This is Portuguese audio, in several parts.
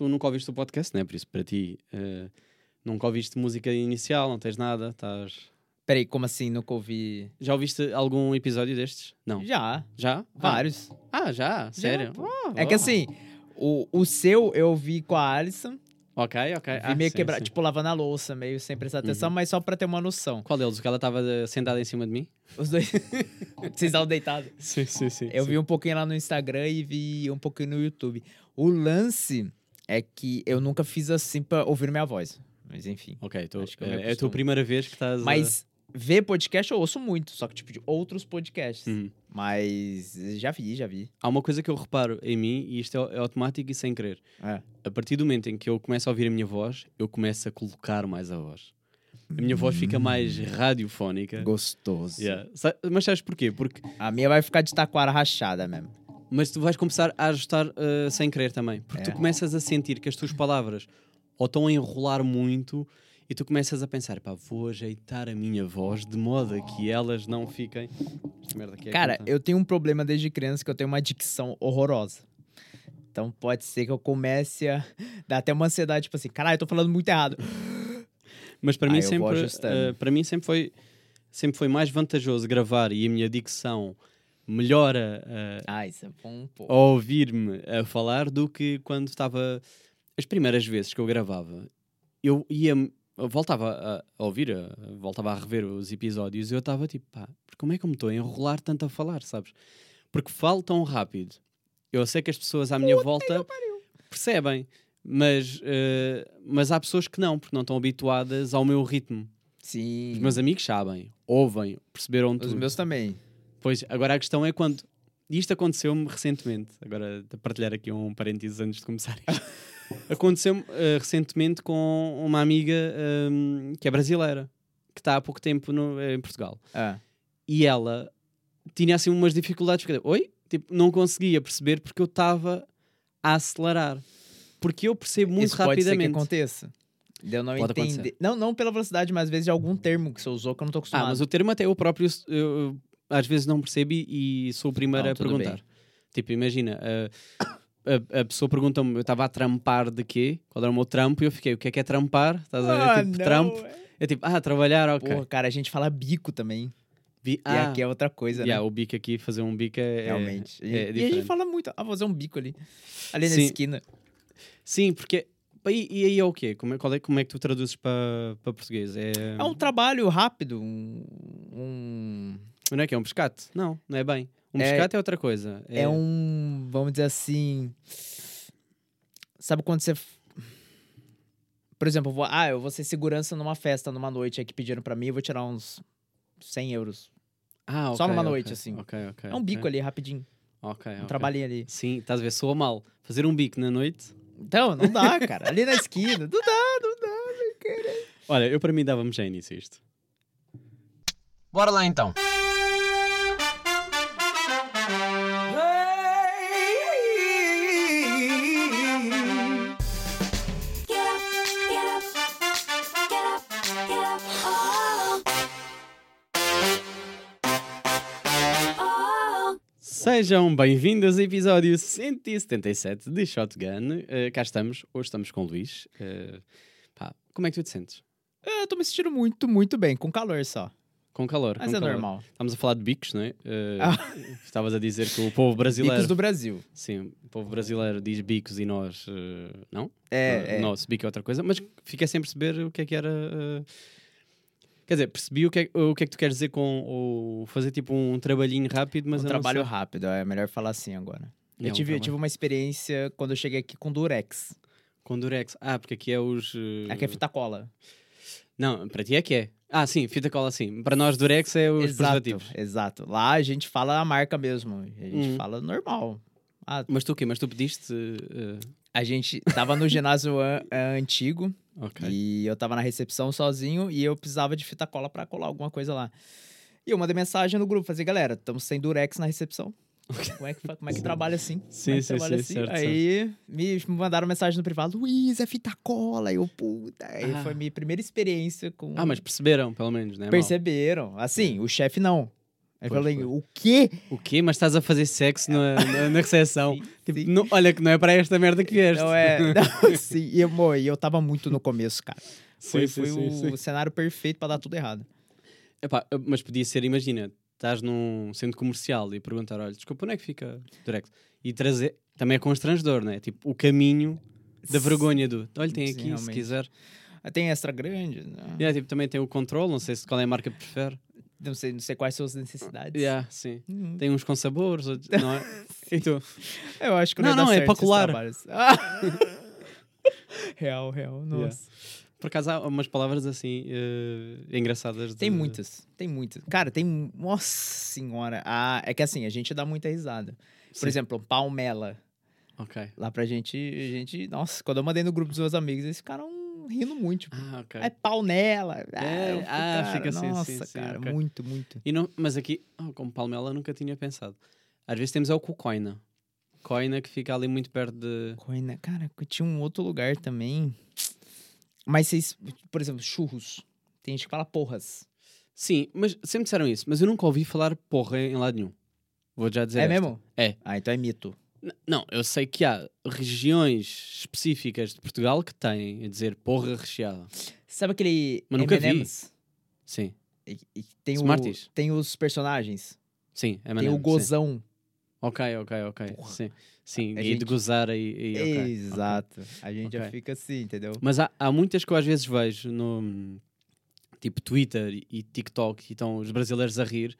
tu nunca ouviste o podcast, né? Por isso, para ti, eh, nunca ouviste música inicial, não tens nada, estás. Peraí, como assim? Nunca ouvi. Já ouviste algum episódio destes? Não. Já, Já? vários. Ah, ah, já? Sério? Ah, É que assim, o, o seu eu ouvi com a Alison. Ok, ok. vi Ah, meio sim, sim. tipo, lavando a louça, meio sem prestar atenção, mas só pra ter uma noção. Qual deles? O que ela estava eh, sentada em cima de mim? Os dois. Vocês estavam deitados. Sim, sim, sim. Eu vi um pouquinho lá no Instagram e vi um pouquinho no YouTube. O lance é que eu nunca fiz assim pra ouvir minha voz. Mas enfim. Ok, tô, Acho que é, é a tua primeira vez que estás. a- Mas ver podcast eu ouço muito, só que tipo de outros podcasts. Uhum. Mas já vi, já vi. Há uma coisa que eu reparo em mim, e isto é, é automático e sem querer. É. A partir do momento em que eu começo a ouvir a minha voz, eu começo a colocar mais a voz. A minha voz fica mais radiofónica. Gostoso. Yeah. Mas sabes porquê? Porque A minha vai ficar de taquara rachada mesmo. Mas tu vais começar a ajustar uh, sem querer também. Porque tu É. começas a sentir que as tuas palavras ou estão a enrolar muito e tu começas a pensar, pá, vou ajeitar a minha voz de modo a que elas não fiquem. Merda é Cara, eu tenho um problema desde criança que eu tenho uma dicção horrorosa. Então pode ser que eu comece a dar até uma ansiedade, tipo assim, caralho, eu tô falando muito errado. Mas para Ah, mim sempre, uh, para mim sempre foi sempre foi mais vantajoso gravar e a minha dicção melhora uh, Ah, isso é bom, pô. a ouvir-me a falar do que quando estava. As primeiras vezes que eu gravava, eu ia. eu voltava a, a ouvir, a- voltava a rever os episódios e eu estava tipo, pá, como é que eu me estou a enrolar tanto a falar, sabes? Porque falo tão rápido. Eu sei que as pessoas à minha volta percebem, mas, eh, mas há pessoas que não, porque não estão habituadas ao meu ritmo. Sim. Os meus amigos sabem, ouvem, perceberam Os tudo. meus também. Pois, agora a questão é quando. E isto aconteceu-me recentemente. Agora, a partilhar aqui um parênteses antes de começar aconteceu-me eh, recentemente com uma amiga ehm, que é brasileira, que está há pouco tempo no- em Portugal. Ah. E ela tinha assim umas dificuldades. Porque, Oi? Tipo, não conseguia perceber porque eu estava a acelerar. Porque eu percebo muito Isso pode ser que rapidamente. aconteça. Eu não Pode entender. acontecer. Não, não pela velocidade, mas às vezes de algum termo que você usou que eu não Ah, acostumado. mas o termo até eu próprio eu, às vezes não percebo e, e sou o primeiro Não, a perguntar. bem. Tipo, imagina, a, a- a pessoa pergunta-me, eu estava a trampar de quê? Qual era o meu trampo? E eu fiquei, o que é que é trampar? Estás a ver? Ah, tipo, não, trampo. é. É tipo, ah, trabalhar, ok. Porra, cara, a gente fala bico também. E ah, aqui é outra coisa, yeah, né? o bico aqui, fazer um bico é. Realmente. É, e, é e a diferente. gente fala muito, ah, vou fazer um bico ali. Ali na Sim. esquina. Sim, porque. E, e aí é o quê? Como é, qual é, como é que tu traduzes para para português? É, É um trabalho rápido, um. um- Não é que é um pescate? Não, não é bem. Um É- pescate é outra coisa. é... um. Vamos dizer assim. Sabe quando você. Por exemplo, eu vou, ah, eu vou ser segurança numa festa, numa noite aí que pediram pra mim, eu vou tirar uns 100 euros. Ah, só ok, numa ok, noite, assim. ok, ok, é um bico ok. ali, rapidinho. Ok, Um trabalhinho ali. Sim, estás a ver, soa mal. Fazer um bico na noite. Então, não dá, cara. Ali na esquina. Não dá, não dá. Olha, eu para mim dava-me já início isto. Bora lá então. Sejam bem-vindos ao episódio 177 de Shotgun. Eh, cá estamos, hoje estamos com o Luís. Eh, pá, como é que tu te sentes? Eu tô me sentindo muito, muito bem, com calor só. Com calor. Mas com é calor. normal. Estamos a falar de bicos, não é? Eh, Ah. Estavas a dizer que o povo brasileiro. Bicos do Brasil. Sim, o povo brasileiro diz bicos e nós. eh, não? É, Eh, é. Nosso bico é outra coisa, mas fiquei sem perceber o que é que era. eh, Quer dizer, percebi o que, é, o que é que tu queres dizer com o fazer tipo um trabalhinho rápido, mas um não trabalho sei. rápido, é melhor falar assim agora. É, Eu tive, eu tive uma experiência quando eu cheguei aqui com Durex. Com Durex. Ah, porque aqui é os. eh, Aqui é fita cola. Não, para ti é que é. Ah, sim, fita cola sim. Para nós Durex é os Exato, preservativos. exato. Lá a gente fala a marca mesmo. A gente Hum. fala normal. Ah, Mas tu o quê? Mas tu pediste. eh, a gente tava no ginásio an- an- antigo ok. e eu tava na recepção sozinho e eu precisava de fita cola pra colar alguma coisa lá. E eu mandei mensagem no grupo, falei, galera, estamos sem durex na recepção. Como é que, como é que trabalha assim? Sim, Como é sim, sim, assim? certo, Aí me mandaram mensagem no privado, Luiz, é fita cola. Eu, puta. Aí Ah. foi minha primeira experiência com. Ah, mas perceberam, pelo menos, né? Perceberam. Assim, o chefe não. Aí Pois, falei, o quê? O quê? Mas estás a fazer sexo na, na, na recepção? Sim, Tipo, sim. não- olha que não é para esta merda que vieste. Não é. Não, sim, e eu, mo, e eu tava muito no começo, cara. Foi, Sim, foi o cenário perfeito pra dar tudo errado. Epá, mas podia ser, imagina, estás num centro comercial e perguntar, olha, desculpa, onde é que fica Durex? E trazer, também é constrangedor, não é? Tipo, o caminho da vergonha do, olha, tem aqui, se quiser. Ah, Tem extra grande? Não, Yeah, tipo, também tem o controle, não sei se qual é a marca que prefere. Não sei, não sei quais são as necessidades. Yeah, sim. Hum, Tem uns com sabores, outros, não é? E tu? Eu acho que Não, não, não, é para colar. Ah! real, real. Nossa. Por acaso há umas palavras assim eh, engraçadas. Tem de- muitas, tem muitas. Cara, tem. Nossa senhora. Ah, é que assim, a gente dá muita risada. Por Sim. exemplo, palmela. Ok. Lá pra gente, a gente. Nossa, quando eu mandei no grupo dos meus amigos, eles ficaram rindo muito. Tipo, Ah, é pau nela. É, eu fico, ah, cara, fica assim, sim, Nossa, sim, cara, ok. muito, muito. E não, mas aqui, oh, como palmela, nunca tinha pensado. Às vezes temos é o cocoina. Coina que fica ali muito perto de. Coina, cara, tinha um outro lugar também. Mas vocês, por exemplo, churros. Tem gente que fala porras. Sim, mas sempre disseram isso. Mas eu nunca ouvi falar porra em lado nenhum. Vou já dizer. é esta. mesmo? É. Ah, então é mito. Não, eu sei que há regiões específicas de Portugal que têm a dizer porra recheada. Sabe aquele Mas nunca vi. M&M's? Sim, E, e tem, o, Smarties? tem os personagens. sim, é tem o sim. gozão. Ok, ok, ok. Porra. Sim, sim. A e gente- de gozar aí. aí, ok, ok. Exato. A gente já Ok. fica assim, entendeu? Mas há, há muitas que eu às vezes vejo no tipo Twitter e- e TikTok e estão os brasileiros a rir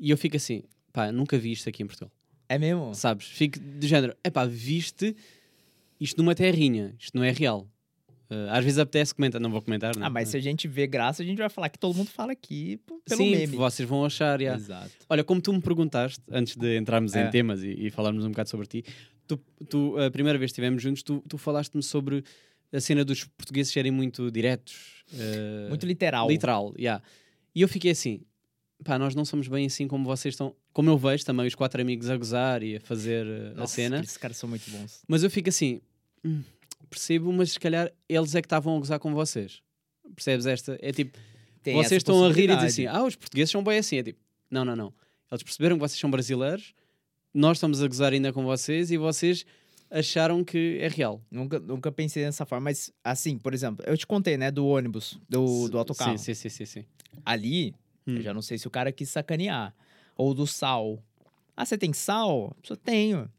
e eu fico assim, pá, nunca vi isto aqui em Portugal. É mesmo? Sabes? Fico de género, é pá, viste isto numa terrinha, isto não é real. Uh, às vezes apetece comentar, não vou comentar, não. Ah, mas se a gente vê graça, a gente vai falar que todo mundo fala aqui pelo Sim, meme. vocês vão achar, já. Exato. Olha, como tu me perguntaste, antes de entrarmos É. em temas e, e falarmos um bocado sobre ti, tu, tu, a primeira vez que estivemos juntos, tu, tu falaste-me sobre a cena dos portugueses serem muito diretos. uh, Muito literal. Literal, yeah. E eu fiquei assim, pá, nós não somos bem assim como vocês estão. Como eu vejo também os quatro amigos a gozar e a fazer a Nossa, cena. Aqueles caras são muito bons. Mas eu fico assim, "Hum, percebo, mas se calhar eles é que estavam a gozar com vocês. Percebes esta? É tipo, Tem vocês estão a rir e dizem assim, ah, os portugueses são bem assim. É tipo, não, não, não. Eles perceberam que vocês são brasileiros, nós estamos a gozar ainda com vocês e vocês acharam que é real. Nunca, nunca pensei dessa forma, mas assim, por exemplo, eu te contei, né, do ônibus, do, do autocarro. Sim, sim, sim, sim. sim. Ali, Hum. eu já não sei se o cara quis sacanear. Ou do sal. Ah, você tem sal? Eu tenho.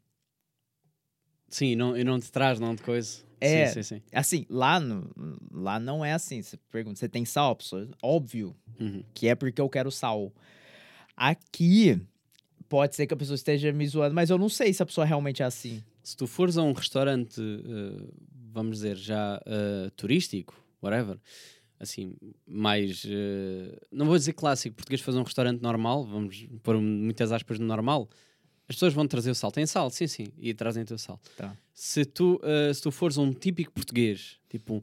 Sim, não, e não te traz, não de coisa. É. Sim, sim, sim. Assim, lá, no- lá não é assim. Você pergunta, você tem sal? Pessoa, óbvio Uhum. que é porque eu quero sal. Aqui, pode ser que a pessoa esteja me zoando, mas eu não sei se a pessoa realmente é assim. Se tu fores a um restaurante, eh, vamos dizer, já eh, turístico, whatever, assim, mais. eh, não vou dizer clássico, português fazer um restaurante normal, vamos pôr muitas aspas no normal, as pessoas vão trazer o sal. Tem sal, sim, sim, e trazem-te o sal. Tá. Se, tu, eh, se tu fores um típico português, tipo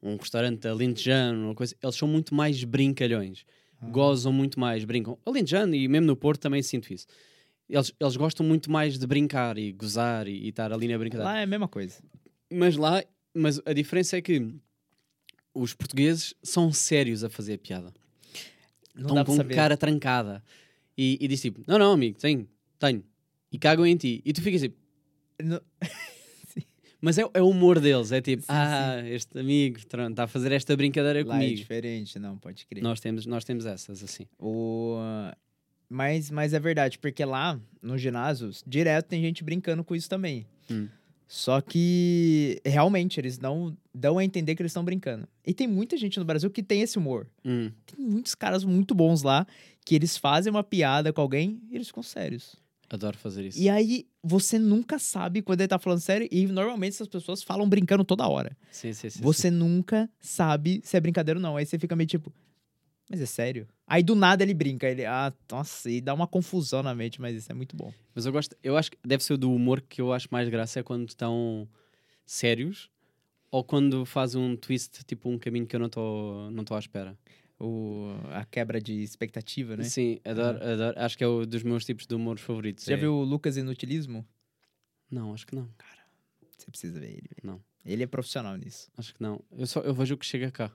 um, um restaurante alentejano, coisa, eles são muito mais brincalhões. Gozam muito mais, brincam. Alentejano e mesmo no Porto também sinto isso. Eles, eles gostam muito mais de brincar e gozar e, e estar ali na brincadeira. Lá é a mesma coisa. Mas lá, mas a diferença é que os portugueses são sérios a fazer a piada. Não Estão com saber. cara trancada. E, e diz tipo, não, não, amigo, tenho, tenho. E cagam em ti. E tu ficas tipo, Não- mas é, é o humor deles, é tipo, Sim, ah, este amigo está a fazer esta brincadeira Lá é comigo. diferente, não, pode crer. nós, temos, nós temos essas, assim. O... Mas, mas é verdade, porque lá no ginásio, direto tem gente brincando com isso também. Hum. Só que realmente eles não dão a entender que eles estão brincando. E tem muita gente no Brasil que tem esse humor. Hum. Tem muitos caras muito bons lá que eles fazem uma piada com alguém e eles ficam sérios. Adoro fazer isso. E aí você nunca sabe quando ele tá falando sério e normalmente essas pessoas falam brincando toda hora. Sim, sim, sim. Você nunca sabe se é brincadeira ou não. Aí você fica meio tipo, mas é sério? Aí do nada ele brinca, ele, ah, nossa, e dá uma confusão na mente, mas isso é muito bom. Mas eu gosto, eu acho que deve ser do humor que eu acho mais graça é quando estão sérios ou quando faz um twist, tipo um caminho que eu não estou não tô à espera. O, a quebra de expectativa, né? Sim, adoro, adoro. Acho que é o dos meus tipos de humor favoritos. Já é- viu o Lucas Inutilismo? Não, acho que não. Você precisa ver ele. Não. Ele é profissional nisso. Acho que não. Eu só eu vejo o que chega cá.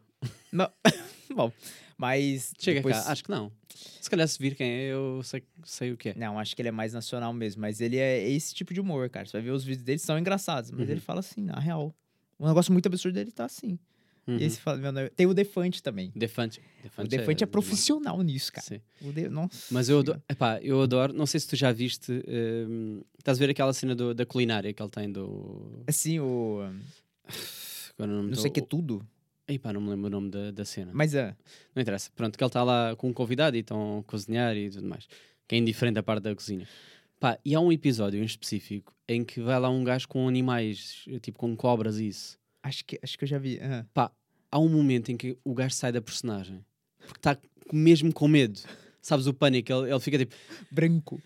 Bom, mas. Chega depois- cá, acho que não. Se calhar se vir quem é, eu sei, sei o que é. Não, acho que ele é mais nacional mesmo. Mas ele é esse tipo de humor, cara. Você vai ver os vídeos dele, são engraçados. Mas Uhum. ele fala assim, na real. Um negócio muito absurdo dele tá assim. Uhum. E você fala, meu, não, tem o Defante também. Defante. O Defante, Defante é, demais. profissional nisso, cara. Sim. O de... Nossa. Mas eu adoro, epá, eu adoro, não sei se tu já viste, hum, estás a ver aquela cena do- da culinária que ele tem do. Assim, o. Não, Não sei o que tudo. Epá, não me lembro o nome da, da cena. Mas é. Não interessa. Pronto, que ele está lá com um convidado e estão a cozinhar e tudo mais. Que é indiferente da parte da cozinha. Pá, e há um episódio em específico em que vai lá um gajo com animais, tipo com cobras e isso. Acho que, acho que eu já vi. Pá, há um momento em que o gajo sai da personagem. Porque está mesmo com medo. Sabes o pânico? Ele, ele fica tipo, Branco.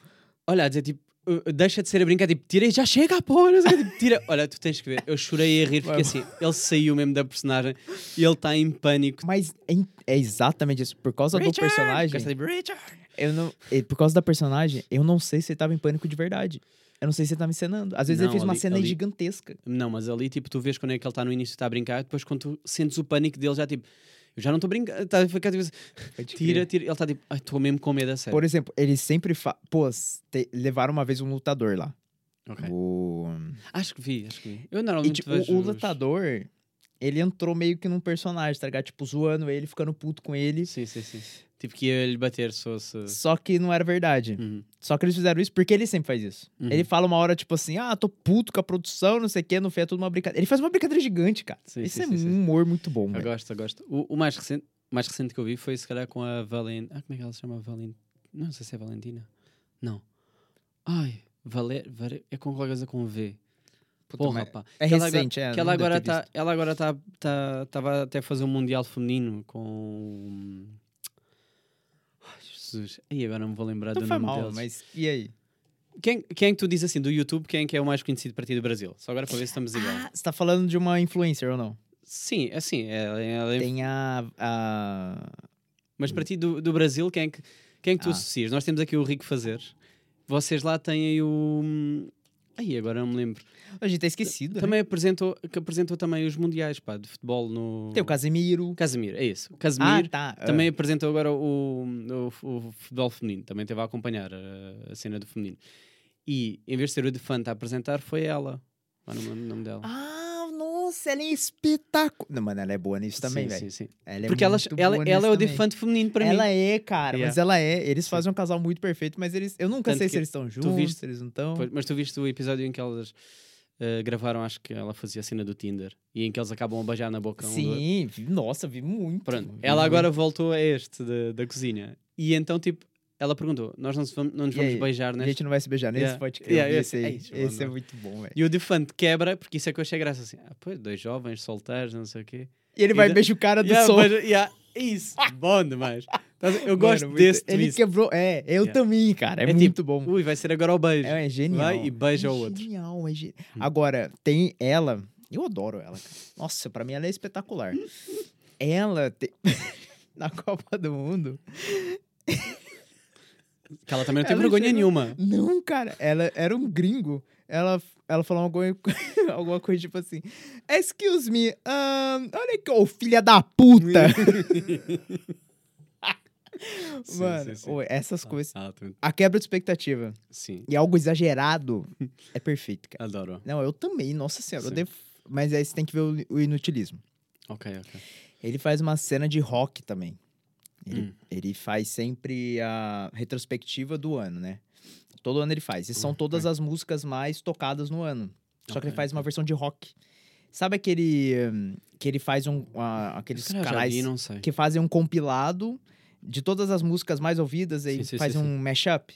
olha, a dizer tipo, "Uh, deixa de ser a brincar, tipo, tira e já chega, o quê, tipo, tira. Olha, tu tens que ver. Eu chorei a rir porque assim, ele saiu mesmo da personagem e ele está em pânico. Mas é, é exatamente isso. Por causa do Richard! personagem. A tipo, Richard! Eu não, por causa da personagem, eu não sei se ele tava em pânico de verdade. Eu não sei se ele tava encenando. Às vezes ele Não, fez uma ali- cena ali- gigantesca. Não, mas ali, tipo, tu vês quando é que ele está no início e está a brincar, depois quando tu sentes o pânico dele, já tipo, eu já não estou brincando, ficar tipo, tira, tira, ele está tipo, estou mesmo com medo a sério. Por exemplo, ele sempre fa... Pô, te- levaram uma vez um lutador lá. Ok. O... Acho que vi, acho que vi. Eu E, normalmente tipo, vejo o os- lutador, ele entrou meio que num personagem, tá ligado? Tipo, zoando ele, ficando puto com ele. Sim, sim, sim. Tipo, que lhe bater se fosse... Só que não era verdade. Uhum. Só que eles fizeram isso porque ele sempre faz isso. Uhum. Ele fala uma hora, tipo assim, ah, tô puto com a produção, não sei o quê, no fim é tudo uma brincadeira. Ele faz uma brincadeira gigante, cara. Sim, Isso sim, é sim, um humor muito bom, Eu velho. gosto, eu gosto. O, o mais recente, mais recente que eu vi foi, se calhar, com a Valentina... Ah, como é que ela se chama? Valent... Não sei se é Valentina. Não. Ai, Valer... Vare- É com qualquer coisa com V. Puta, Porra, pá. É Que ela recente, é. que ela agora, ter tá, ela agora tá, tá, tava até a fazer um Mundial Feminino com. Ai, Jesus. E agora não me vou lembrar Não do nome mal, deles. mas e aí? Quem, quem é que tu dizes assim do YouTube? Quem é que é o mais conhecido para ti do Brasil? Só agora para ver se estamos igual. Ah, você tá falando de uma influencer ou não? Sim, é assim. Ela, ela é- Tem a. a... Mas para ti do, do Brasil, quem é que, quem é que tu Ah. associas? Nós temos aqui o Rico Fazer. Vocês lá têm aí o. Ai, agora não me lembro. A gente tá esquecido. né? Também apresentou, que apresentou também os mundiais pá, de futebol no. Tem o Casemiro. Casemiro, é isso. O Ah, Casemiro tá. Também apresentou agora o, o, o futebol feminino, também esteve a acompanhar a, a cena do feminino. E em vez de ser o Defante a apresentar, foi ela. Mas não me lembro o nome dela. Ah, nossa, ela é espetáculo. Não, mano, ela é boa nisso também, sim, velho. sim, sim. Ela é Porque ela, ela, ela é o. Defante feminino para ela mim. é, cara, mas Yeah. ela é. Eles Sim. fazem um casal muito perfeito, mas eles. Eu nunca Tanto sei se eles estão juntos, viste- se eles não estão. Mas tu viste o episódio em que elas eh, gravaram, acho que ela fazia a cena do Tinder e em que eles acabam a beijar na boca um do. Sim, vi- nossa, vi muito. Pronto, vi ela muito. agora voltou a este da, da cozinha. E então, tipo, ela perguntou: Nós não, vamos, não nos E vamos aí? beijar A neste gente não vai se beijar nesse, Yeah. pode crer. Yeah, vi esse- esse aí. Ei, deixa eu Esse é muito bom, velho. E o Defante quebra, porque isso é que eu achei graça assim. Ah, pois, dois jovens, solteiros, não sei o quê. E ele vai da- beijar o cara do Yeah, som. mas- yeah, isso, bom demais. A- Eu gosto Mano, muito- desse Ele twist. quebrou. É, eu Yeah. também, cara. É, É muito tipo, bom. Ui, vai ser agora o beijo. É, é genial. Vai e beija é o outro. Genial, é genial. Agora, tem ela. Eu adoro ela, cara. Nossa, pra mim ela é espetacular. ela te- na Copa do Mundo. Que ela também não tem Ela vergonha chegou- nenhuma. Não, cara. Ela era um gringo. Ela, ela falou alguma, alguma coisa tipo assim: Excuse me, um, olha aqui, ô filha da puta. Mano, sim, sim. essas coisas. Ah, A quebra de expectativa sim, e algo exagerado é perfeito, cara. adoro. Não, eu também, nossa senhora. devo- Mas aí você tem que ver o, o inutilismo. Ok, ok. Ele faz uma cena de rock também. Ele, Hum. ele faz sempre a retrospectiva do ano, né? Todo ano ele faz. E são Hum, todas as músicas mais tocadas no ano. Só que ele faz uma versão de rock. Sabe aquele. hum, que ele faz um. ah, aqueles canais vi, que fazem um compilado de todas as músicas mais ouvidas e Sim, sim, faz sim, um mashup.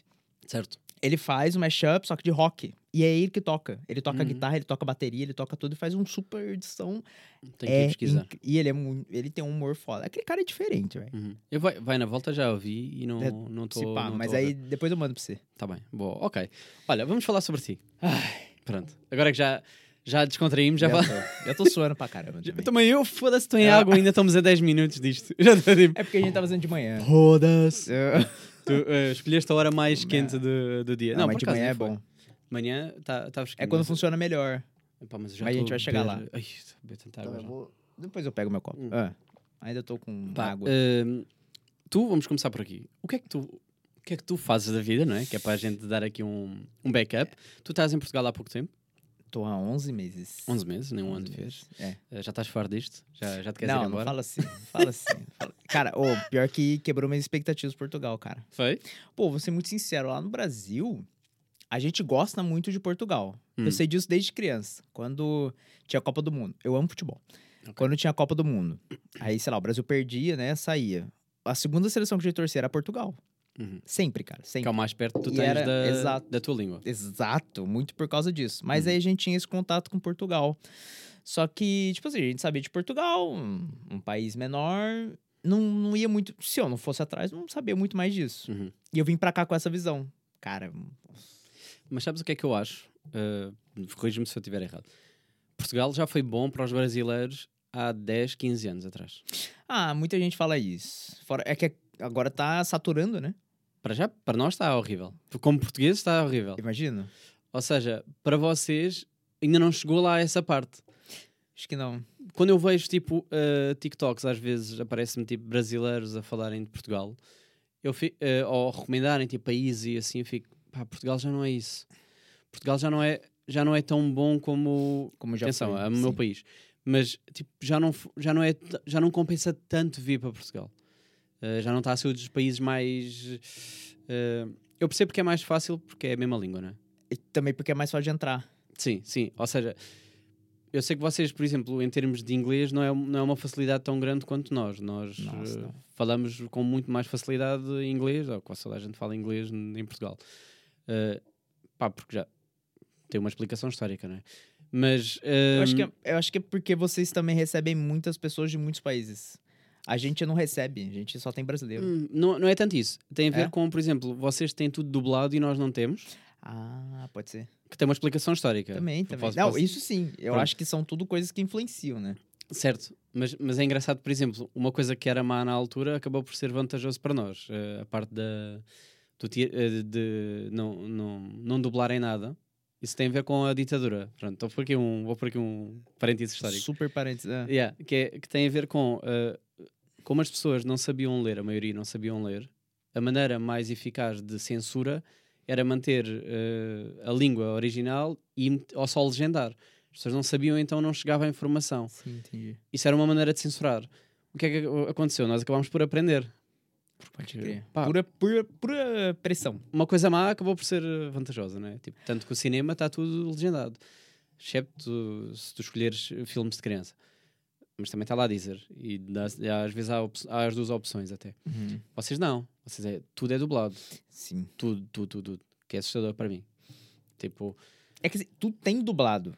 Certo. Ele faz um mashup, só que de rock. E é ele que toca. Ele toca Uhum. guitarra, ele toca bateria, ele toca tudo e faz um super edição. É que pesquisar. inc- E ele é. Ele tem um humor foda. Aquele cara é diferente, velho. Uhum. Eu vai, vai na volta já ouvi e não É, não Se estou. pá, mas aí depois eu mando pra você. Tá bem, boa, ok. Olha, vamos falar sobre ti. Pronto. Agora que já, já descontraímos, já, Já, tô, já tô suando pra caramba também. Também eu, foda-se, estou em Ah. água, ainda estamos a 10 minutos disto. Já estou tipo. É porque a gente tá fazendo de manhã. Foda-se. Eu- Tu eh, escolheste a hora mais quente do, do dia. Não, mas por de manhã é bom. De manhã está tá fresquinho, É quando mas- funciona melhor. Mas eu já Mas a gente vai chegar lá. Ai, estou beber tanta água já. Depois eu pego meu copo. Hum. Ah, ainda tô com Pá, água. hum, tu, vamos começar por aqui. O que é que tu, o que é que tu fazes da vida, não é? Que é para a gente dar aqui um, um backup. Tu estás em Portugal há pouco tempo, Tô há 11 meses. 11 meses, nem um 11 ano fez. É. Eh, Já estás fora disto? Já, já te queres ir Não, não embora? fala assim. Fala assim. fala- Cara, ô, pior que quebrou minhas expectativas Portugal, cara. Foi? Pô, vou ser muito sincero, lá no Brasil, a gente gosta muito de Portugal. Hum. Eu sei disso desde criança. Quando tinha a Copa do Mundo. Eu amo futebol. Ok. Quando tinha a Copa do Mundo. Aí, sei lá, o Brasil perdia, né? Saía. A segunda seleção que a gente torcia era Portugal. Uhum. Sempre, cara. Que Sempre. é o mais perto que tu tens era- da, exato. da tua língua. Exato, muito por causa disso. Mas Uhum. aí a gente tinha esse contato com Portugal. Só que, tipo assim, a gente sabia de Portugal, um, um país menor, não, não ia muito. Se eu não fosse atrás, não sabia muito mais disso. Uhum. E eu vim pra cá com essa visão. Cara, Mas sabes o que é que eu acho? Uh, Corrige-me se eu estiver errado. Portugal já foi bom para os brasileiros há 10, 15 anos atrás. ah, muita gente fala isso. Fora, é que agora tá saturando, né? Para já, para nós está horrível. Como português está horrível. Imagina. Ou seja, para vocês ainda não chegou lá essa parte. Acho que não. Quando eu vejo tipo uh, TikToks, às vezes aparecem-me tipo brasileiros a falarem de Portugal, eu fi, uh, ou recomendarem tipo países e assim, eu fico, pá, Portugal já não é isso. Portugal já não é, já não é tão bom como Como já Atenção, foi, é o meu país. Mas tipo, já não, já, não é, já não compensa tanto vir para Portugal. Uh, já não está a ser um dos países mais. uh, eu percebo que é mais fácil porque é a mesma língua, não é? E também porque é mais fácil de entrar. Sim, sim. Ou seja, eu sei que vocês, por exemplo, em termos de inglês, não é, não é uma facilidade tão grande quanto nós. Nós Nossa, uh, falamos com muito mais facilidade inglês, ou quase toda a gente fala inglês em Portugal. Uh, pá, porque já tem uma explicação histórica, não é? Mas. Eu acho, que é, eu acho que é porque vocês também recebem muitas pessoas de muitos países. A gente não recebe, a gente só tem brasileiro. Hum, não, não é tanto isso. Tem a ver É? com, por exemplo, vocês têm tudo dublado e nós não temos, Ah, pode ser. que tem uma explicação histórica. Também, também. posso- não, posso- isso sim. Eu Pronto. acho que são tudo coisas que influenciam, né? Certo, mas, mas é engraçado, por exemplo, uma coisa que era má na altura acabou por ser vantajoso para nós. Eh, a parte da, ti- eh, de não, não, não dublarem nada. Isso tem a ver com a ditadura. Pronto, vou por aqui um, vou por aqui um parênteses histórico. Super parentes. é. Yeah, que, é- que tem a ver com eh, como as pessoas não sabiam ler, a maioria não sabiam ler, a maneira mais eficaz de censura era manter eh, a língua original e ou só legendar. As pessoas não sabiam, então não chegava a informação. Sim, entendi. Isso era uma maneira de censurar. O que é que aconteceu? Nós acabámos por aprender. Pode crer. Pá, Pura, pura, pura pressão. Uma coisa má acabou por ser vantajosa, não é? Tipo, tanto que o cinema está tudo legendado. Excepto se tu escolheres filmes de criança. Mas também está lá a dizer. E dá- às vezes há, há as duas opções até. Vocês não. Vocês é, tudo é dublado. Sim. Tudo, tudo, tudo, tudo. Que é assustador para mim. Tipo, É que assim, tu tem dublado.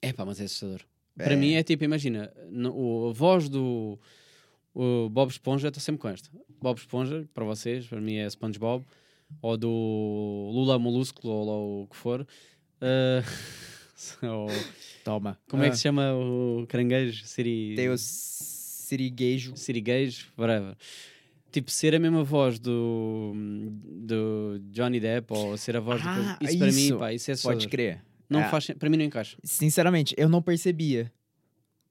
é pá, mas é assustador. Para mim é tipo, imagina, no- o- a voz do o Bob Esponja, estou sempre com esta. Bob Esponja, para vocês, para mim é SpongeBob, ou do Lula Molúsculo, ou lá o que for. Ah, ou- Toma. como é que Ah, se chama o caranguejo? Siri... Tem o siriguejo. Sirigueijo, whatever. Tipo, ser a mesma voz do, do Johnny Depp, ou ser a voz do... Ah, Isso para mim, isso. pá, isso é assustador. Pode crer. Não É. faz, para mim não encaixa. Sinceramente, eu não percebia.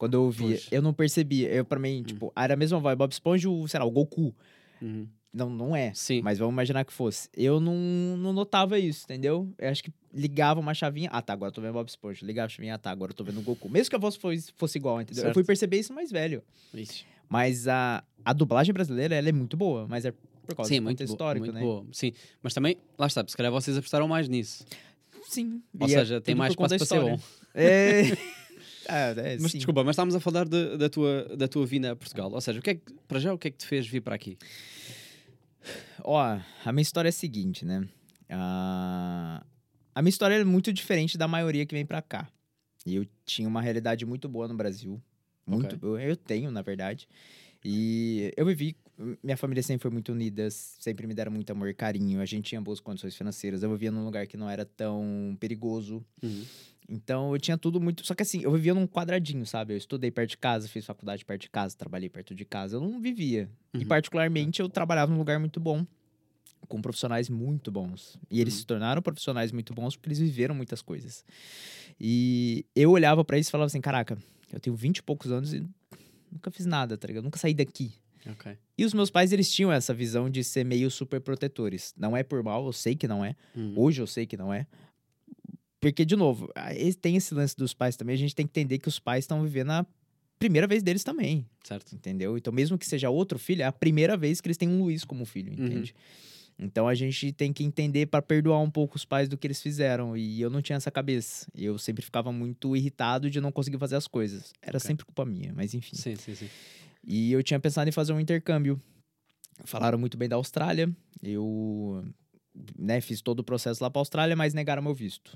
Quando eu ouvia, eu não percebia. Eu, pra mim, tipo, era a mesma voz. Bob Esponja, o, sei lá, o Goku. Uhum. Não, não é. Sim. Mas vamos imaginar que fosse. Eu não, não notava isso, entendeu? Eu acho que ligava uma chavinha. Ah, tá, agora eu tô vendo Bob Esponja. Ligava a chavinha, ah, tá, agora eu tô vendo o Goku. Mesmo que a voz fosse, fosse igual, entendeu? Eu Certo. fui perceber isso mais velho. Isso. Mas a, a dublagem brasileira, ela é muito boa. Mas é por causa Sim, do muito, contexto boa, histórico, muito né? boa. Sim, mas também, lá está, se calhar vocês apostaram mais nisso. Sim. Ou e é seja, tem tudo mais espaço para ser bom. É... Ah, é, Mas sim. desculpa, mas estávamos a falar de- da, tua, da tua vinda a Portugal. Ou seja, o que é que, para já, o que é que te fez vir para aqui? Ó, a minha história é a seguinte, né? Ah, a minha história é muito diferente da maioria que vem pra cá. E eu tinha uma realidade muito boa no Brasil. Muito Ok. boa. Eu tenho, na verdade. E eu vivi. Minha família sempre foi muito unida, sempre me deram muito amor e carinho. A gente tinha boas condições financeiras. Eu vivia num lugar que não era tão perigoso. Então eu tinha tudo muito. Só que assim, eu vivia num quadradinho, sabe? Eu estudei perto de casa, fiz faculdade perto de casa, trabalhei perto de casa. Eu não vivia. E Uhum. particularmente eu trabalhava num lugar muito bom, com profissionais muito bons. E eles Uhum. se tornaram profissionais muito bons porque eles viveram muitas coisas. E eu olhava pra isso e falava assim: caraca, eu tenho 20 e poucos anos e nunca fiz nada, tá ligado? Nunca saí daqui. Ok. E os meus pais, eles tinham essa visão de ser meio super protetores. Não é por mal, eu sei que não é. Hum. Hoje eu sei que não é. Porque, de novo, tem esse lance dos pais também. A gente tem que entender que os pais estão vivendo a primeira vez deles também, Certo. entendeu? Então, mesmo que seja outro filho, é a primeira vez que eles têm um Luiz como filho, Uhum. entende? Então a gente tem que entender para perdoar um pouco os pais do que eles fizeram. E eu não tinha essa cabeça. Eu sempre ficava muito irritado de não conseguir fazer as coisas. Era Ok. sempre culpa minha, mas enfim. Sim, sim, sim. E eu tinha pensado em fazer um intercâmbio. Falaram muito bem da Austrália. Eu né, fiz todo o processo lá para Austrália, mas negaram meu visto.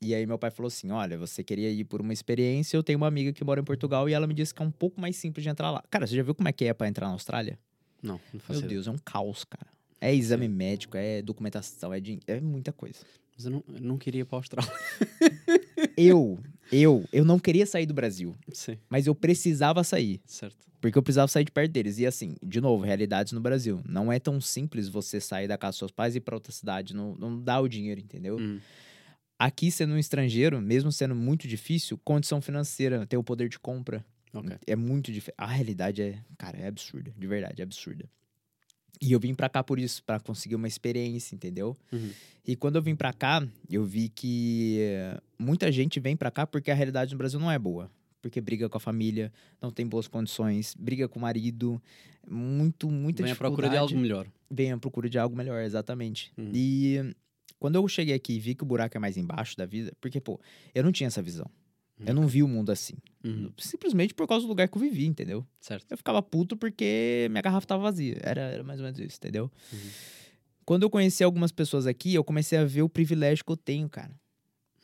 E aí meu pai falou assim: "Olha, você queria ir por uma experiência, eu tenho uma amiga que mora em Portugal e ela me disse que é um pouco mais simples de entrar lá". Cara, você já viu como é que é para entrar na Austrália? Não, não faço Meu. Deus, é um caos, cara. É exame médico, é documentação, é, din- é muita coisa. Mas eu não, eu não queria ir para a Austrália. Eu, eu, eu não queria sair do Brasil, Sim, mas eu precisava sair. certo. Porque eu precisava sair de perto deles. E assim, de novo, realidades no Brasil. Não é tão simples você sair da casa dos seus pais e ir pra outra cidade. Não, não dá o dinheiro, entendeu? Hum. Aqui, sendo um estrangeiro, mesmo sendo muito difícil, condição financeira, ter o poder de compra. Ok. É muito difícil. A realidade é, cara, é absurda. De verdade, é absurda. E eu vim pra cá por isso, pra conseguir uma experiência, entendeu? Uhum. E quando eu vim pra cá, eu vi que muita gente vem pra cá porque a realidade no Brasil não é boa. Porque briga com a família, não tem boas condições, briga com o marido, muito, muita Vem à dificuldade. procura de algo melhor. Vem à procura de algo melhor, exatamente. Uhum. E quando eu cheguei aqui e vi que o buraco é mais embaixo da vida, porque, pô, eu não tinha essa visão. Eu não vi o mundo assim. Uhum. Simplesmente por causa do lugar que eu vivi, entendeu? Certo. Eu ficava puto porque minha garrafa tava vazia. Era, era mais ou menos isso, entendeu? Uhum. Quando eu conheci algumas pessoas aqui, eu comecei a ver o privilégio que eu tenho, cara.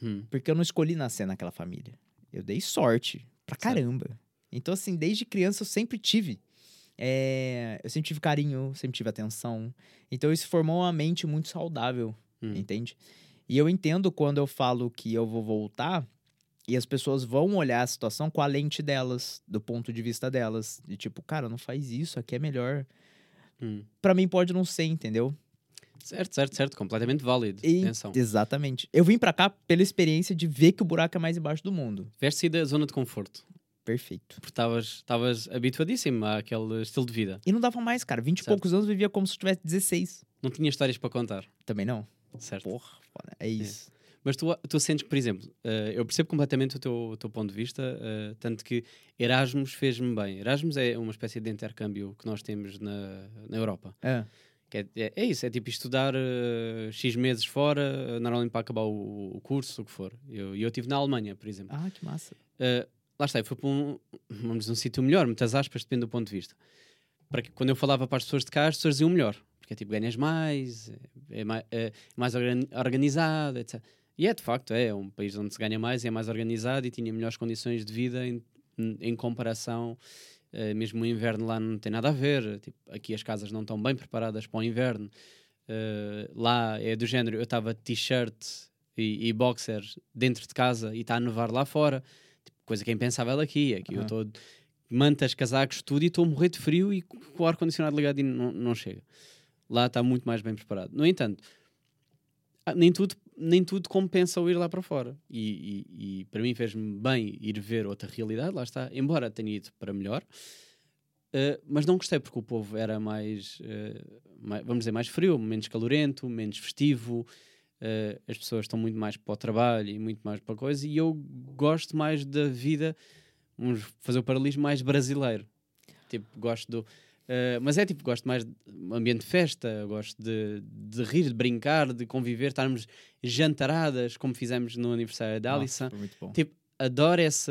Hum. Porque eu não escolhi nascer naquela família. Eu dei sorte pra Certo. caramba. Então, assim, desde criança eu sempre tive. é, eu sempre tive carinho, sempre tive atenção. Então, isso formou uma mente muito saudável, Hum. entende? E eu entendo quando eu falo que eu vou voltar e as pessoas vão olhar a situação com a lente delas, do ponto de vista delas. De tipo, cara, não faz isso, aqui é melhor. Hum. Pra mim pode não ser, entendeu? Certo, certo, certo. Completamente válido. E- Atenção. Exatamente. Eu vim pra cá pela experiência de ver que o buraco é mais embaixo do mundo. Tiveste saído da zona de conforto. Perfeito. Porque estavas- habituadíssimo àquele estilo de vida. E não dava mais, cara. 20 e poucos anos vivia como se tivesse 16. Não tinha histórias para contar. Também não? Certo. Porra, foda. É isso. Mas tu, tu sentes que, por exemplo, eh, eu percebo completamente o teu, o teu ponto de vista, eh, tanto que Erasmus fez-me bem. Erasmus é uma espécie de intercâmbio que nós temos na, na Europa. É. É, é, é isso, é tipo estudar eh, X meses fora, eh, normalmente para acabar o, o curso, o que for. E eu, eu estive na Alemanha, por exemplo. Ah, que massa. Uh, lá está, eu fui para um, vamos um sítio melhor, muitas aspas, depende do ponto de vista. Para que, quando eu falava para as pessoas de cá, as pessoas diziam melhor, porque é tipo, ganhas mais, é, mais, é mais organ- organizado, etc. E é de facto, é, um país onde se ganha mais, é mais organizado e tinha melhores condições de vida em, em comparação. uh, mesmo o inverno lá não tem nada a ver, tipo, aqui as casas não estão bem preparadas para o inverno. Uh, lá é do género, eu estava t-shirt e, e boxer dentro de casa e está a nevar lá fora coisa que é impensável aqui. Aqui eu Aham. estou mantas, casacos, tudo e estou a morrer de frio e com o ar-condicionado ligado e não, não chega. Lá está muito mais bem preparado. No entanto, ah, nem tudo, nem tudo compensa o ir lá para fora. E, e- e para mim fez-me bem ir ver outra realidade, lá está. Embora tenha ido para melhor, eh, mas não gostei porque o povo era mais, eh, mai- vamos dizer, mais frio, menos calorento, menos festivo. eh, as pessoas estão muito mais para o trabalho e muito mais para a coisa. E eu gosto mais da vida, vamos fazer o paralelismo, mais brasileiro. Tipo, gosto do. eh, mas é tipo, gosto mais de ambiente de festa, gosto de, de rir, de brincar, de conviver, estarmos jantaradas, como fizemos no aniversário da Alissa. Tipo, adoro esse,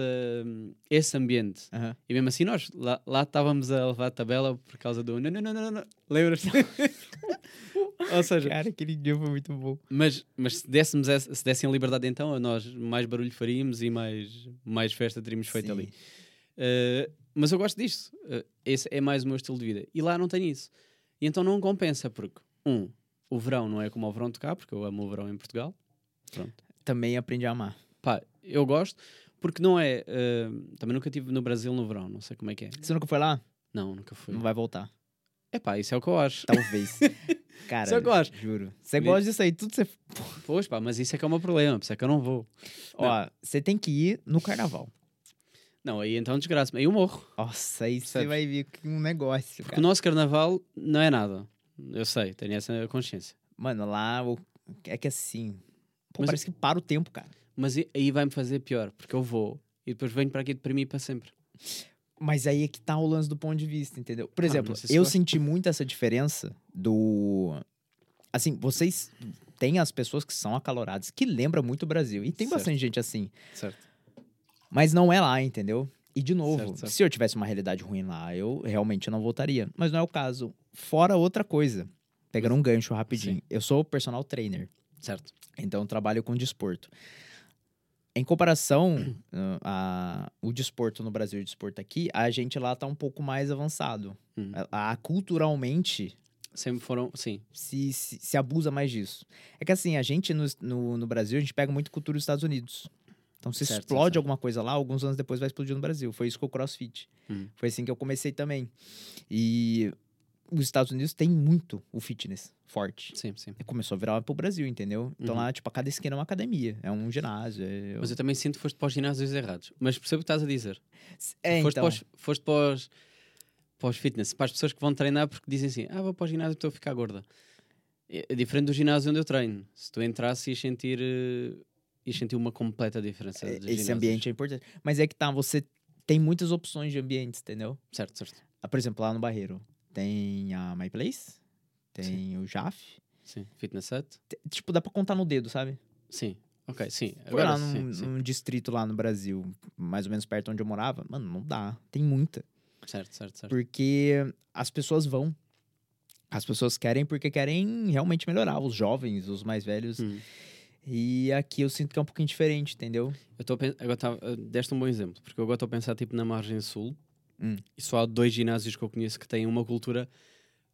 esse ambiente. E mesmo assim, nós lá, lá estávamos a levar a tabela por causa do. Não, não, não, não, não. Lembras-te? Ou seja, Cara, aquele dia foi muito bom. mas, mas se, dessemos essa- se dessem a liberdade, então, nós mais barulho faríamos e mais, mais festa teríamos feito Sim. ali. Uh, mas eu gosto disto. Uh, esse é mais o meu estilo de vida. E lá não tenho isso. E então não compensa, porque, um, o verão não é como o verão de cá, porque eu amo o verão em Portugal. Pronto. Também aprendi a amar. Pá, eu gosto, porque não é. uh, também nunca estive no Brasil no verão, não sei como é que é. Você nunca foi lá? Não, nunca fui. Não vai voltar. É pá, isso é o que eu acho. Talvez. Cara, Isso é o que eu acho. juro. Você gosta disso aí, tudo você. Pois pá, mas isso é que é o meu problema, por isso é que eu não vou. Ó, você tem que ir no carnaval. Não, aí então desgraça Aí eu morro. Nossa, aí você vai ver que um negócio, Porque cara. o nosso carnaval não é nada. Eu sei, tenho essa consciência. Mano, lá é que assim. Pô, Mas- parece que para o tempo, cara. Mas aí vai-me fazer pior, porque eu vou e depois venho para aqui deprimir para sempre. Mas aí é que tá o lance do ponto de vista, entendeu? Por Ah, exemplo, isso eu senti muito essa diferença do. Assim, vocês têm as pessoas que são acaloradas, que lembram muito o Brasil. E tem Certo. bastante gente assim. Certo. Mas não é lá, entendeu? E de novo, Certo, certo. se eu tivesse uma realidade ruim lá, eu realmente não voltaria. Mas não é o caso. Fora outra coisa. Pegando um gancho rapidinho. Sim. Eu sou personal trainer. Certo. Então, eu trabalho com desporto. Em comparação, a, o desporto no Brasil e o desporto aqui, a gente lá tá um pouco mais avançado. Uhum. A, a- culturalmente, Sempre foram, sim. se, se, se abusa mais disso. É que assim, a gente no, no, no Brasil, a gente pega muito cultura dos Estados Unidos. Então, se Certo, explode certo. alguma coisa lá, alguns anos depois vai explodir no Brasil. Foi isso com o CrossFit. Uhum. Foi assim que eu comecei também. E os Estados Unidos tem muito o fitness forte. Sim, sim. E começou a virar pro Brasil, entendeu? Então Uhum. lá, tipo, a cada esquina é uma academia, é um ginásio. É, Mas eu também sinto que foste para os ginásios errados. Mas percebo o que estás a dizer. é foste, então. para os, foste para os, para os fitness, para as pessoas que vão treinar porque dizem assim: ah, vou para o ginásio e estou a ficar gorda. É é diferente do ginásio onde eu treino. Se tu entrasses ias sentir, eh, ias sentir uma completa diferença. É, Esse ginásios. ambiente é importante. Mas é que tá, você tem muitas opções de ambientes, entendeu? Certo, certo. Ah, por exemplo, lá no Barreiro, tem a My Place, tem o JAF. Sim. Fitness set? Tipo, dá pra contar no dedo, sabe? Sim. Ok, sim. Foi Agora lá sim, num, sim. num distrito lá no Brasil, mais ou menos perto onde eu morava. Mano, não dá. Tem muita. Certo, certo, certo. Porque as pessoas vão. As pessoas querem porque querem realmente melhorar. Os jovens, os mais velhos. Hum. E aqui eu sinto que é um pouquinho diferente, entendeu? Eu estou a pen- agora tava- eh, deste um bom exemplo, porque eu agora estou a pensar tipo na margem sul Hum. e só há dois ginásios que eu conheço que têm uma cultura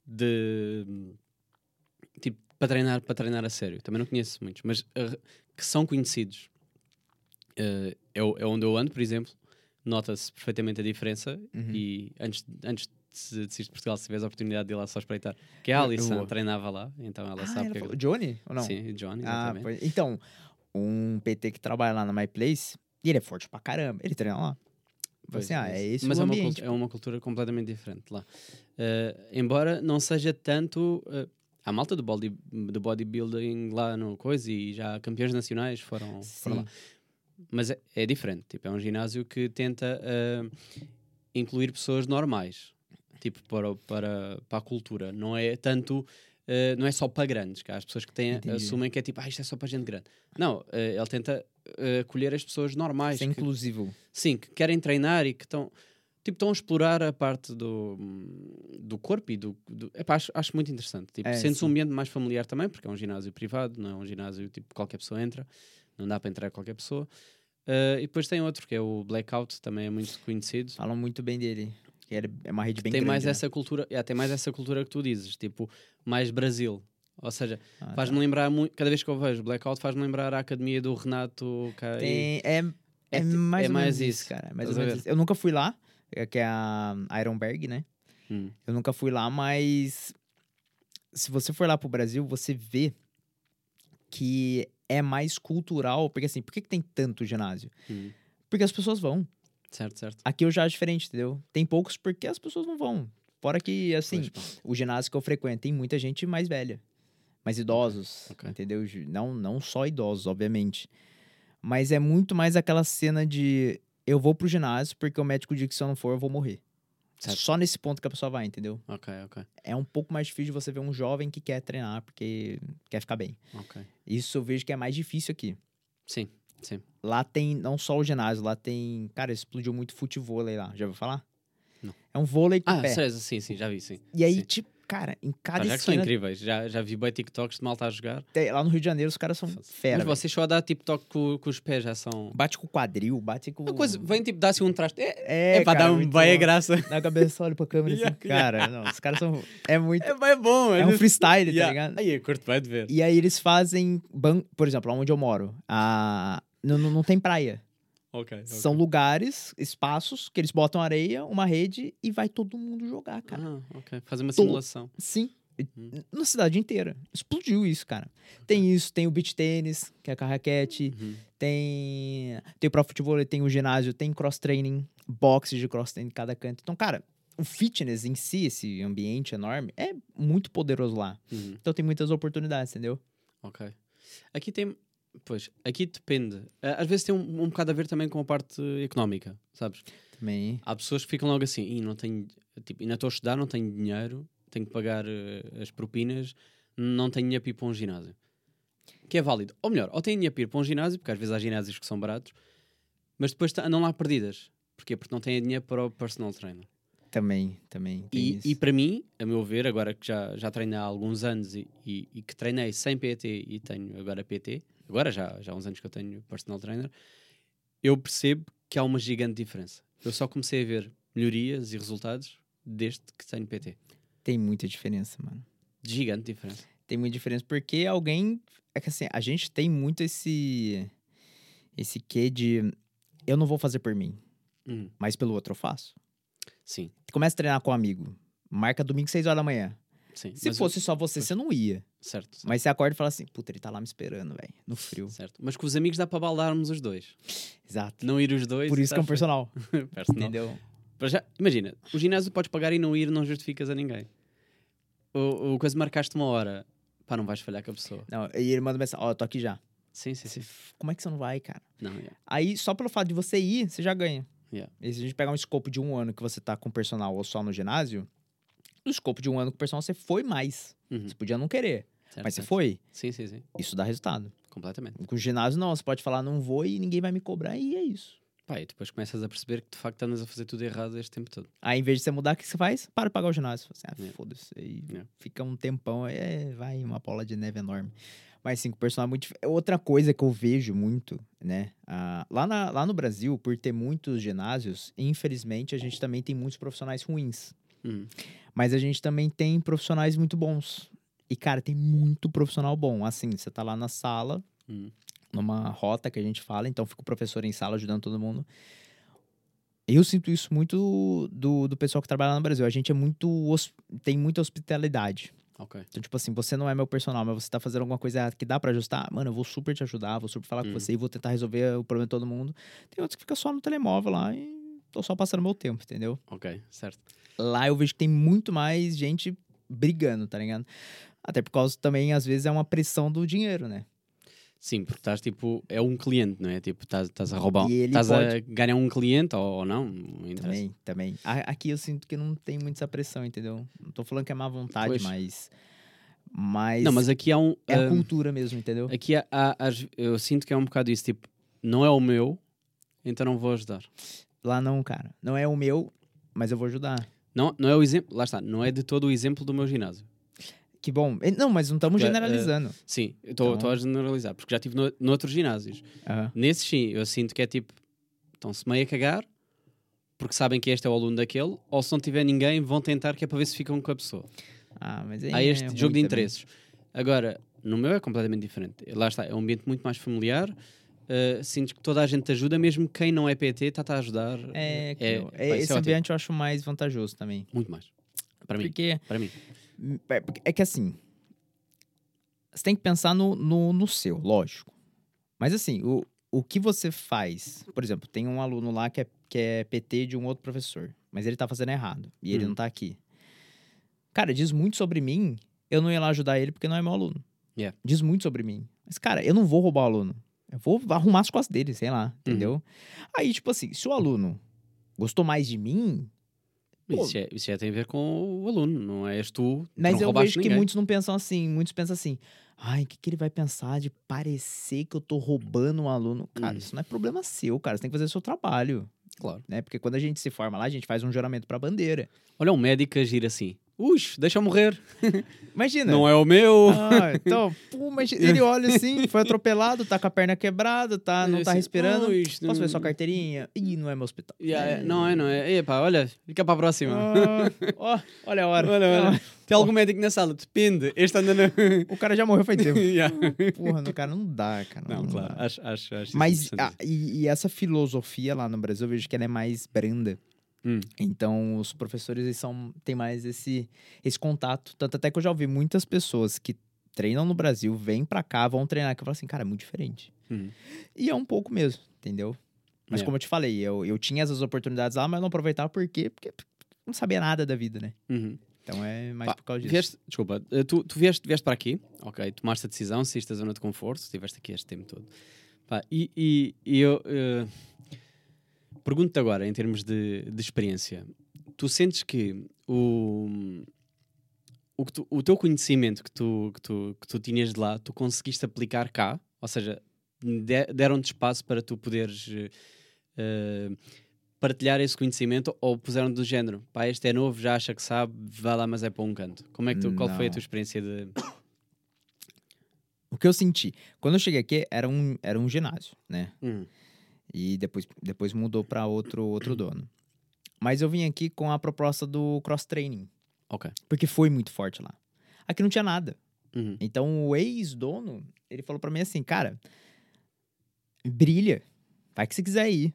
de tipo para treinar, para treinar a sério. Também não conheço muitos, mas eh, que são conhecidos. Eh, é, é onde eu ando, por exemplo, nota-se perfeitamente a diferença Uhum. e antes, antes de se de Portugal, se tiveres a oportunidade de ir lá só espreitar, que a Eu- eu Alison vou. treinava lá, então ela Ah, sabe ela que é Johnny? Ou não? Sim, Johnny, Ah, pois- então, um PT que trabalha lá na My Place, e ele é forte pra caramba, ele treina lá. Pois, assim, ah, é isso. esse Mas o é uma, é uma cultura completamente diferente lá. Eh, embora não seja tanto. eh, há malta do, body, do bodybuilding lá no coisa e já campeões nacionais foram, foram lá. Mas é, é diferente. Tipo, é um ginásio que tenta eh, incluir pessoas normais. Tipo, para, para, para a cultura. Não é tanto. Eh, não é só para grandes, que há as pessoas que têm, Entendi. assumem que é tipo, ah, isto é só para gente grande. Não, eh, ele tenta eh, acolher as pessoas normais. Ser que- inclusivo. Sim, que querem treinar e que estão tipo, estão a explorar a parte do, do corpo e do. do epá, acho, acho muito interessante. Tipo, É, um ambiente mais familiar também, porque é um ginásio privado, não é um ginásio tipo que qualquer pessoa entra, não dá para entrar qualquer pessoa. Ah, e depois tem outro que é o Blackout, também é muito conhecido. Falam muito bem dele. Que ele É uma rede bem tem grande. mais né? essa cultura, é, tem mais essa cultura que tu dizes, tipo, mais Brasil. Ou seja, Ah, faz-me lembrar muito, cada vez que eu vejo Blackout, faz-me lembrar a academia do Renato Cai. Tem, é, é, É mais é mais isso, isso, cara. é Mais ou menos isso. Eu nunca fui lá, é que é a Ironberg, né? Hum, Eu nunca fui lá, mas se você for lá pro Brasil, você vê que é mais cultural. Porque assim, por que, que tem tanto ginásio? hum. Porque as pessoas vão. Certo, certo. Aqui eu já acho diferente, entendeu? Tem poucos porque as pessoas não vão. Fora que, assim, o ginásio que eu frequento tem muita gente mais velha. Mais idosos, ok. entendeu? Não, não só idosos, obviamente. Mas é muito mais aquela cena de eu vou pro ginásio porque o médico diz que se eu não for eu vou morrer. Certo. Só nesse ponto que a pessoa vai, entendeu? Ok, ok, É um pouco mais difícil de você ver um jovem que quer treinar porque quer ficar bem. Isso eu vejo que é mais difícil aqui. Sim, sim. Lá tem não só o ginásio, lá tem. Cara, explodiu muito futevôlei lá. Já ouviu falar? Não. É um vôlei com Ah, pé. sério, sim, sim, já vi, sim. E aí, Sim. tipo, cara, em cada já que são incríveis, já, já vi bem TikToks de malta a jogar. tem- lá no Rio de Janeiro, os caras são fera. Mas vocês só tipo toque com, com os pés, já são. Bate com o quadril, bate com. Uma coisa, vem tipo dar assim um traste. É, É, é, para cara, dar um muito bem a graça. Na cabeça, olha pra câmera assim, cara. Não, os caras são. É muito. É bem bom, É um freestyle, tá ligado? Aí, curto bem de ver. E aí eles fazem. Ban... Por exemplo, onde eu moro, a... não, não, tem praia. Ok. ok. São lugares, espaços, que eles botam areia, uma rede e vai todo mundo jogar, cara. Ah, ok. Fazer uma simulação. Sim. Hum. Na cidade inteira. Explodiu isso, cara. Tem isso, tem o beach tênis, que é com a raquete, Uhum. tem, tem o pro futebol, tem o ginásio, tem cross training, boxe de cross training em cada canto. Então, cara, o fitness em si, esse ambiente enorme, é muito poderoso lá. Uhum. Então tem muitas oportunidades, entendeu? Ok. Aqui tem. Pois, aqui depende. Às vezes tem um, um bocado a ver também com a parte económica, sabes? Também. Há pessoas que ficam logo assim, "Ih, não tenho, tipo, ainda estou a estudar, não tenho dinheiro, tenho que pagar eh, as propinas, não tenho dinheiro para ir para um ginásio. Que é válido. Ou melhor, ou tenho dinheiro para ir para um ginásio, porque às vezes há ginásios que são baratos, mas depois andam lá perdidas. Porquê? Porque não têm dinheiro para o personal trainer. Também, também. E, e para mim, a meu ver, agora que já, já treinei há alguns anos e, e- e que treinei sem PT e tenho agora PT, agora já, já há uns anos que eu tenho personal trainer, eu percebo que há uma gigante diferença. Eu só comecei a ver melhorias e resultados desde que tenho PT. Tem muita diferença, mano. Gigante diferença. Tem muita diferença porque alguém. É que assim, a gente tem muito esse. Esse quê de. Eu não vou fazer por mim, Uhum. mas pelo outro eu faço. Sim, Começa a treinar com um amigo. Marca domingo, 6 horas da manhã. sim. Se fosse só você, você não ia. Certo, certo, Mas você acorda e fala assim: puta, ele tá lá me esperando, velho. No frio. certo. Mas com os amigos dá para baldarmos os dois. Exato. Não ir os dois. Por isso que é um personal. Personal. Entendeu? Já, imagina, o ginásio podes pagar e não ir, não justificas a ninguém. O, o coisa marcaste uma hora, pá, não vais falhar com a pessoa. Não, e ele manda mensagem: ó, eu tô aqui já. Sim, sim, sim. Como é que você não vai, cara? Não, yeah. Aí, só pelo fato de você ir, você já ganha. Yeah. E se a gente pegar um escopo de um ano que você tá com personal ou só no ginásio, no escopo de um ano com personal, você foi mais. Uhum. Você podia não querer, Certo, mas você certo. foi. Sim, sim, sim. Isso dá resultado. Completamente. Com o ginásio, não. Você pode falar, não vou e ninguém vai me cobrar, e é isso. Pá, e depois começas a perceber que de facto andas a fazer tudo errado este tempo todo. Aí, em vez de você mudar, o que você faz? Para de pagar o ginásio. Você, ah, Yeah. foda-se. Aí Yeah. fica um tempão, aí é, vai uma bola de neve enorme. Mas sim, com o personal é muito dif- Outra coisa que eu vejo muito, né? ah, lá, na- lá no Brasil, por ter muitos ginásios, infelizmente, a gente também tem muitos profissionais ruins. Uhum. Mas a gente também tem profissionais muito bons. E, cara, tem muito profissional bom. Assim, você tá lá na sala, Uhum. numa rota que a gente fala, então fica o professor em sala ajudando todo mundo. Eu sinto isso muito do, do pessoal que trabalha lá no Brasil. A gente é muito. tem muita hospitalidade. Ok. Então, tipo assim, você não é meu personal, mas você tá fazendo alguma coisa que dá pra ajustar, mano, eu vou super te ajudar, vou super falar Uhum. com você e vou tentar resolver o problema de todo mundo. Tem outros que fica só no telemóvel lá e tô só passando meu tempo, entendeu? Ok, certo. Lá eu vejo que tem muito mais gente brigando, tá ligado? Até por causa também, às vezes, é uma pressão do dinheiro, né? Sim, porque estás tipo, é um cliente, não é? Tipo, estás, estás a roubar, estás a pode- ganhar um cliente ou, ou não, não. Também, também. A- Aqui eu sinto que não tem muito essa pressão, entendeu? Não tô falando que é má vontade, Pois. mas. Mas. Não, mas aqui há um. é a ah, cultura mesmo, entendeu? aqui há, há- eu sinto que é um bocado isso, tipo, não é o meu, então não vou ajudar. Lá não, cara. Não é o meu, mas eu vou ajudar. Não, não é o exemplo, lá está, não é de todo o exemplo do meu ginásio. Que bom. Não, mas não estamos eh, generalizando. Sim, eu estou Então- a generalizar, porque já estive no, noutros ginásios. Aham. Nesses sim, eu sinto que é tipo, estão-se meio a cagar, porque sabem que este é o aluno daquele, ou se não tiver ninguém, vão tentar que é para ver se ficam com a pessoa. Ah, mas aí Há é este ruim jogo de também. interesses. Agora, no meu é completamente diferente. Lá está, é um ambiente muito mais familiar. Uh, sinto que toda a gente te ajuda, mesmo quem não é PT, está-te a ajudar. É, que É, eu- é- esse é ótimo. ambiente eu acho mais vantajoso também. Muito mais. Para mim. Porque Para mim. é é que assim. Você tem que pensar no, no, no seu, lógico. Mas assim, o, o que você faz. Por exemplo, tem um aluno lá que é, que é PT de um outro professor, mas ele tá fazendo errado e ele Hum. não tá aqui. Cara, diz muito sobre mim. Eu não ia lá ajudar ele porque não é meu aluno. Yeah. Diz muito sobre mim. Mas, cara, eu não vou roubar o aluno. Eu vou arrumar as costas dele, sei lá, entendeu? Aí, tipo assim, se o aluno gostou mais de mim, Pô. Isso, já, isso já tem a ver com o aluno, não és tu. Mas eu vejo que muitos não pensam assim. Muitos pensam assim. Ai, o que, que ele vai pensar de parecer que eu tô roubando um aluno? Cara, Hum. isso não é problema seu, cara. Você tem que fazer o seu trabalho, Claro. né? Porque quando a gente se forma lá, a gente faz um juramento pra bandeira. Olha um médico agir assim. Ux, deixa eu morrer. Imagina. Não é o meu. Ah, então, pô, mas ele olha assim, foi atropelado, tá com a perna quebrada, tá, não tá Assim, respirando. "Oh, Posso ver não- sua carteirinha? Ih, não é meu hospital. Yeah, É. Não é, não é. Epá, olha, fica para a próxima. Ah, Ó, olha a hora. Olha, olha. Não, Tem algum médico na sala? Depende. Este anda na. O cara já morreu faz tempo. Yeah. Porra, no cara não dá, cara. Não, claro. dá. Acho, acho, acho Mas interessante. ah, e, e essa filosofia lá no Brasil, eu vejo que ela é mais branda. Hum. Então, os professores são, têm mais esse, esse contato. Tanto até que eu já ouvi muitas pessoas que treinam no Brasil, vêm pra cá, vão treinar, que eu falo assim, cara, é muito diferente. Uhum. E é um pouco mesmo, entendeu? Mas É. como eu te falei, eu, eu tinha essas oportunidades lá, mas não aproveitava por quê? Porque não sabia nada da vida, né? Uhum. Então é mais Pá, por causa disso. Vieste, desculpa, eh, tu, tu vieste, vieste para aqui, ok, tomaste a decisão, saíste da zona de conforto, estiveste aqui este tempo todo. Pá, e, e- e eu eh, pergunto-te agora, em termos de, de experiência, tu sentes que o, o, que tu- o teu conhecimento que tu, que, tu, que tu tinhas de lá, tu conseguiste aplicar cá? Ou seja, de- deram-te espaço para tu poderes eh, partilhar esse conhecimento ou puseram do género, pá, este é novo, já acha que sabe, vai lá, mas é para um canto. Como é que tu, qual foi a tua experiência de. O que eu senti? Quando eu cheguei aqui, era um, era um ginásio, né? Hum, E depois, depois mudou para outro, outro dono. Mas eu vim aqui com a proposta do cross-training, ok. porque foi muito forte lá. Aqui não tinha nada. Uhum. Então o ex-dono, ele falou pra mim assim, cara, brilha, vai que você quiser ir.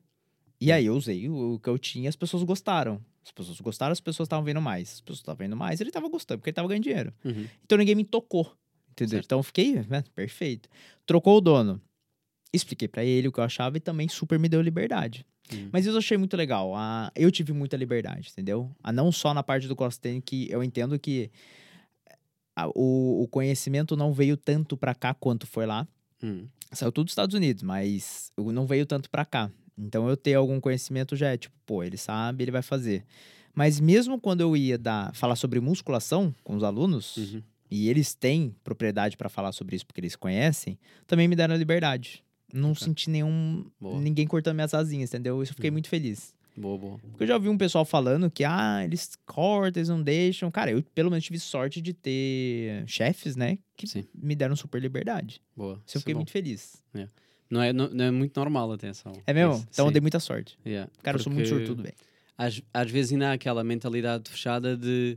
E aí eu usei o, que eu tinha, as pessoas gostaram. As pessoas gostaram, as pessoas estavam vendo mais. As pessoas estavam vendo mais, ele tava gostando, porque ele tava ganhando dinheiro. Uhum. Então ninguém me tocou. Entendeu? Certo. Então eu fiquei, né, perfeito. Trocou o dono. Expliquei pra ele o que eu achava e também super me deu liberdade. Uhum. Mas isso eu achei muito legal. A, eu tive muita liberdade, entendeu? A não só na parte do cross-training, que eu entendo que a- o, o conhecimento não veio tanto pra cá quanto foi lá. Uhum. Saiu tudo dos Estados Unidos, mas não veio tanto pra cá. Então eu ter algum conhecimento já é tipo, pô, ele sabe, ele vai fazer. Mas mesmo quando eu ia dar, falar sobre musculação com os alunos, Uhum. e eles têm propriedade pra falar sobre isso porque eles conhecem, também me deram a liberdade. Não Ok. senti nenhum. Boa. ninguém cortando minhas asinhas, entendeu? Isso eu fiquei Uhum. muito feliz. Boa, boa. Porque eu já ouvi um pessoal falando que, ah, eles cortam, eles não deixam. Cara, eu pelo menos tive sorte de ter chefes, né? Que Sim. me deram super liberdade. Boa. Isso eu Isso é fiquei bom. muito feliz. Não é, não, não é muito normal, atenção. É mesmo? Então eu sim. dei muita sorte. Yeah. Cara, eu sou muito Porque sortudo, velho. Às, às vezes ainda há aquela mentalidade fechada de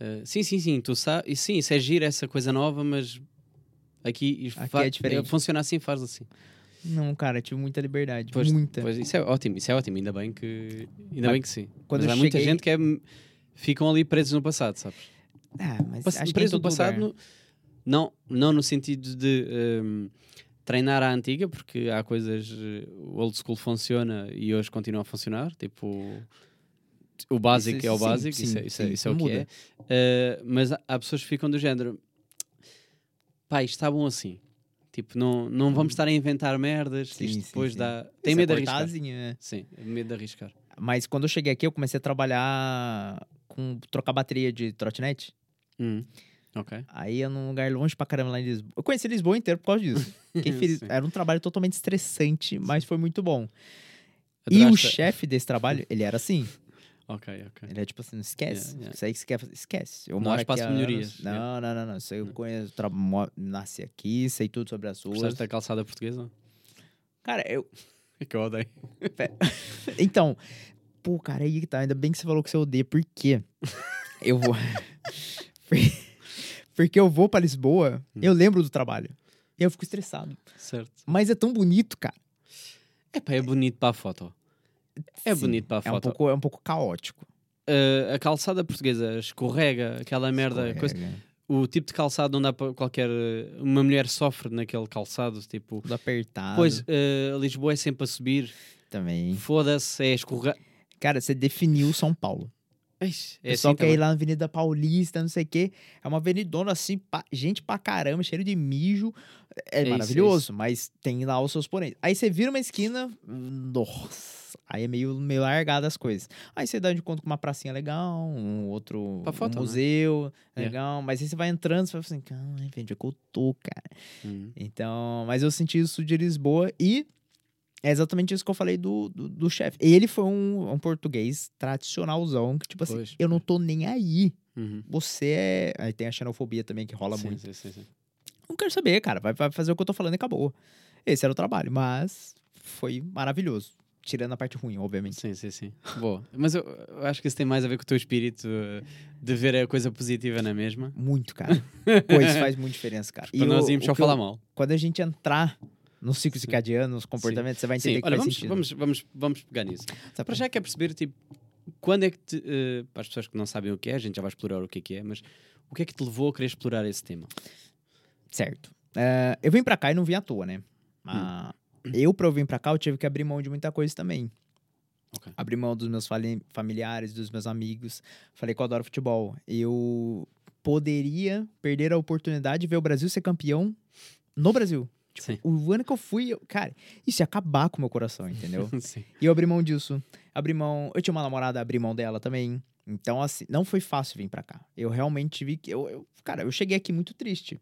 eh, sim, sim, sim, tu sabes, e sim, isso é giro, essa coisa nova, mas aqui, Aqui é diferente. funciona assim, faz assim. Não, cara, tive muita liberdade. Pois, muita. pois, isso é ótimo, isso é ótimo, ainda bem que, ainda Mas bem que sim. quando mas há muita cheguei- gente que é, ficam ali presos no passado, sabes? Ah, mas Pass- acho que em preso no passado, no- não, não no sentido de ehm, treinar à antiga, porque há coisas, eh, o old school funciona e hoje continua a funcionar, tipo o básico Isso- é o básico, sim, isso, é- isso é, sim, isso é o não que muda. é. Eh, mas há, há pessoas que ficam do género, pá, isto está bom assim. Tipo, não, não vamos estar a inventar merdas, Sim, isto depois sim. dá. Tem é medo de arriscar. né? Sim, medo de arriscar. Mas quando eu cheguei aqui, eu comecei a trabalhar com trocar bateria de trotinete. Hum, Ok. Aí é num lugar longe pra caramba lá em Lisboa. Eu conheci Lisboa inteiro por causa disso. Feliz. Era um trabalho totalmente estressante, mas foi muito bom. E o Adoraste- chefe desse trabalho, ele era assim. Ok, ok. Ele é tipo assim, esquece. Yeah, yeah. Isso aí que você quer fazer, esquece. Eu Não moro espaço aqui melhorias. Não, Yeah. não, não, não. Isso aí eu conheço, tra... nasci aqui, sei tudo sobre as ruas. Gostaste da calçada portuguesa? Cara, eu... É que eu odeio. Então, pô, cara, aí que tá. Ainda bem que você falou que você odeia. Por quê? Eu vou... Por- Porque eu vou pra Lisboa, Hum. eu lembro do trabalho. E eu fico estressado. Certo. Mas é tão bonito, cara. É pá, é bonito para a foto. É Sim, bonito para a É um, foto. pouco, é um pouco caótico. Uh, a calçada portuguesa escorrega, aquela merda. coisa- Escorrega, o tipo de calçado não dá para qualquer. Uma mulher sofre naquele calçado. Tipo, Tudo apertado. pois uh, Lisboa é sempre a subir. Também. Foda-se, é escorregar. Cara, você definiu São Paulo. O É pessoal assim quer ir lá na Avenida Paulista, não sei o quê. É uma avenidona assim, pa- gente pra caramba, cheiro de mijo. É, É isso, é maravilhoso, mas tem lá os seus porém. Aí você vira uma esquina, nossa. Aí é meio, meio largada as coisas. Aí você dá de conta com uma pracinha legal, um outro foto, um né? museu É. legal. Mas aí você vai entrando, você vai assim, cara, onde é que eu tô, cara? Hum. Então, mas eu senti isso de Lisboa e é exatamente isso que eu falei do, do, do chefe. Ele foi um, um português tradicionalzão, que tipo assim, Pois, eu não tô nem aí. Uhum. Você é. Aí tem a xenofobia também que rola Sim, muito. sim, sim, sim. Não quero saber, cara. Vai, vai fazer o que eu tô falando e acabou. Esse era o trabalho, mas foi maravilhoso. Tirando a parte ruim, obviamente. Sim, sim, sim. Boa. Mas eu, eu acho que isso tem mais a ver com o teu espírito de ver a coisa positiva na mesma. Muito, cara. Pô, isso faz muita diferença, cara. Para nós o- íamos só que eu- falar mal. Quando a gente entrar no ciclo Sim. circadiano, nos comportamentos, você vai entender Sim, que olha, vamos, sentido. vamos, vamos, vamos pegar nisso. Sabe? Para já quer perceber, tipo, quando é que te, eh, para as pessoas que não sabem o que é, a gente já vai explorar o que é que é, mas o que é que te levou a querer explorar esse tema? Certo. É, eu vim pra cá e não vim à toa, né? Ah, Eu, pra eu vir pra cá, eu tive que abrir mão de muita coisa também. Ok. Abrir mão dos meus familiares, dos meus amigos. Falei que eu adoro futebol. Eu poderia perder a oportunidade de ver o Brasil ser campeão no Brasil. Sim. O ano que eu fui, eu- cara, isso ia acabar com o meu coração, entendeu? E eu abri mão disso. Abri mão. Eu tinha uma namorada, abri mão dela também. Então, assim, não foi fácil vir pra cá. Eu realmente vi que. Eu, eu- cara, eu cheguei aqui muito triste.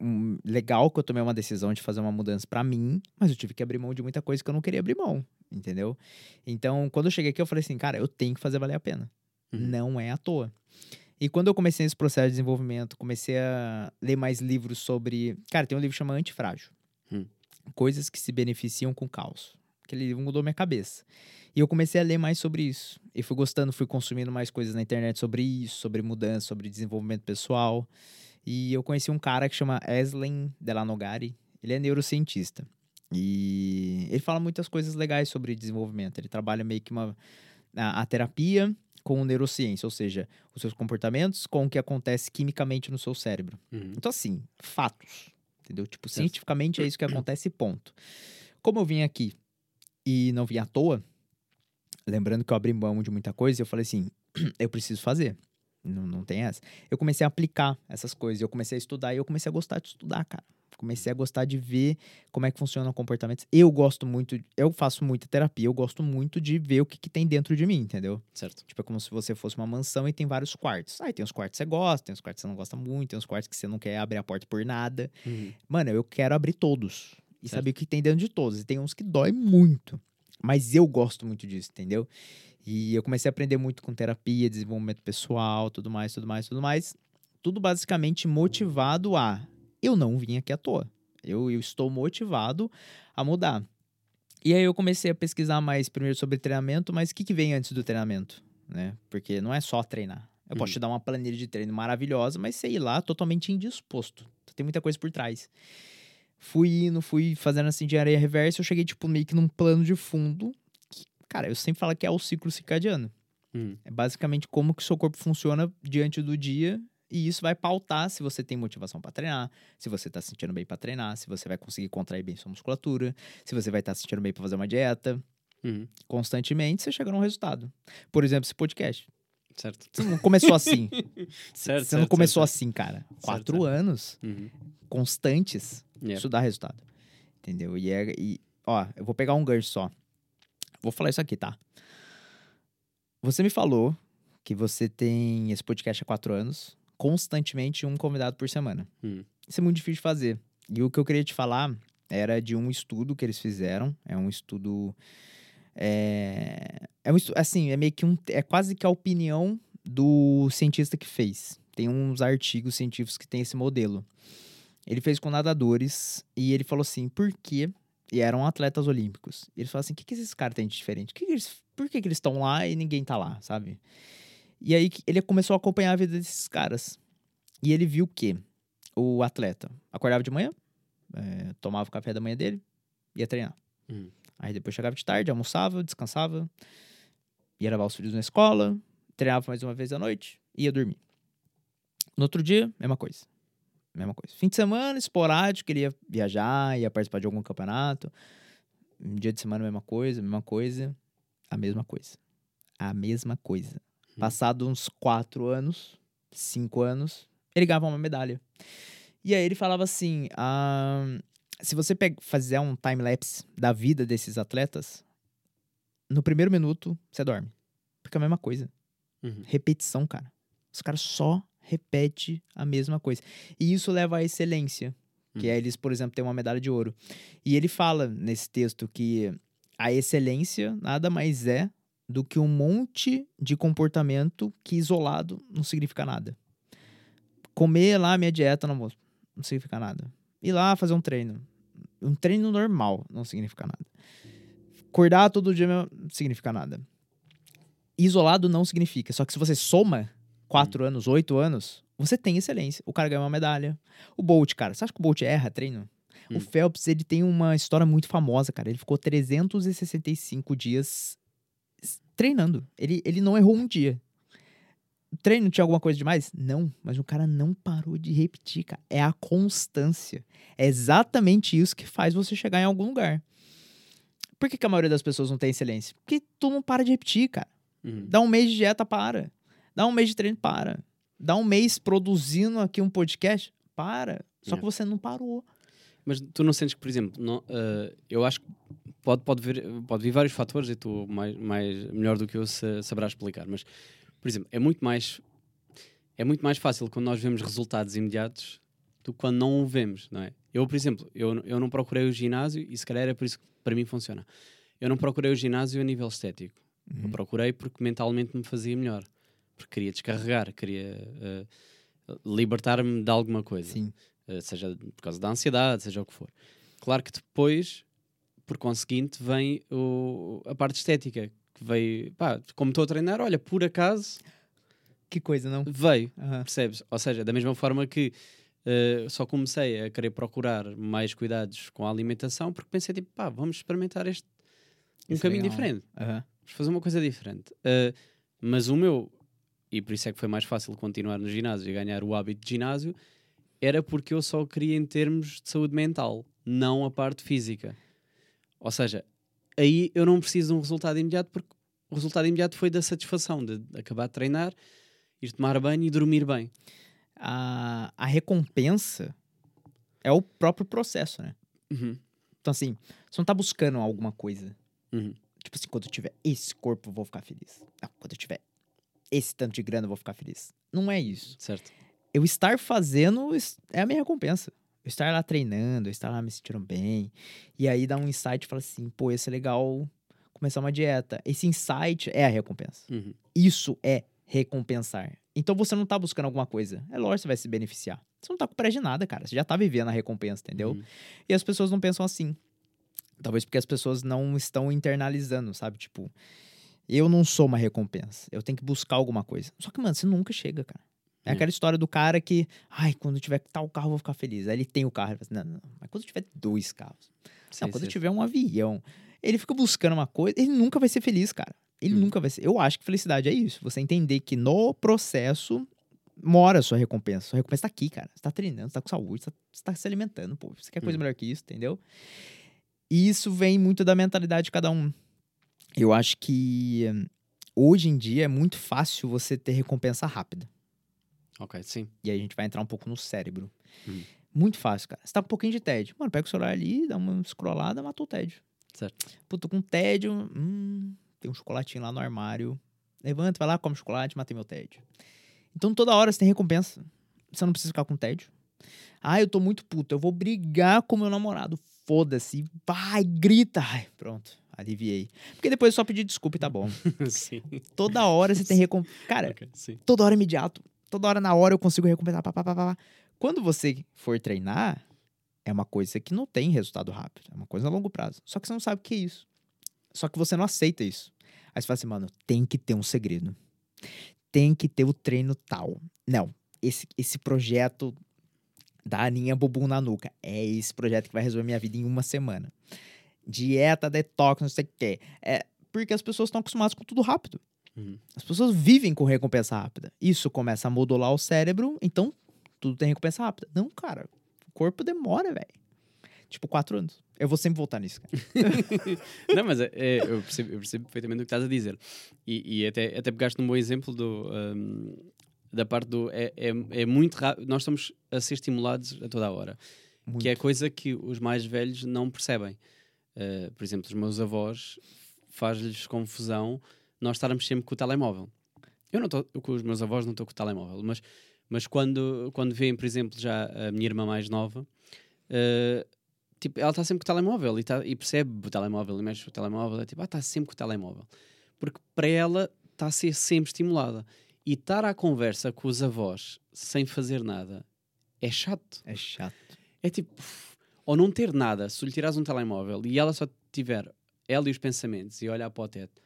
Hum, legal que eu tomei uma decisão de fazer uma mudança pra mim, mas eu tive que abrir mão de muita coisa que eu não queria abrir mão, entendeu? Então, quando eu cheguei aqui, eu falei assim, cara, eu tenho que fazer valer a pena. Uhum. Não é à toa. E quando eu comecei esse processo de desenvolvimento, comecei a ler mais livros sobre. Cara, tem um livro chamado Antifrágil. Hum. Coisas que se beneficiam com caos. Aquele livro mudou minha cabeça. E eu comecei a ler mais sobre isso. E fui gostando, fui consumindo mais coisas na internet sobre isso, sobre mudança, sobre desenvolvimento pessoal. E eu conheci um cara que chama Eslen Delanogari. Ele é neurocientista. E ele fala muitas coisas legais sobre desenvolvimento. Ele trabalha meio que uma, a, a terapia com neurociência, ou seja, os seus comportamentos com o que acontece quimicamente no seu cérebro. Uhum. Então, assim, fatos. Entendeu? Tipo, Certo. cientificamente é isso que acontece, ponto. Como eu vim aqui e não vim à toa, lembrando que eu abri mão de muita coisa, eu falei assim: eu preciso fazer. Não, não tem essa. Eu comecei a aplicar essas coisas, eu comecei a estudar e eu comecei a gostar de estudar, cara. Comecei a gostar de ver como é que funciona o comportamento. Eu gosto muito, eu faço muita terapia, eu gosto muito de ver o que, que tem dentro de mim, entendeu? Certo. Tipo, é como se você fosse uma mansão e tem vários quartos. Aí tem os quartos que você gosta, tem os quartos que você não gosta muito, tem os quartos que você não quer abrir a porta por nada. Uhum. Mano, eu quero abrir todos. E Certo. saber o que tem dentro de todos. E tem uns que dói muito. Mas eu gosto muito disso, entendeu? E eu comecei a aprender muito com terapia, desenvolvimento pessoal, tudo mais, tudo mais, tudo mais. Tudo basicamente motivado a. Eu não vim aqui à toa. Eu, eu estou motivado a mudar. E aí eu comecei a pesquisar mais primeiro sobre treinamento, mas o que, que vem antes do treinamento? Né? Porque não é só treinar. Eu posso Uhum. te dar uma planilha de treino maravilhosa, mas sei lá, totalmente indisposto. Tem muita coisa por trás. Fui indo, fui fazendo assim de areia reversa, eu cheguei, tipo, meio que num plano de fundo. Que, cara, eu sempre falo que é o ciclo circadiano. Uhum. É basicamente como que o seu corpo funciona diante do dia. E isso vai pautar se você tem motivação pra treinar, se você tá se sentindo bem pra treinar, se você vai conseguir contrair bem sua musculatura, se você vai estar se sentindo bem pra fazer uma dieta. Uhum. Constantemente você chega num resultado. Por exemplo, esse podcast. Certo. Você não começou assim. Certo. você não certo, começou certo, assim, cara. Quatro anos Uhum. constantes. Yeah. Isso dá resultado. Entendeu? E, é, e, ó, eu vou pegar um gancho só. Vou falar isso aqui, tá? Você me falou que você tem esse podcast há quatro anos, constantemente um convidado por semana. Hum. Isso é muito difícil de fazer. E o que eu queria te falar era de um estudo que eles fizeram. É um estudo. É, é um estudo, assim, é meio que um. É quase que a opinião do cientista que fez. Tem uns artigos científicos que tem esse modelo. Ele fez com nadadores e ele falou assim: por quê? E eram atletas olímpicos. E ele falou assim: o que, que esses caras têm de diferente? Que que eles, por que, que eles estão lá e ninguém tá lá, sabe? E aí ele começou a acompanhar a vida desses caras. E ele viu que o atleta acordava de manhã, eh, tomava o café da manhã dele, ia treinar. Uhum. Aí depois chegava de tarde, almoçava, descansava, ia levar os filhos na escola, treinava mais uma vez à noite, ia dormir. No outro dia, mesma coisa. Mesma coisa. Fim de semana, esporádico, ele ia viajar, ia participar de algum campeonato. Um dia de semana, mesma coisa, mesma coisa. A mesma coisa. A mesma coisa. Passado uns quatro anos, cinco anos, ele ganhava uma medalha. E aí ele falava assim: ah, se você fizer um time-lapse da vida desses atletas, no primeiro minuto você dorme. Porque é a mesma coisa. Uhum. Repetição, cara. Os caras só repetem a mesma coisa. E isso leva à excelência. Que é eles, por exemplo, têm uma medalha de ouro. E ele fala nesse texto que a excelência nada mais é do que um monte de comportamento que isolado não significa nada. Comer lá minha dieta no almoço não significa nada. Ir lá fazer um treino. Um treino normal não significa nada. Acordar todo dia não significa nada. Isolado não significa. Só que se você soma quatro anos, oito anos, você tem excelência. O cara ganha uma medalha. O Bolt, cara, você acha que o Bolt erra treino? Hum. O Phelps, ele tem uma história muito famosa, cara. Ele ficou 365 dias treinando. Ele, ele não errou um dia. O treino tinha alguma coisa demais? Não, mas o cara não parou de repetir, cara. É a constância. É exatamente isso que faz você chegar em algum lugar. Por que, que a maioria das pessoas não tem excelência? Porque tu não para de repetir, cara. Uhum. Dá um mês de dieta, para. Dá um mês de treino, para. Dá um mês produzindo aqui um podcast, para. Só É. que você não parou. Mas tu não sentes que, por exemplo, não, eh, eu acho que pode, pode, vir, pode vir vários fatores e tu, mais, mais, melhor do que eu, sa- saberás explicar. Mas, por exemplo, é muito mais é muito mais fácil quando nós vemos resultados imediatos do que quando não o vemos, não é? Eu, por exemplo, eu, eu não procurei o ginásio e se calhar é por isso que para mim funciona. Eu não procurei o ginásio a nível estético. Eu procurei porque mentalmente me fazia melhor. Porque queria descarregar, queria eh, libertar-me de alguma coisa. Sim. Uh, seja por causa da ansiedade, seja o que for. Claro que depois, por conseguinte, vem o- a parte estética, que veio, pá, como estou a treinar, olha, por acaso Que coisa, não? veio, Aham. percebes? Ou seja, da mesma forma que uh, só comecei a querer procurar mais cuidados com a alimentação, porque pensei, tipo, pá, vamos experimentar este um Isso caminho diferente Aham. vamos fazer uma coisa diferente. Uh, mas o meu, e por isso é que foi mais fácil continuar no ginásio e ganhar o hábito de ginásio, era porque eu só queria em termos de saúde mental, não a parte física. Ou seja, aí eu não preciso de um resultado imediato, porque o resultado imediato foi da satisfação de acabar de treinar, ir tomar banho e dormir bem. A, a recompensa é o próprio processo, né? Uhum, Então, assim, você não tá buscando alguma coisa. uhum, Tipo assim, quando eu tiver esse corpo, eu vou ficar feliz. Não, quando eu tiver esse tanto de grana, eu vou ficar feliz. Não é isso. certo. Eu estar fazendo é a minha recompensa. Eu estar lá treinando, eu estar lá me sentindo bem. E aí dá um insight e fala assim, pô, ia ser legal começar uma dieta. Esse insight é a recompensa. Uhum, Isso é recompensar. Então você não tá buscando alguma coisa. É lógico que você vai se beneficiar. Você não tá com pressa de nada, cara. Você já tá vivendo a recompensa, entendeu? uhum, E as pessoas não pensam assim. Talvez porque as pessoas não estão internalizando, sabe? Tipo, eu não sou uma recompensa. Eu tenho que buscar alguma coisa. Só que, mano, você nunca chega, cara. É É. aquela história do cara que, ai, quando tiver tal carro, eu vou ficar feliz. Aí ele tem o carro. Ele fala assim, não, não, mas quando tiver dois carros. Sim, não, quando eu sim. tiver um avião. Ele fica buscando uma coisa, ele nunca vai ser feliz, cara. Ele Hum. nunca vai ser. Eu acho que felicidade é isso. Você entender que no processo mora a sua recompensa. Sua recompensa tá aqui, cara. Você tá treinando, você tá com saúde, você tá, você tá se alimentando, pô. Você quer coisa Hum. melhor que isso, entendeu? E isso vem muito da mentalidade de cada um. Eu acho que hum, hoje em dia é muito fácil você ter recompensa rápida. Ok, sim. E aí a gente vai entrar um pouco no cérebro. Hum. Muito fácil, cara. Você tá com um pouquinho de tédio. Mano, pega o celular ali, dá uma scrollada, matou o tédio. Certo. Pô, tô com tédio. Hum, tem um chocolatinho lá no armário. Levanta, vai lá, come chocolate, matei meu tédio. Então toda hora você tem recompensa. Você não precisa ficar com tédio. Ah, eu tô muito puto. Eu vou brigar com meu namorado. Foda-se. Vai, grita. Ai, pronto. Aliviei. Porque depois é só pedir desculpa e tá bom. sim. Toda hora você tem recompensa. Cara, Ok, sim. toda hora é imediato. Toda hora na hora eu consigo recompensar. Pá, pá, pá, pá. Quando você for treinar, é uma coisa que não tem resultado rápido. É uma coisa a longo prazo. Só que você não sabe o que é isso. Só que você não aceita isso. Aí você fala assim, mano, tem que ter um segredo. Tem que ter o treino tal. Não, esse, esse projeto da Aninha Bumbum na nuca. É esse projeto que vai resolver minha vida em uma semana. Dieta, detox, não sei o que. É porque as pessoas estão acostumadas com tudo rápido. Uhum. As pessoas vivem com recompensa rápida. Isso começa a modular o cérebro, então tudo tem recompensa rápida. Não, cara. O corpo demora, velho. Tipo, quatro anos. Eu vou sempre voltar nisso, cara. Não, mas é, é, eu, percebo, eu percebo perfeitamente o que estás a dizer. E, e até, até pegaste num bom exemplo do, hum, da parte do. É, é, é muito rápido. Nós estamos a ser estimulados a toda a hora. Que é coisa que os mais velhos não percebem. Uh, por exemplo, os meus avós faz-lhes confusão nós estarmos sempre com o telemóvel. Eu não estou com os meus avós, não estou com o telemóvel, mas, mas quando, quando veem, por exemplo, já a minha irmã mais nova, uh, tipo, ela está sempre com o telemóvel e, tá, e percebe o telemóvel e mexe o telemóvel, é tipo, ah, está sempre com o telemóvel. Porque para ela está a ser sempre estimulada. E estar à conversa com os avós sem fazer nada é chato. É chato. É tipo, ou não ter nada, se lhe tirares um telemóvel e ela só tiver ela e os pensamentos e olhar para o teto,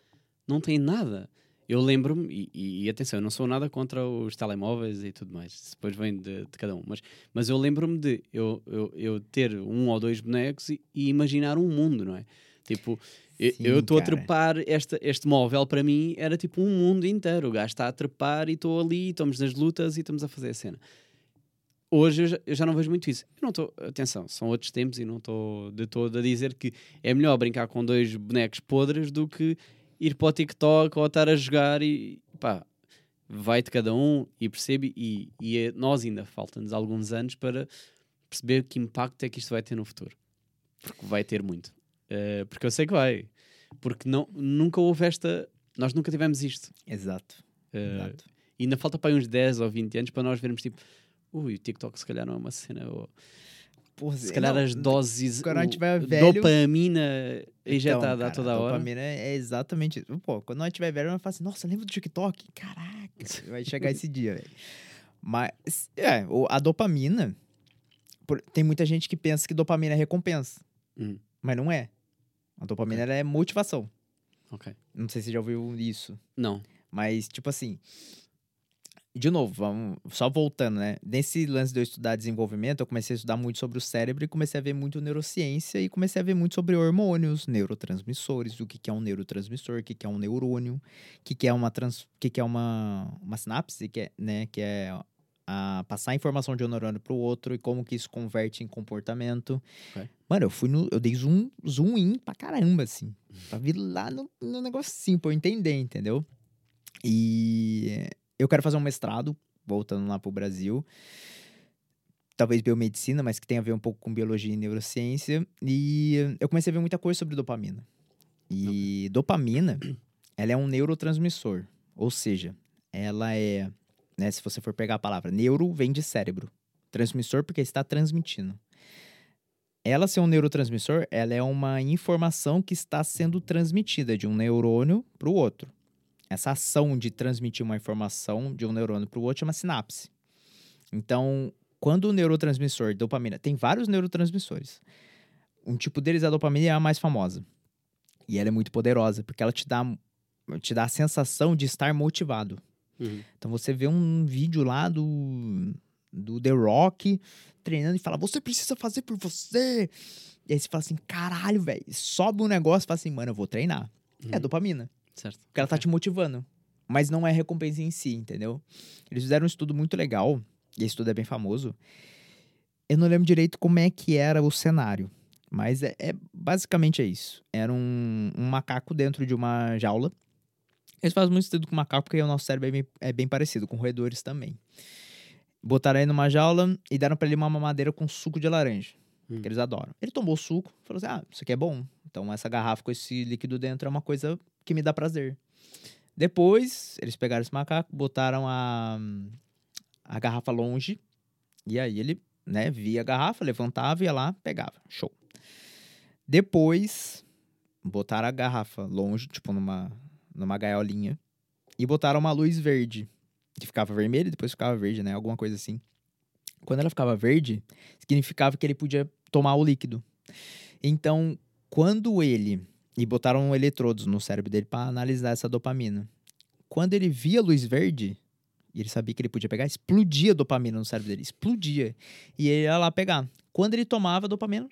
não tem nada. Eu lembro-me, e, e- atenção, eu não sou nada contra os telemóveis e tudo mais, isso depois vem de, de cada um, mas, mas eu lembro-me de eu, eu, eu ter um ou dois bonecos e, e imaginar um mundo, não é? Tipo, Eu- Sim, eu estou a trepar, esta, este móvel para mim era tipo um mundo inteiro. O gajo está a trepar e estou ali, estamos nas lutas e estamos a fazer a cena. Hoje eu já, eu já não vejo muito isso. Eu não estou, atenção, são outros tempos e não estou de todo a dizer que é melhor brincar com dois bonecos podres do que ir para o TikTok ou estar a jogar e pá, vai de cada um e percebe. E, e é- nós ainda faltam-nos alguns anos para perceber que impacto é que isto vai ter no futuro. Porque vai ter muito. Eh, porque eu sei que vai. Porque não, nunca houve esta. Nós nunca tivemos isto. Exato. Eh, exato. e ainda falta para aí uns 10 ou 20 anos para nós vermos tipo. Ui, o TikTok se calhar não é uma cena. Ou, Porra, se calhar não, as doses. quando a gente velho- dopamina injetada Então, a cara, toda a hora. dopamina é exatamente isso. Pô, quando nós tiver velho, vai falar assim, nossa, lembra do TikTok? Caraca, vai chegar esse dia, velho. Mas, é, a dopamina, tem muita gente que pensa que dopamina é recompensa, Hum, mas não é. A dopamina ela é motivação. ok. Não sei se você já ouviu isso. Não. Mas, tipo assim. De novo, vamos, só voltando, né? Nesse lance de eu estudar desenvolvimento, eu comecei a estudar muito sobre o cérebro e comecei a ver muito neurociência e comecei a ver muito sobre hormônios, neurotransmissores, o que, que é um neurotransmissor, o que, que é um neurônio, o que, que é uma trans, o que, que é uma, uma sinapse, que é, né? Que é a passar a informação de um neurônio para o outro e como que isso converte em comportamento. Mano, eu fui no. Eu dei zoom, zoom in pra caramba, assim. Pra vir lá no, no negocinho, pra eu entender, entendeu? E eu quero fazer um mestrado, voltando lá pro Brasil. Talvez biomedicina, mas que tem a ver um pouco com biologia e neurociência. E eu comecei a ver muita coisa sobre dopamina. E dopamina, ela é um neurotransmissor. Ou seja, ela é, né, se você for pegar a palavra, neuro vem de cérebro. Transmissor porque está transmitindo. Ela ser um neurotransmissor, ela é uma informação que está sendo transmitida de um neurônio para o outro. Essa ação de transmitir uma informação de um neurônio para o outro chama sinapse. Então, quando o neurotransmissor dopamina, tem vários neurotransmissores. Um tipo deles é a dopamina é a mais famosa. E ela é muito poderosa, porque ela te dá, te dá a sensação de estar motivado. Uhum. Então você vê um vídeo lá do, do The Rock treinando e fala, você precisa fazer por você. E aí você fala assim, caralho, velho. Sobe um negócio e fala assim, mano, eu vou treinar. É Uhum. dopamina. Certo. Porque ela tá te motivando. Mas não é recompensa em si, entendeu? Eles fizeram um estudo muito legal, e esse estudo é bem famoso. Eu não lembro direito como é que era o cenário. Mas é, é- basicamente é isso. Era um, um macaco dentro de uma jaula. Eles fazem muito estudo com macaco porque o nosso cérebro é bem, é bem parecido, com roedores também. Botaram ele numa jaula e deram pra ele uma mamadeira com suco de laranja. Hum. Que eles adoram. Ele tomou suco falou assim: Ah, isso aqui é bom. Então essa garrafa com esse líquido dentro é uma coisa que me dá prazer. Depois, eles pegaram esse macaco, botaram a, a garrafa longe. E aí ele, né, via a garrafa, levantava, ia lá, pegava. Show. Depois, botaram a garrafa longe, tipo numa, numa gaiolinha. E botaram uma luz verde. Que ficava vermelha e depois ficava verde, né? Alguma coisa assim. Quando ela ficava verde, significava que ele podia tomar o líquido. Então, quando ele. E botaram eletrodos no cérebro dele para analisar essa dopamina. Quando ele via a luz verde, e ele sabia que ele podia pegar, explodia a dopamina no cérebro dele. Explodia. E ele ia lá pegar. Quando ele tomava, a dopamina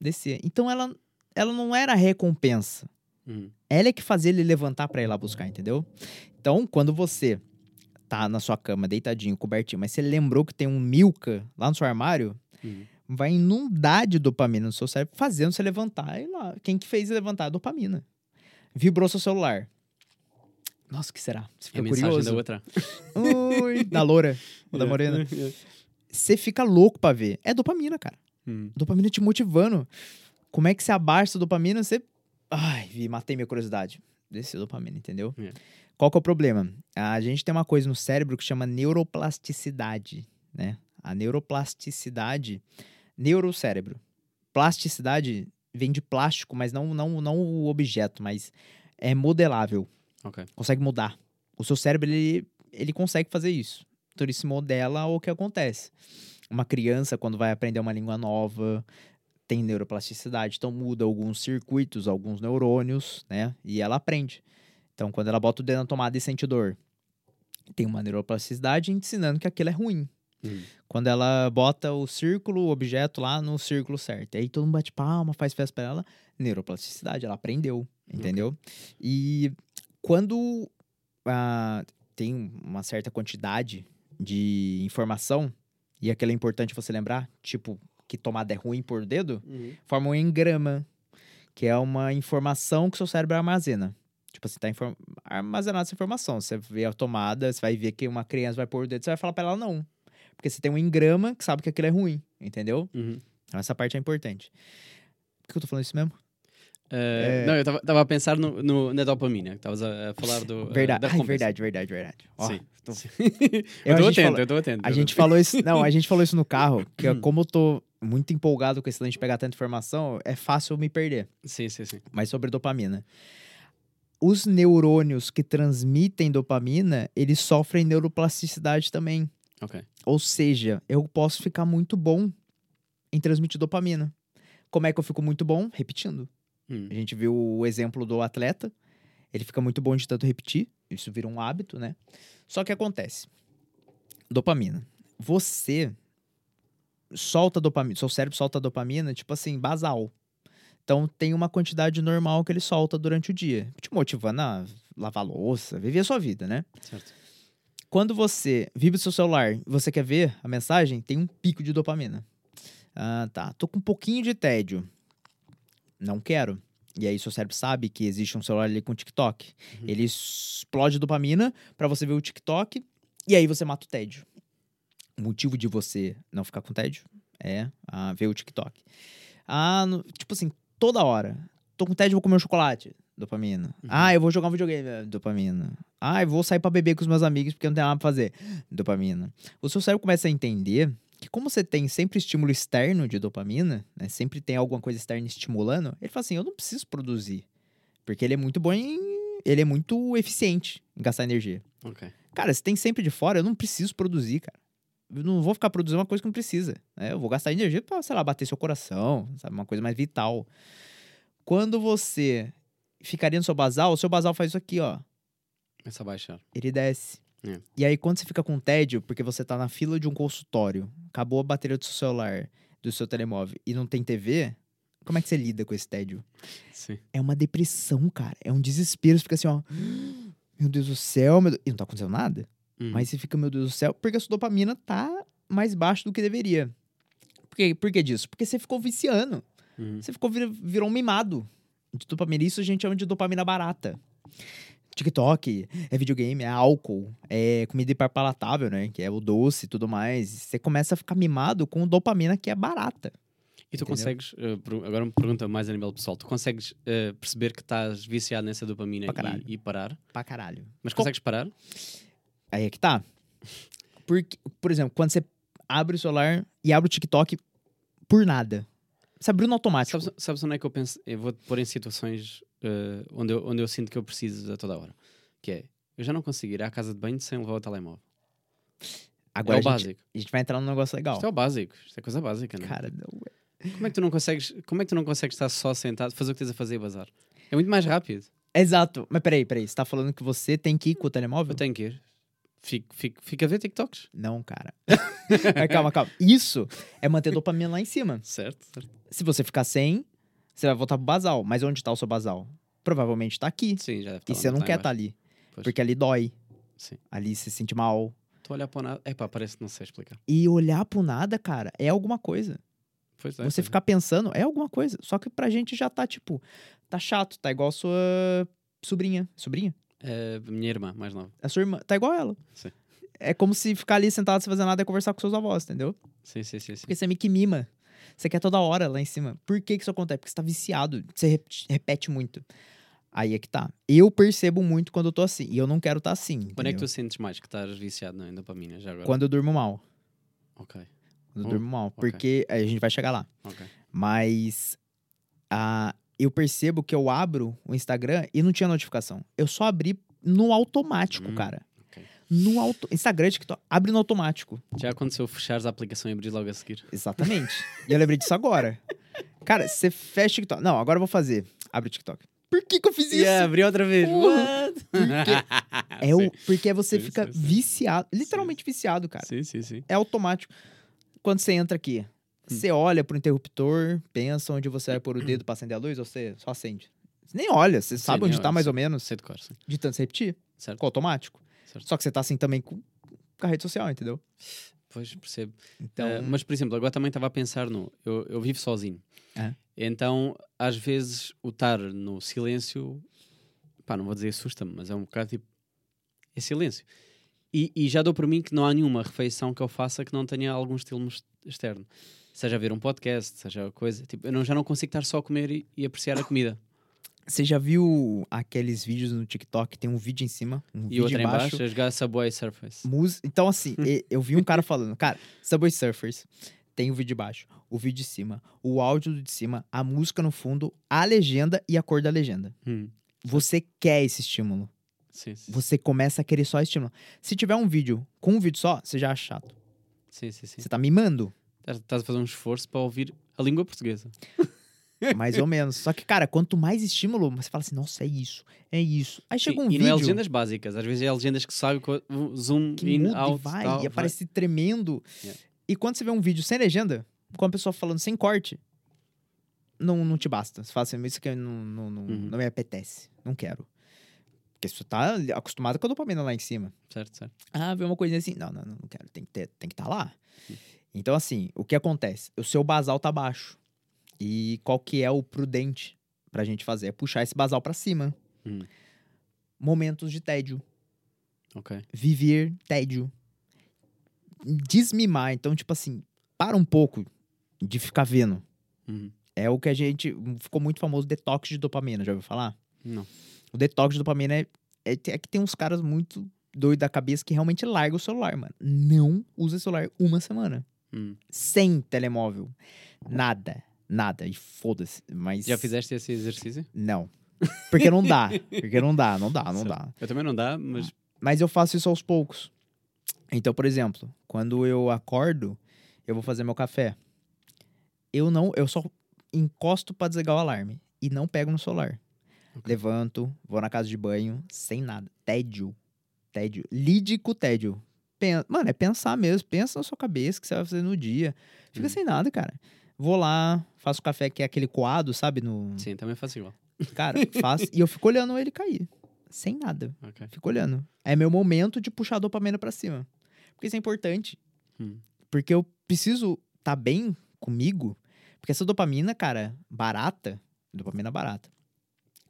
descia. Então ela, ela não era recompensa. Uhum. Ela é que fazia ele levantar pra ir lá buscar, entendeu? Então, quando você tá na sua cama, deitadinho, cobertinho, mas você lembrou que tem um Milka lá no seu armário, Uhum. Vai inundar de dopamina no seu cérebro, fazendo você levantar. E lá, quem que fez levantar? A dopamina. Vibrou seu celular. Nossa, o que será? Você É fica mensagem curioso. da outra. Ui, da loura, ou da morena. Você fica louco pra ver. É dopamina, cara. Uhum. Dopamina te motivando. Como é que você abaixa a dopamina? Você. Ai, vi, matei minha curiosidade. Desceu a dopamina, entendeu? É. Qual que é o problema? A gente tem uma coisa no cérebro que chama neuroplasticidade, né? A neuroplasticidade, neurocérebro. Plasticidade vem de plástico, mas não, não, não o objeto, mas é modelável Ok. consegue mudar. O seu cérebro, ele, ele consegue fazer isso. Então, ele se modela o que acontece. Uma criança, quando vai aprender uma língua nova, tem neuroplasticidade. Então, muda alguns circuitos, alguns neurônios, né? E ela aprende. Então, quando ela bota o dedo na tomada e sente dor, tem uma neuroplasticidade ensinando que aquilo é ruim. Uhum. Quando ela bota o círculo, o objeto lá no círculo certo. Aí todo mundo bate palma, faz festa pra ela. Neuroplasticidade, ela aprendeu, entendeu? E quando ah, tem uma certa quantidade de informação, e aquilo é importante você lembrar, tipo, que tomada é ruim por dedo, forma um engrama, que é uma informação que o seu cérebro armazena. Tipo, você tá inform... armazenando essa informação. Você vê a tomada, você vai ver que uma criança vai pôr o dedo, você vai falar pra ela não. Porque você tem um engrama que sabe que aquilo é ruim, entendeu? Uhum. Então essa parte é importante. Por que eu tô falando isso mesmo? Eh, Não, eu estava a pensar no, no- na dopamina, que estavas a, a falar do. eh, Verdade, da Ai, verdade, verdade, verdade. Ó, Sim. tô- Sim. Eu- eu gente atento, falou- eu estou atento. A gente tô- falou isso. Não, a gente falou isso no carro, que é como eu tô muito empolgado com esse lance de pegar tanta informação, é fácil eu me perder. Sim, sim, sim. Mas sobre dopamina. Os neurônios que transmitem dopamina, eles sofrem neuroplasticidade também. Ok. Ou seja, eu posso ficar muito bom em transmitir dopamina. Como é que eu fico muito bom? Repetindo. Hum. A gente viu o exemplo do atleta. Ele fica muito bom de tanto repetir. Isso vira um hábito, né? Só que acontece. Dopamina. Você solta dopamina. Seu cérebro solta dopamina, tipo assim, basal. Então tem uma quantidade normal que ele solta durante o dia. Te motivando a lavar louça, viver a sua vida, né? Certo. Quando você vive o seu celular e você quer ver a mensagem, tem um pico de dopamina. Ah, tá. Tô com um pouquinho de tédio. Não quero. E aí seu cérebro sabe que existe um celular ali com TikTok. Uhum. Ele explode dopamina pra você ver o TikTok e aí você mata o tédio. O motivo de você não ficar com tédio é ah, ver o TikTok. Ah, no- tipo assim, toda hora. Tô com tédio, vou comer um chocolate. Dopamina. Uhum. Ah, eu vou jogar um videogame. eh, Dopamina. Ah, eu vou sair pra beber com os meus amigos porque não tem nada pra fazer. Dopamina. O seu cérebro começa a entender que como você tem sempre estímulo externo de dopamina, né? Sempre tem alguma coisa externa estimulando, ele fala assim, eu não preciso produzir. Porque ele é muito bom em... Ele é muito eficiente em gastar energia. Ok. Cara, se tem sempre de fora, eu não preciso produzir, cara. Eu não vou ficar produzindo uma coisa que não precisa. né? Eu vou gastar energia pra, sei lá, bater seu coração, sabe? Uma coisa mais vital. Quando você ficaria no seu basal, o seu basal faz isso aqui, ó. Começa a baixar. Ele desce. É. E aí, quando você fica com tédio, porque você tá na fila de um consultório, acabou a bateria do seu celular, do seu telemóvel e não tem TV, como é que você lida com esse tédio? Sim. É uma depressão, cara. É um desespero. Você fica assim, ó. Meu Deus do céu, meu Deus... E não tá acontecendo nada. Hum. Mas você fica, meu Deus do céu, porque a sua dopamina tá mais baixo do que deveria. Por, quê? Por que disso? Porque você ficou viciando. Uhum. Você ficou, vir- virou um mimado de dopamina. Isso a gente chama de dopamina barata. TikTok, é videogame, é álcool, é comida hiperpalatável, né? Que é o doce e tudo mais. Você começa a ficar mimado com dopamina que é barata. E tu Entendeu? consegues, per- agora uma pergunta mais a nível pessoal, tu consegues eh, perceber que estás viciado nessa dopamina e, e parar? Pra caralho. Mas Co- consegues parar? Aí é que tá. Porque, por exemplo, quando você abre o celular e abre o TikTok por nada. Você abriu no automático. Sabes, sabes onde é que eu penso? Eu vou te pôr em situações eh, onde, eu, onde eu sinto que eu preciso a toda hora. Que é, eu já não consigo ir à casa de banho sem levar o telemóvel. Agora é o a, gente, básico. a gente vai entrar num negócio legal. Isto é o básico. Isto é coisa básica, não é? Cara, não é. Como é que tu não consegues, como é que tu não consegues estar só sentado, fazer o que tens a fazer e bazar? É muito mais rápido. Exato. Mas peraí, peraí. Você tá falando que você tem que ir com o telemóvel? Eu tenho que ir. Fico, fico, fico a ver TikToks. Não, cara. Calma, calma. Isso é manter dopamina lá em cima. Certo, certo. Se você ficar sem, você vai voltar pro basal. Mas onde tá o seu basal? Provavelmente tá aqui. Sim, já deve estar E lá você não quer estar tá ali. Pois. Porque ali dói. Sim. Ali se sente mal. A olhar para o nada. Epá, parece que não sei explicar. E olhar pro nada, cara, é alguma coisa. Pois é, você pois é. ficar pensando é alguma coisa. Só que pra gente já tá, tipo, tá chato. Tá igual a sua sobrinha. Sobrinha? É, a minha irmã, mais nova. A sua irmã. Tá igual ela. Sim. É como se ficar ali sentado sem fazer nada e conversar com seus avós, entendeu? Sim, sim, sim. sim. Porque você meio que mima. Você quer toda hora lá em cima. Por que, que isso acontece? Porque você tá viciado. Você repete, muito. Aí é que tá. Eu percebo muito quando eu tô assim. E eu não quero estar tá assim. Quando é que entendeu? tu sentes mais que estás viciado na dopamina já agora? Quando eu durmo mal. Ok, Quando eu Oh, durmo mal. ok. Porque a gente vai chegar lá. ok. Mas ah, eu percebo que eu abro o Instagram e não tinha notificação. Eu só abri no automático, Hum, cara. ok. No auto... Instagram, TikTok, abre no automático. Já aconteceu fechares a aplicação e abrir logo a seguir? Exatamente. e eu lembrei disso agora. Cara, você fecha o TikTok. Não, agora eu vou fazer. Abre o TikTok. por que, que eu fiz isso? Yeah, abri outra vez. What? É o, Sim. porque você Sim, fica sim, sim. viciado, literalmente viciado, cara. Sim, sim, sim. É automático. Quando você entra aqui. Você olha pro interruptor, pensa onde você vai pôr o dedo pra acender a luz, ou você só acende. Você nem olha, você sabe nem onde tá olha, mais ou menos, Sei cor, sim. de tanto você repetir, Certo. ficou automático. Certo. Só que você tá assim também com, com a rede social, entendeu? Pois, percebo. Então, Eh, mas, por exemplo, agora também estava a pensar no. Eu, eu vivo sozinho. É. Então, às vezes, o estar no silêncio. Pá, não vou dizer assusta-me, mas é um bocado tipo. É silêncio. E, e já dou por mim que não há nenhuma refeição que eu faça que não tenha algum estímulo ex- externo. Seja ver um podcast, seja coisa. Tipo, eu não, já não consigo estar só a comer e, e apreciar a comida. você já viu aqueles vídeos no TikTok? Tem um vídeo em cima, um E vídeo outra em embaixo. baixo a jogar Subway Surface. Mus... Então, assim, eu vi um cara falando, cara, Subway Surfers, tem o vídeo de baixo, o vídeo de cima, o áudio de cima, a música no fundo, a legenda e a cor da legenda. Hum, Você quer esse estímulo. sim, sim, Você começa a querer só estímulo. Se tiver um vídeo com um vídeo só, você já acha chato. sim, sim, sim. Você tá mimando, Estás- a fazer um esforço para ouvir a língua portuguesa. mais ou menos. Só que, cara, quanto mais estímulo, você fala assim, nossa, é isso, é isso. Aí chega um e vídeo não é legendas básicas, às vezes é legendas que sabe zoom que in, muda out, e vai, tal, e aparece tremendo. Yeah. E quando você vê um vídeo sem legenda, com a pessoa falando sem corte, não, não te basta. Você fala assim, isso aqui não, não, não, Uhum. não me apetece, não quero. Porque você tá acostumado com a dopamina lá em cima. Certo, certo. Ah, vê uma coisinha assim. Não, não, não, quero. Tem que estar tem que tá lá. Então, assim, o que acontece? O seu basal tá baixo. E qual que é o prudente pra gente fazer? É puxar esse basal pra cima. Hum. Momentos de tédio. Ok. Viver tédio. Desmimar. Então, tipo assim, para um pouco de ficar vendo. Uhum. É o que a gente... Ficou muito famoso detox de dopamina, já ouviu falar? Não. O detox de dopamina é, é, é que tem uns caras muito doidos da cabeça que realmente largam o celular, mano. Não usa celular uma semana. Hum. Sem telemóvel. Nada. Nada. E foda-se. Mas. Já fizeste esse exercício? Não. Porque não dá. Porque não dá, não dá, não Certo. dá. Eu também não dá, mas Mas eu faço isso aos poucos. Então, por exemplo, quando eu acordo, eu vou fazer meu café. Eu não, eu só encosto pra desligar o alarme e não pego no celular. Ok. Levanto, vou na casa de banho, sem nada. Tédio. Tédio. Lide com o tédio. Pen- Mano, é pensar mesmo. Pensa na sua cabeça o que você vai fazer no dia. Fica Hum. sem nada, cara. Vou lá, faço café que é aquele coado, sabe? No... sim, também faço igual. Cara, faço. e eu fico olhando ele cair. Sem nada. Ok. Fico olhando. É meu momento de puxar a dopamina pra cima. Porque isso é importante. Hum. Porque eu preciso estar bem comigo. Porque essa dopamina, cara, barata, dopamina barata,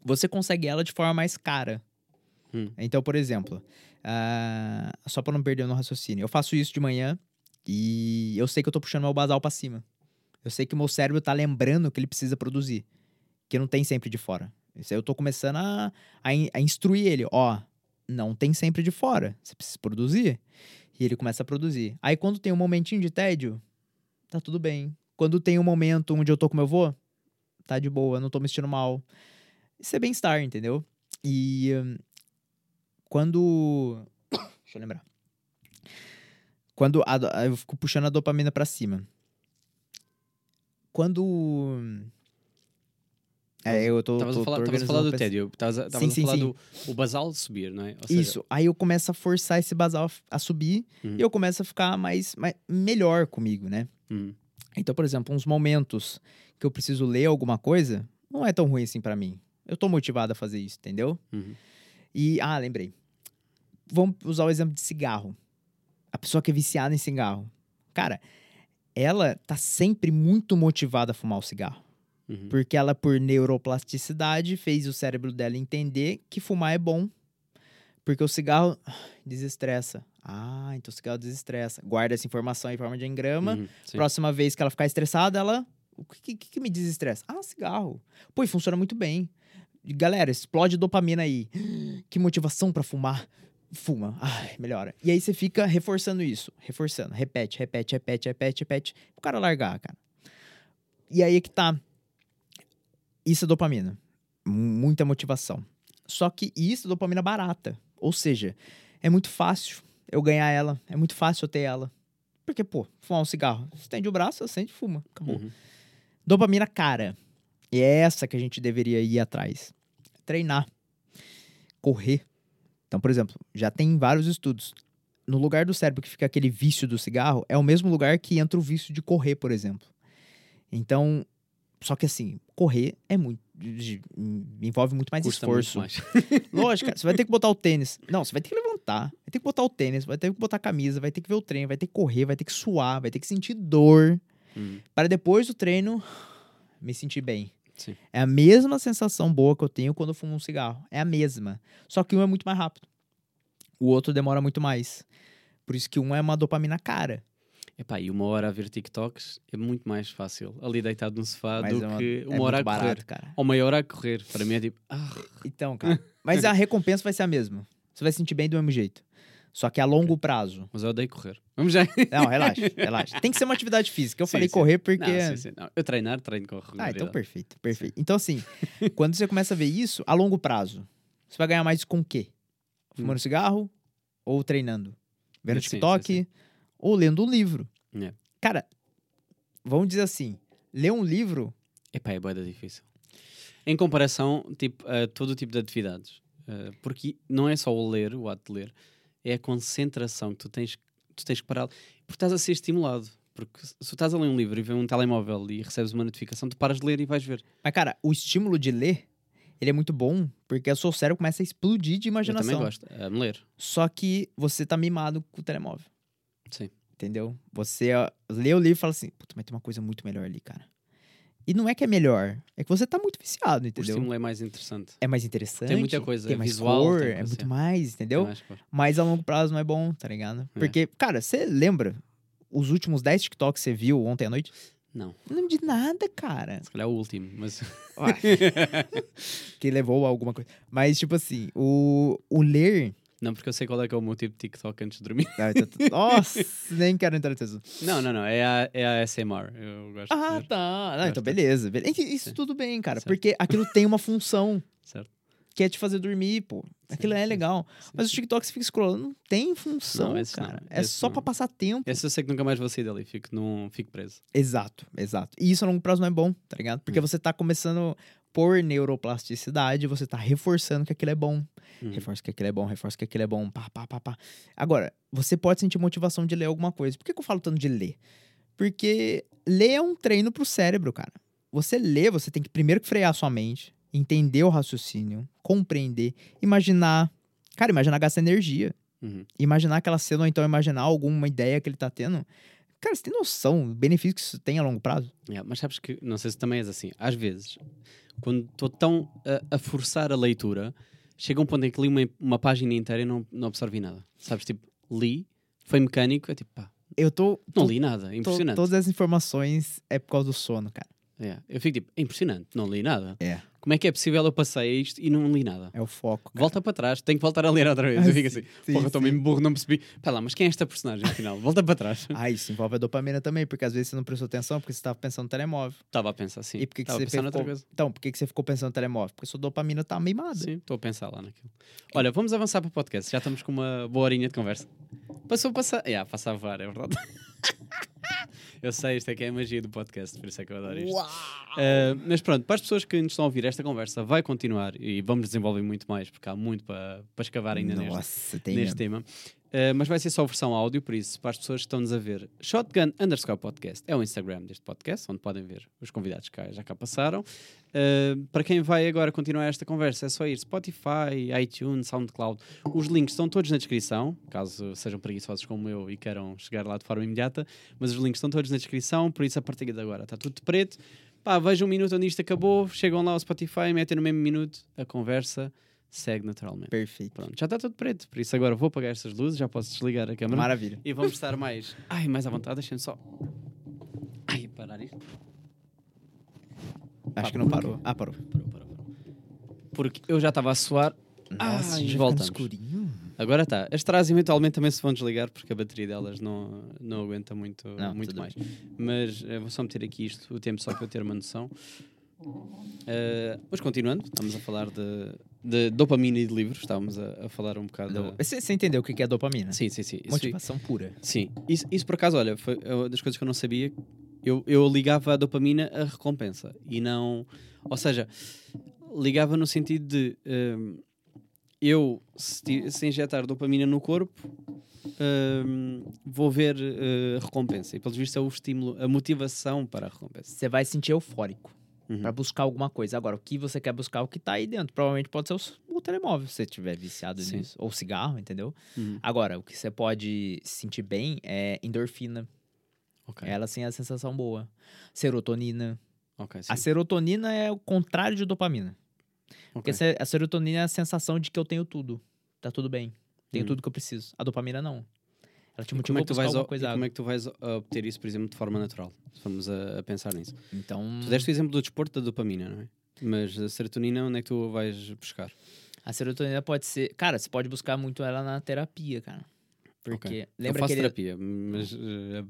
você consegue ela de forma mais cara. Hum. Então, por exemplo, ah, só pra não perder no raciocínio, eu faço isso de manhã e eu sei que eu tô puxando meu basal pra cima. Eu sei que o meu cérebro tá lembrando que ele precisa produzir. Que não tem sempre de fora. Isso aí eu tô começando a, a, a instruir ele. Ó, não tem sempre de fora. Você precisa produzir. E ele começa a produzir. Aí quando tem um momentinho de tédio, tá tudo bem. Quando tem um momento onde eu tô com meu avô, tá de boa, não tô me sentindo mal. Isso é bem-estar, entendeu? E hum, quando. Deixa eu lembrar. Quando a eu fico puxando a dopamina pra cima. Quando. É, eu tô. Estavas tô- a falar, tô estavas a organizando falar do tédio. Estavas a, estavas Sim, a sim, falar sim. do o basal subir, não é? Ou seja, Isso. Aí eu começo a forçar esse basal a subir Uhum. e eu começo a ficar mais, mais melhor comigo, né? Hum. Então, por exemplo, uns momentos que eu preciso ler alguma coisa, não é tão ruim assim pra mim. Eu tô motivado a fazer isso, entendeu? Uhum. E, ah, lembrei. Vamos usar o exemplo de cigarro. A pessoa que é viciada em cigarro. Cara, ela tá sempre muito motivada a fumar o cigarro. Uhum. Porque ela, por neuroplasticidade, fez o cérebro dela entender que fumar é bom. Porque o cigarro desestressa. Ah, então o cigarro desestressa. Guarda essa informação em forma de engrama. Uhum. Próxima vez que ela ficar estressada, ela. O que, que, que me desestressa? Ah, cigarro. Pô, e funciona muito bem. Galera, explode dopamina aí. Que motivação pra fumar. Fuma. Ai, melhora. E aí você fica reforçando isso. Reforçando. Repete, repete, repete, repete, repete. O cara largar, cara. E aí é que tá. Isso é dopamina. Muita motivação. Só que isso é dopamina barata. Ou seja, é muito fácil eu ganhar ela. É muito fácil eu ter ela. Porque, pô, fumar um cigarro. Estende o braço, acende e fuma. Acabou. Uhum. Dopamina cara. E é essa que a gente deveria ir atrás. treinar, correr. Então, por exemplo, já tem vários estudos. No lugar do cérebro que fica aquele vício do cigarro, é o mesmo lugar que entra o vício de correr, por exemplo. Então, só que assim, correr é muito. envolve muito mais Custa esforço. muito mais. Lógico, cara, você vai ter que botar o tênis. Não, você vai ter que levantar, vai ter que botar o tênis, vai ter que botar a camisa, vai ter que ver o treino, vai ter que correr, vai ter que suar, vai ter que sentir dor, Hum, para depois do treino me sentir bem. Sim. É a mesma sensação boa que eu tenho quando eu fumo um cigarro. É a mesma. Só que um é muito mais rápido. O outro demora muito mais. Por isso que um é uma dopamina cara. Epá, e uma hora a ver TikToks é muito mais fácil ali deitado no sofá Mas do é uma- que é uma hora a correr. barato, cara. Ou meia hora a correr. Para mim é tipo, ah, Então, cara. Mas a recompensa vai ser a mesma. Você vai se sentir bem do mesmo jeito. Só que a longo prazo. mas eu odeio correr. Vamos já. Não, relaxa, relaxa. Tem que ser uma atividade física. Eu Sim, falei sim. correr porque. Não, sim. Não, eu treinar, treino com Ah, então perfeito, perfeito. Então, assim, quando você começa a ver isso, a longo prazo, você vai ganhar mais com o quê? Fumando cigarro ou treinando? Vendo Hum. TikTok ou lendo um livro? É. Cara, vamos dizer assim, ler um livro, Epá, é boeda difícil. Em comparação, tipo, a todo tipo de atividades. Uh, porque não é só o ler, o ato de ler, é a concentração que tu tens, tu tens que parar. Porque estás a ser estimulado. Porque se tu estás a ler um livro e vê um telemóvel e recebes uma notificação, tu paras de ler e vais ver. mas cara, o estímulo de ler, ele é muito bom porque o seu cérebro começa a explodir de Eu também imaginação. gosto. Me ler. Só que você tá mimado com o telemóvel. Sim. Entendeu? Você ó, lê o livro e fala assim, puta, mas tem uma coisa muito melhor ali, cara. E não é que é melhor, é que você tá muito viciado, O entendeu? estímulo é mais interessante. É mais interessante. Tem muita coisa, Tem é mais visual, cor, tem é muito é. mais, entendeu? Mais. Mas a longo prazo não é bom, tá ligado? É. Porque, cara, você lembra os últimos 10 TikToks que você viu ontem à noite? Não, Não lembro de nada, cara. se calhar é o último, mas que levou a alguma coisa. Mas, tipo assim, o, o ler. Não, porque eu sei qual é que é o meu tipo de TikTok antes de dormir. Ah, tô- Nossa, nem quero entrar assunto. Não, não, não, é a, é a SMR. Eu gosto Ah, de tá. Não, então, beleza. beleza. Isso Sim. tudo bem, cara. Certo. Porque aquilo tem uma função. Certo. Que é te fazer dormir, pô. Aquilo é sim, legal. sim. Mas os TikToks que fica scrollando não tem função, Não, esse não, cara. é esse só não. pra passar tempo. Esse eu sei que nunca mais vou sair dali, fico, num, fico preso. Exato, exato. E isso a longo prazo não é bom, tá ligado? Porque Hum. você tá começando por neuroplasticidade, você tá reforçando que aquilo é bom. Uhum. Reforça que aquilo é bom, reforça que aquilo é bom, pá, pá, pá, pá. Agora, você pode sentir motivação de ler alguma coisa. Por que, que eu falo tanto de ler? Porque ler é um treino pro cérebro, cara. Você lê, você tem que primeiro que frear a sua mente, entender o raciocínio, compreender, imaginar. Cara, imaginar gasta energia. Uhum. Imaginar aquela cena ou então imaginar alguma ideia que ele tá tendo. Cara, você tem noção do benefício que isso tem a longo prazo? Yeah, mas sabes que, não sei se também és assim, às vezes, quando estou tão a, a forçar a leitura, chega um ponto em que li uma, uma página inteira e não, não absorvi nada. Sabes, tipo, li, foi mecânico, é tipo, pá, Eu tô. não tô- li nada, é tô- impressionante. todas as informações é por causa do sono, cara. Yeah, Eu fico tipo, é impressionante, não li nada. É. Como é que é possível eu passei isto e não li nada? É o foco. cara. Volta para trás, tenho que voltar a ler outra vez. Ah, eu fico sim, assim, sim, porra, estou mesmo burro, não percebi. Pá lá, mas quem é esta personagem afinal? Volta para trás. Ah, isso envolve a dopamina também, porque às vezes você não prestou atenção porque você estava pensando no telemóvel. Estava a pensar assim. e por que, você a noutra ficou... coisa. Então, por que, você ficou pensando no telemóvel? Porque sua dopamina tá mimada. Sim, estou a pensar lá naquilo. Olha, vamos avançar para o podcast. Já estamos com uma boa horinha de conversa. Passou a passar. Yeah, passa a voar, é verdade. eu sei, isto é que é a magia do podcast, por isso é que eu adoro isto. Uh, mas pronto, para as pessoas que nos estão a ouvir, esta conversa vai continuar e vamos desenvolver muito mais, porque há muito para, para escavar ainda neste, Nossa, neste mesmo. tema. Uh, mas vai ser só versão áudio, por isso, para as pessoas que estão-nos a ver, Shotgun underscore podcast é o Instagram deste podcast, onde podem ver os convidados que já cá passaram. Uh, para quem vai agora continuar esta conversa, é só ir Spotify, iTunes, SoundCloud. Os links estão todos na descrição, caso sejam preguiçosos como eu e queiram chegar lá de forma imediata. Mas os links estão todos na descrição, por isso, a partir de agora está tudo de preto. Pá, vejam um minuto onde isto acabou, chegam lá ao Spotify, metem no mesmo minuto, a conversa segue naturalmente. Perfeito. Pronto, já está tudo preto, por isso agora vou apagar estas luzes, já posso desligar a câmera Maravilha. e vamos estar mais, ai, mais à vontade, deixem só. Ai, parar isto. Acho que não parou. Ah, parou. Parou, parou, parou. Porque eu já estava a suar. Nossa, Ai, já voltamos. escurinho. Agora está. As trás eventualmente também se vão desligar porque a bateria delas não, não aguenta muito, Não, muito mais. Mas eh, vou só meter aqui isto, o tempo só para eu ter uma noção. Eh, mas continuando, estamos a falar de, de dopamina e de livros. Estávamos a, a falar um bocado. Do- da- Você, você entendeu o que é dopamina? Sim, sim, sim. Isso, Motivação pura. sim. Isso, isso por acaso, olha, foi uma das coisas que eu não sabia. Eu, eu ligava a dopamina à recompensa e não. Ou seja, ligava no sentido de hum, eu, se, se injetar dopamina no corpo, hum, vou ver eh, recompensa. E pelos vistos é o estímulo, a motivação para a recompensa. Você vai se sentir eufórico Uhum. pra buscar alguma coisa. Agora, o que você quer buscar, o que tá aí dentro. Provavelmente pode ser o, o telemóvel, se você estiver viciado Sim. nisso. Ou cigarro, entendeu? Uhum. Agora, o que você pode se sentir bem é endorfina. Ok. Ela sim é a sensação boa. Serotonina. Ok, sim. A serotonina é o contrário de dopamina. Porque Ok. se- a serotonina é a sensação de que eu tenho tudo. Tá tudo bem. Tenho Uhum. tudo que eu preciso. A dopamina não. Ela te E motiva como é que tu vais, coisa. como é que tu vais obter isso, por exemplo, de forma natural? Se Vamos a, a pensar nisso. Então, Tu deste o exemplo do desporto da dopamina, não é? Mas a serotonina, onde é que tu vais buscar? a serotonina pode ser... Cara, você pode buscar muito ela na terapia, cara. Porque Ok. lembra eu faço aquele... terapia, mas eh,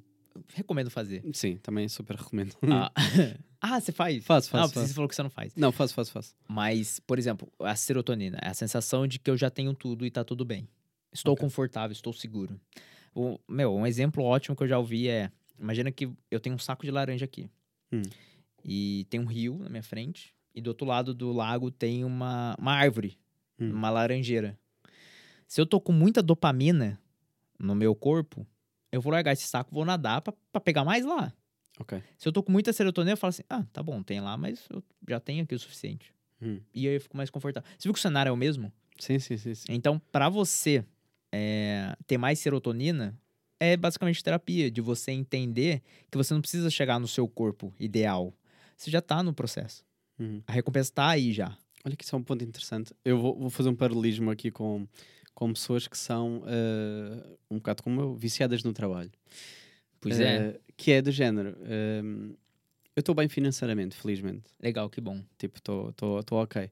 Recomendo fazer. sim, também super recomendo. ah, ah, você faz? Faço, faço, você faço. falou que você não faz. Não, faço, faço, faço. Mas, por exemplo, a serotonina é a sensação de que eu já tenho tudo e tá tudo bem. Estou Ok. confortável, estou seguro. O, meu, um exemplo ótimo que eu já ouvi é: imagina que eu tenho um saco de laranja aqui. Hum. E tem um rio na minha frente. E do outro lado do lago tem uma, uma árvore, Hum. uma laranjeira. Se eu tô com muita dopamina no meu corpo, eu vou largar esse saco, vou nadar pra, pra pegar mais lá. Ok. Se eu tô com muita serotonina, eu falo assim: ah, tá bom, tem lá, mas eu já tenho aqui o suficiente. Hum. E aí eu fico mais confortável. Você viu que o cenário é o mesmo? Sim, sim, sim. sim. Então, pra você é, ter mais serotonina, é basicamente terapia, de você entender que você não precisa chegar no seu corpo ideal. Você já tá no processo. Uhum. A recompensa tá aí já. Olha que isso é um ponto interessante. Eu vou, vou fazer um paralelismo aqui com, com pessoas que são eh, um bocado como eu, viciadas no trabalho. Pois é. Eh, Que é do género. eh, eu estou bem financeiramente, felizmente. Legal, que bom. Tipo, estou ok.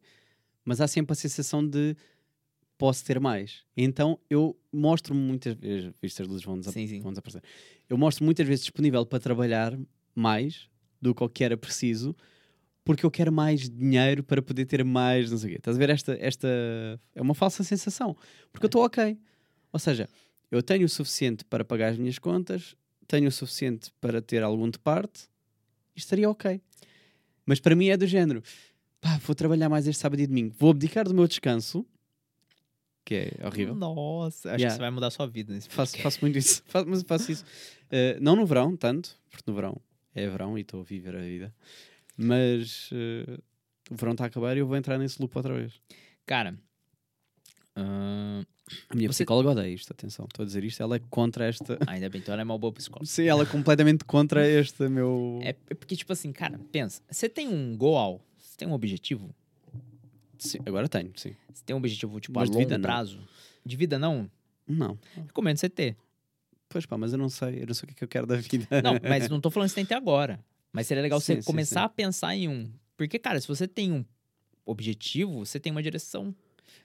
Mas há sempre a sensação de posso ter mais. Então eu mostro-me muitas vezes, vistas as luzes vão, Sim, sim. vão desaparecer. Eu mostro muitas vezes disponível para trabalhar mais do que o que era preciso, porque eu quero mais dinheiro para poder ter mais, não sei o quê. Estás a ver esta, esta é uma falsa sensação, porque eu estou ok. Ou seja, eu tenho o suficiente para pagar as minhas contas, tenho o suficiente para ter algum de parte, e estaria ok. Mas para mim é do género, pá, vou trabalhar mais este sábado e domingo, vou abdicar do meu descanso, que é horrível. Nossa, acho Yeah. que você vai mudar a sua vida nesse Faço, faço muito isso. Faço, mas faço isso. Eh, não no verão, tanto, porque no verão é verão e estou a viver a vida. Mas eh, o verão está a acabar e eu vou entrar nesse loop outra vez. Cara, ahn, A minha Você- psicóloga odeia isto, atenção. Estou a dizer isto, ela é contra esta. ainda bem, então ela é uma boa psicóloga. Sim, ela é completamente contra este meu. É é porque, tipo assim, cara, pensa. Você tem um goal, você tem um objetivo? Sim, agora tenho, sim. Você tem um objetivo, tipo, Mas a de longo vida, não. prazo? De vida, não? Não. Recomendo você ter. Pois pá, mas eu não sei, eu não sei o que é eu quero da vida. Não, mas não tô falando que você tem que ter agora. Mas seria legal Sim, você sim, começar a pensar em um. Porque, cara, se você tem um objetivo, você tem uma direção.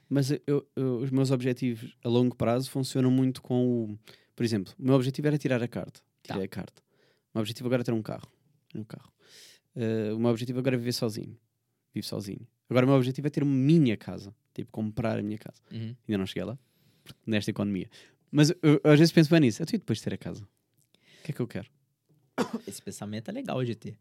Mas eu- eu- os meus objetivos a longo prazo funcionam muito com o. Por exemplo, o meu objetivo era tirar a carta. Tirei a carta. O meu objetivo agora é ter um carro. Um carro. Eh, o meu objetivo agora é viver sozinho. Vivo sozinho. Agora o meu objetivo é ter uma minha casa. Tipo, comprar a minha casa. Ainda não cheguei lá. Nesta economia. Mas eu, às vezes penso bem nisso. Eu tenho depois de ter a casa. O que é que eu quero? Esse pensamento é legal de ter.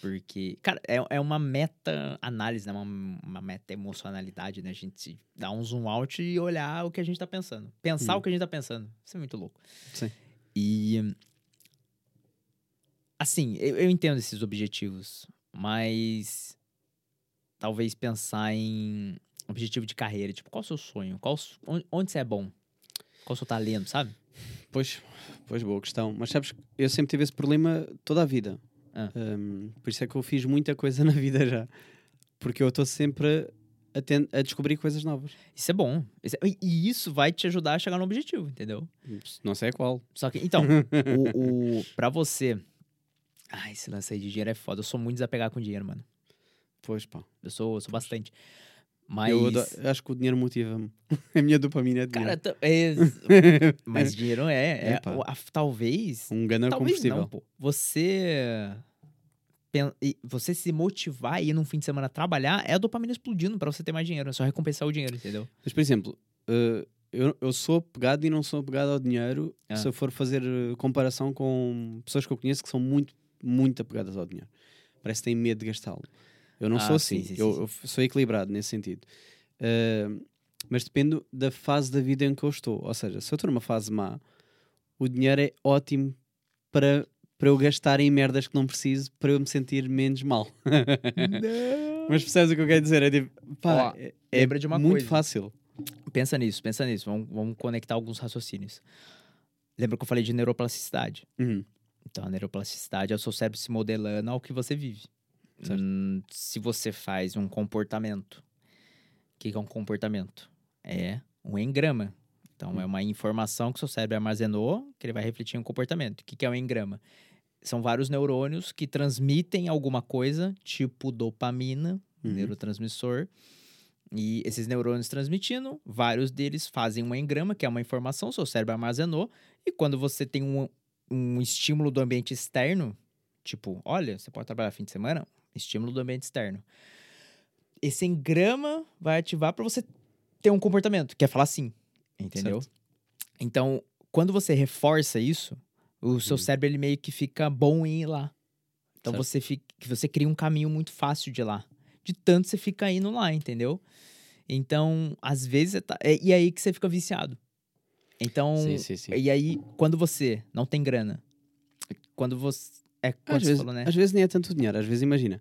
Porque, cara, é, é uma meta-análise, né? Uma, uma meta-emocionalidade, né? A gente dá um zoom out e olhar o que a gente tá pensando. Pensar Hum. o que a gente tá pensando. Isso é muito louco. Sim. E. Assim, eu, eu entendo esses objetivos, mas. Talvez pensar em objetivo de carreira. Tipo, qual o seu sonho? Qual, onde, você é bom? Qual o seu talento, sabe? Pois, pois boa questão. Mas sabes, que eu sempre tive esse problema toda a vida. Ah. Um, por isso é que eu fiz muita coisa na vida já. Porque eu estou sempre a, ten- a descobrir coisas novas. Isso é bom. Isso é- e- e isso vai te ajudar a chegar no objetivo, entendeu? Não sei qual. Só que, então, o, o, pra você. Ai, esse lance aí de dinheiro é foda. Eu sou muito desapegado com dinheiro, mano. Pois pá. Eu sou, sou bastante. Mas. Eu ado- acho que o dinheiro motiva-me. a minha dopamina é Cara, dinheiro. t- é- mas dinheiro é. é o- a- talvez. um talvez combustível. não, pô. Você. Você se motivar e ir num fim de semana trabalhar é a dopamina explodindo pra você ter mais dinheiro. É só recompensar o dinheiro, entendeu? Mas, por exemplo, eh, eu, eu sou apegado e não sou apegado ao dinheiro Ah. se eu for fazer eh, comparação com pessoas que eu conheço que são muito, muito apegadas ao dinheiro. Parece que têm medo de gastá-lo. Eu não Ah, sou sim, assim. sim, sim, eu, sim. eu sou equilibrado nesse sentido. Uh, mas depende da fase da vida em que eu estou. Ou seja, se eu estou numa fase má, o dinheiro é ótimo para, para eu gastar em merdas que não preciso para eu me sentir menos mal. Mas percebes o que eu quero dizer? É tipo, pá, Ó, é, é muito coisa. fácil. Pensa nisso, pensa nisso. Vamos, vamos conectar alguns raciocínios. Lembra que eu falei de neuroplasticidade? Uhum. Então, a neuroplasticidade é o seu cérebro se modelando ao que você vive. Hum, se você faz um comportamento, o que que é um comportamento? É um engrama. Então, Hum. é uma informação que seu cérebro armazenou, que ele vai refletir em um comportamento. O que que é um engrama? São vários neurônios que transmitem alguma coisa, tipo dopamina, Uhum. neurotransmissor. E esses neurônios transmitindo, vários deles fazem um engrama, que é uma informação, seu cérebro armazenou. E quando você tem um, um estímulo do ambiente externo, tipo, olha, você pode trabalhar fim de semana, estímulo do ambiente externo. Esse engrama vai ativar para você ter um comportamento, que é falar sim, entendeu? Certo. Então, quando você reforça isso, o seu Uhum. cérebro ele meio que fica bom em ir lá. Então Certo. você fica, você cria um caminho muito fácil de ir lá. De tanto você fica indo lá, entendeu? Então, às vezes, tá, é, e aí que você fica viciado. Então, Sim, sim, sim. e aí, quando você não tem grana, quando você. É quando Às você vezes, falou, né? às vezes nem é tanto dinheiro, às vezes imagina,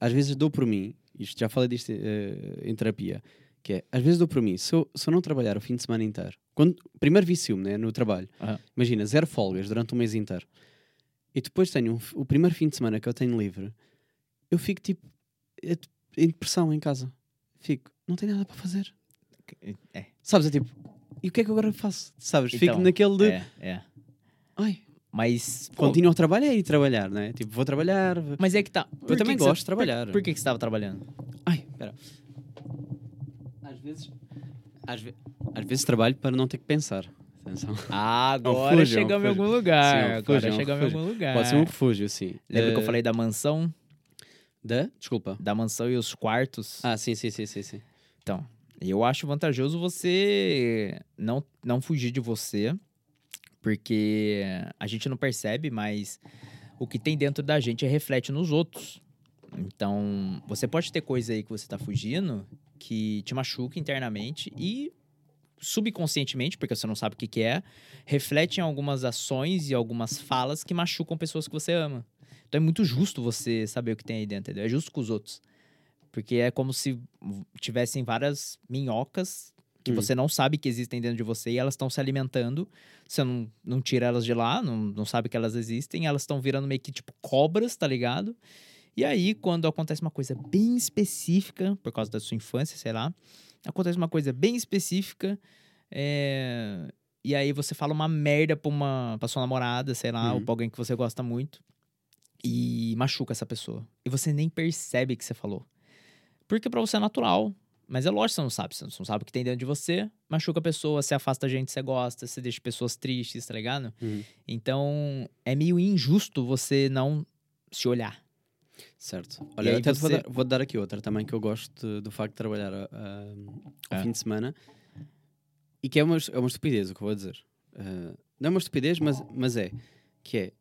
às vezes dou por mim, isto já falei disto eh, em terapia, que é, às vezes dou por mim, se eu, se eu não trabalhar o fim de semana inteiro, quando, primeiro vicio-me né, no trabalho, Aham. imagina, zero folgas durante um mês inteiro, e depois tenho um o primeiro fim de semana que eu tenho livre, eu fico tipo eh, em depressão em casa, fico, não tenho nada para fazer, É, sabes, é tipo, e o que é que eu agora faço? Sabes, fico Então, naquele de, é, é. ai, Mas. pô, continuo a trabalhar e ir trabalhar, né? Tipo, vou trabalhar, mas é que tá. Eu por também que que você- gosto de trabalhar. Por, por que, que você estava trabalhando? Ai, espera. Às vezes. Às, ve- às vezes trabalho para não ter que pensar. Atenção. Ah, agora fujam, chegamos em algum lugar. Sim, um agora chegamos em algum lugar. Pode ser um refúgio, sim. Lembra que eu falei da mansão? Da? Desculpa. Da mansão e os quartos? Ah, sim, sim, sim, sim. sim. Então, eu acho vantajoso você não, não fugir de você, porque a gente não percebe, mas o que tem dentro da gente reflete nos outros. Então, você pode ter coisa aí que você tá fugindo que te machuca internamente e subconscientemente, porque você não sabe o que, que é, reflete em algumas ações e algumas falas que machucam pessoas que você ama. Então é muito justo você saber o que tem aí dentro, entendeu? É justo com os outros. Porque é como se tivessem várias minhocas que Hum. você não sabe que existem dentro de você e elas estão se alimentando. Você não, não tira elas de lá, não, não sabe que elas existem, elas estão virando meio que tipo cobras, tá ligado? E aí, quando acontece uma coisa bem específica, por causa da sua infância, sei lá, acontece uma coisa bem específica, é, e aí você fala uma merda pra, uma, pra sua namorada, sei lá, ou Uhum. pra alguém que você gosta muito, e machuca essa pessoa. E você nem percebe que você falou. Porque pra você é natural. Mas é lógico que você não sabe. Você não sabe o que tem dentro de você. Machuca a pessoa, você afasta a gente você gosta, você deixa pessoas tristes, tá ligado? Uhum. Então, é meio injusto você não se olhar. Certo. Olha, eu até te vou, você- dar, vou dar aqui outra também que eu gosto de- do facto de trabalhar ah, ao Ah. fim de semana e que é uma, é uma estupidez o que eu vou dizer. Ah, não é uma estupidez, mas, mas é. Que é.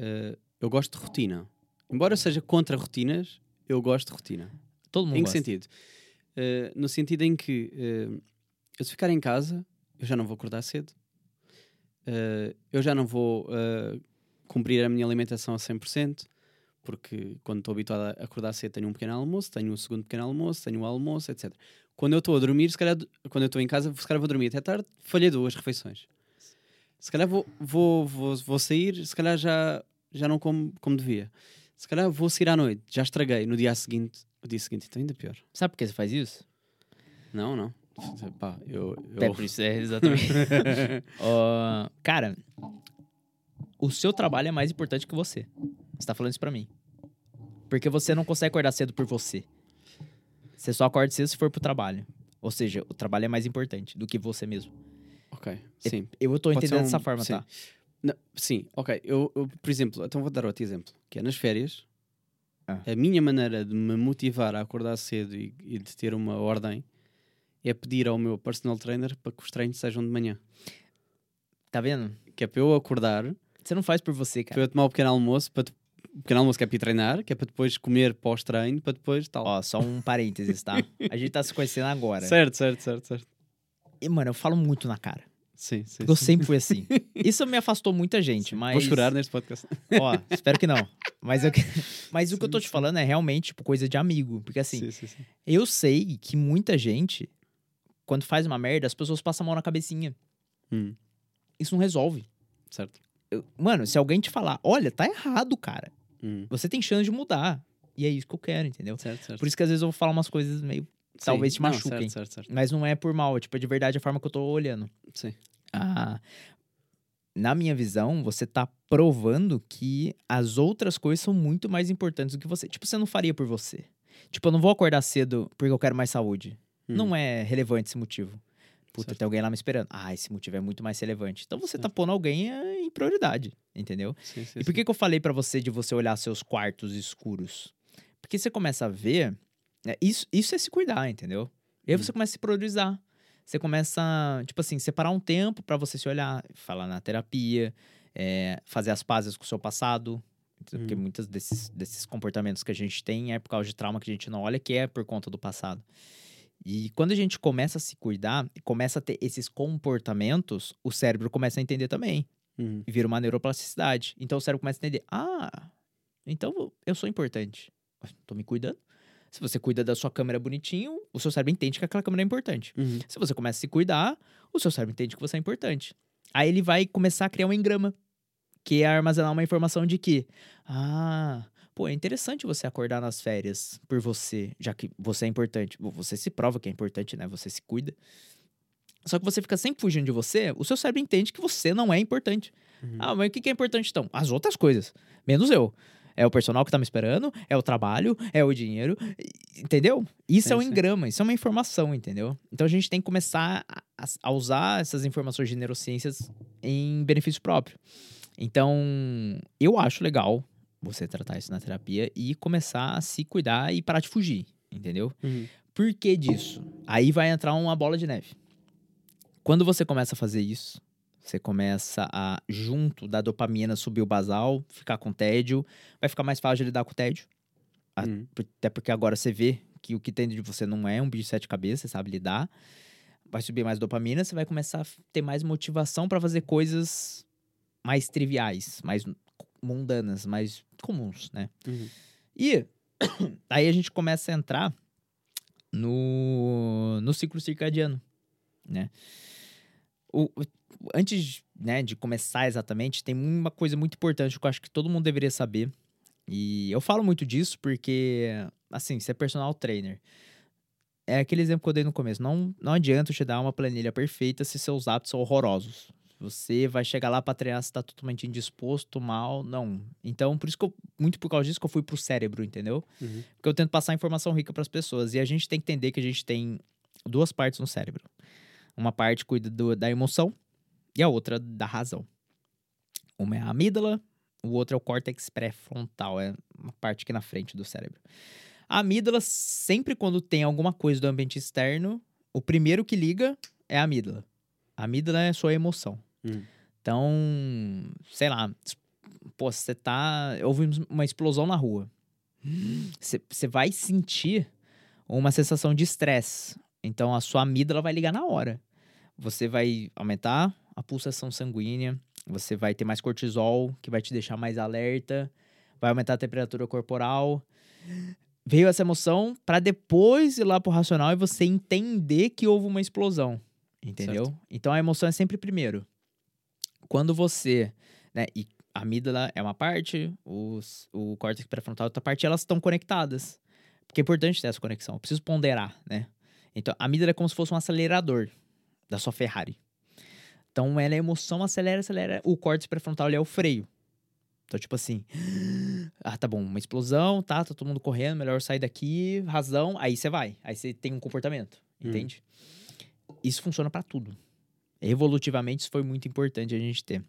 ah, eu gosto de rotina. Embora eu seja contra rotinas, eu gosto de rotina. Todo mundo Em que gosta. sentido? Uh, no sentido em que uh, eu se ficar em casa, eu já não vou acordar cedo. Uh, eu já não vou cumprir a minha alimentação a 100%, porque quando estou habituado a acordar cedo tenho um pequeno almoço, tenho um segundo pequeno almoço, tenho um almoço, etc. Quando eu estou a dormir, se calhar, quando eu estou em casa, se calhar vou dormir até tarde, falhei duas refeições. Se calhar vou, vou, vou, vou sair, se calhar já, já não como como devia. Se calhar vou sair à noite, já estraguei. No dia seguinte, o dia seguinte então ainda pior. Sabe por que você faz isso? Não, não. Pá, eu. É eu... por isso, é exatamente. Ó, cara, o seu trabalho é mais importante que você. Você tá falando isso pra mim. Porque você não consegue acordar cedo por você. Você só acorda cedo se for pro trabalho. Ou seja, o trabalho é mais importante do que você mesmo. ok, sim. Eu tô Pode entendendo um- dessa forma, sim. tá? Não, sim, ok. Eu, eu, por exemplo, então vou dar outro exemplo. Que é nas férias, Ah. a minha maneira de me motivar a acordar cedo e, e de ter uma ordem é pedir ao meu personal trainer para que os treinos sejam de manhã. Tá vendo? Que é para eu acordar, Você não faz por você, para cara. eu tomar o pequeno almoço, para, pequeno almoço que é para ir treinar, que é para depois comer pós-treino, para depois tal. Ó, só um parênteses, tá? A gente tá se conhecendo agora. certo, certo, certo, certo. E, mano, eu falo muito na cara. Sim, sim. Porque eu sim. sempre fui assim. Isso me afastou muita gente, mas. Vou chorar neste podcast. Ó, espero que não. Mas, eu... mas o que eu tô te falando é realmente, tipo, coisa de amigo. Porque assim, sim, sim, sim. eu sei que muita gente, quando faz uma merda, as pessoas passam a mão na cabecinha. Hum, Isso não resolve. certo. Eu- Mano, se alguém te falar, olha, tá errado, cara. Hum, Você tem chance de mudar. E é isso que eu quero, entendeu? certo, certo. Por isso que às vezes eu vou falar umas coisas meio. Talvez Sim. te Não, machuquem. certo, certo, certo. Mas não é por mal, é, tipo, é de verdade a forma que eu tô olhando. Sim. Ah, na minha visão, você tá provando que as outras coisas são muito mais importantes do que você. Tipo, você não faria por você. Tipo, eu não vou acordar cedo porque eu quero mais saúde. Hum, Não é relevante esse motivo. Puta, Certo. tem alguém lá me esperando. Ah, esse motivo é muito mais relevante. Então você tá Certo. pondo alguém eh, em prioridade, entendeu? Sim, sim, E por que, que eu falei pra você de você olhar seus quartos escuros? Porque você começa a ver. Né, isso, isso é se cuidar, entendeu? E aí você começa a se priorizar. Você começa, tipo assim, separar um tempo pra você se olhar, falar na terapia, é, fazer as pazes com o seu passado. Porque Hum. muitos desses, desses comportamentos que a gente tem é por causa de trauma que a gente não olha, que é por conta do passado. E quando a gente começa a se cuidar começa a ter esses comportamentos, o cérebro começa a entender também Hum, e vira uma neuroplasticidade. Então o cérebro começa a entender: ah, então eu sou importante. Tô me cuidando. Se você cuida da sua câmera bonitinho, o seu cérebro entende que aquela câmera é importante. uhum, Se você começa a se cuidar, o seu cérebro entende que você é importante. Aí ele vai começar a criar um engrama, que é armazenar uma informação de que, ah, pô, é interessante você acordar nas férias por você, já que você é importante. Você se prova que é importante, né? Você se cuida. Só que você fica sempre fugindo de você, o seu cérebro entende que você não é importante. uhum. Ah, mas o que que é importante então? As outras coisas. Menos eu. É o personal que tá me esperando, é o trabalho, é o dinheiro. Entendeu? Isso Sim, é um engrama, isso é uma informação, entendeu? Então a gente tem que começar a, a usar essas informações de neurociências em benefício próprio. Então, eu acho legal você tratar isso na terapia e começar a se cuidar e parar de fugir, entendeu? Uhum. Por que disso? Aí vai entrar uma bola de neve. Quando você começa a fazer isso, você começa a, junto da dopamina, subir o basal, ficar com tédio, vai ficar mais fácil de lidar com o tédio. Por- Até porque agora você vê que o que tem de você não é um bicho de sete cabeças, você sabe lidar. Vai subir mais dopamina, você vai começar a ter mais motivação para fazer coisas mais triviais, mais mundanas, mais comuns, né? Uhum. E aí a gente começa a entrar no, no ciclo circadiano, né? O- antes né, de começar exatamente, tem uma coisa muito importante que eu acho que todo mundo deveria saber. E eu falo muito disso porque, assim, é personal trainer. É aquele exemplo que eu dei no começo. Não, não adianta te dar uma planilha perfeita se seus hábitos são horrorosos. Você vai chegar lá pra treinar se tá totalmente indisposto, mal, não. Então, por isso que eu, muito por causa disso que eu fui pro cérebro, entendeu? Uhum. Porque eu tento passar informação rica pras pessoas. E a gente tem que entender que a gente tem duas partes no cérebro. Uma parte cuida do- da emoção e a outra da razão. Uma é a amígdala, o outro é o córtex pré-frontal, é uma parte aqui na frente do cérebro. A amígdala, sempre quando tem alguma coisa do ambiente externo, o primeiro que liga é a amígdala. A amígdala é a sua emoção. Uhum. Então, sei lá, pô, você tá. Houve uma explosão na rua. Você você vai sentir uma sensação de estresse. Então, a sua amígdala vai ligar na hora. Você vai aumentar a pulsação sanguínea, você vai ter mais cortisol, que vai te deixar mais alerta, vai aumentar a temperatura corporal. Veio essa emoção para depois ir lá pro racional e você entender que houve uma explosão. Entendeu? Então a emoção é sempre primeiro. Quando você, né, e a amígdala é uma parte, os, o córtex pré-frontal é outra parte, elas estão conectadas. Porque é importante ter essa conexão. Eu preciso ponderar, né? Então, a amígdala é como se fosse um acelerador da sua Ferrari. Então, ela é emoção, acelera, acelera. O córtex pré-frontal ele é o freio. Então, tipo assim, ah, tá bom, uma explosão, tá, tá todo mundo correndo, melhor sair daqui, razão, aí você vai. Aí você tem um comportamento, Hum. entende? Isso funciona pra tudo. Evolutivamente, isso foi muito importante a gente ter.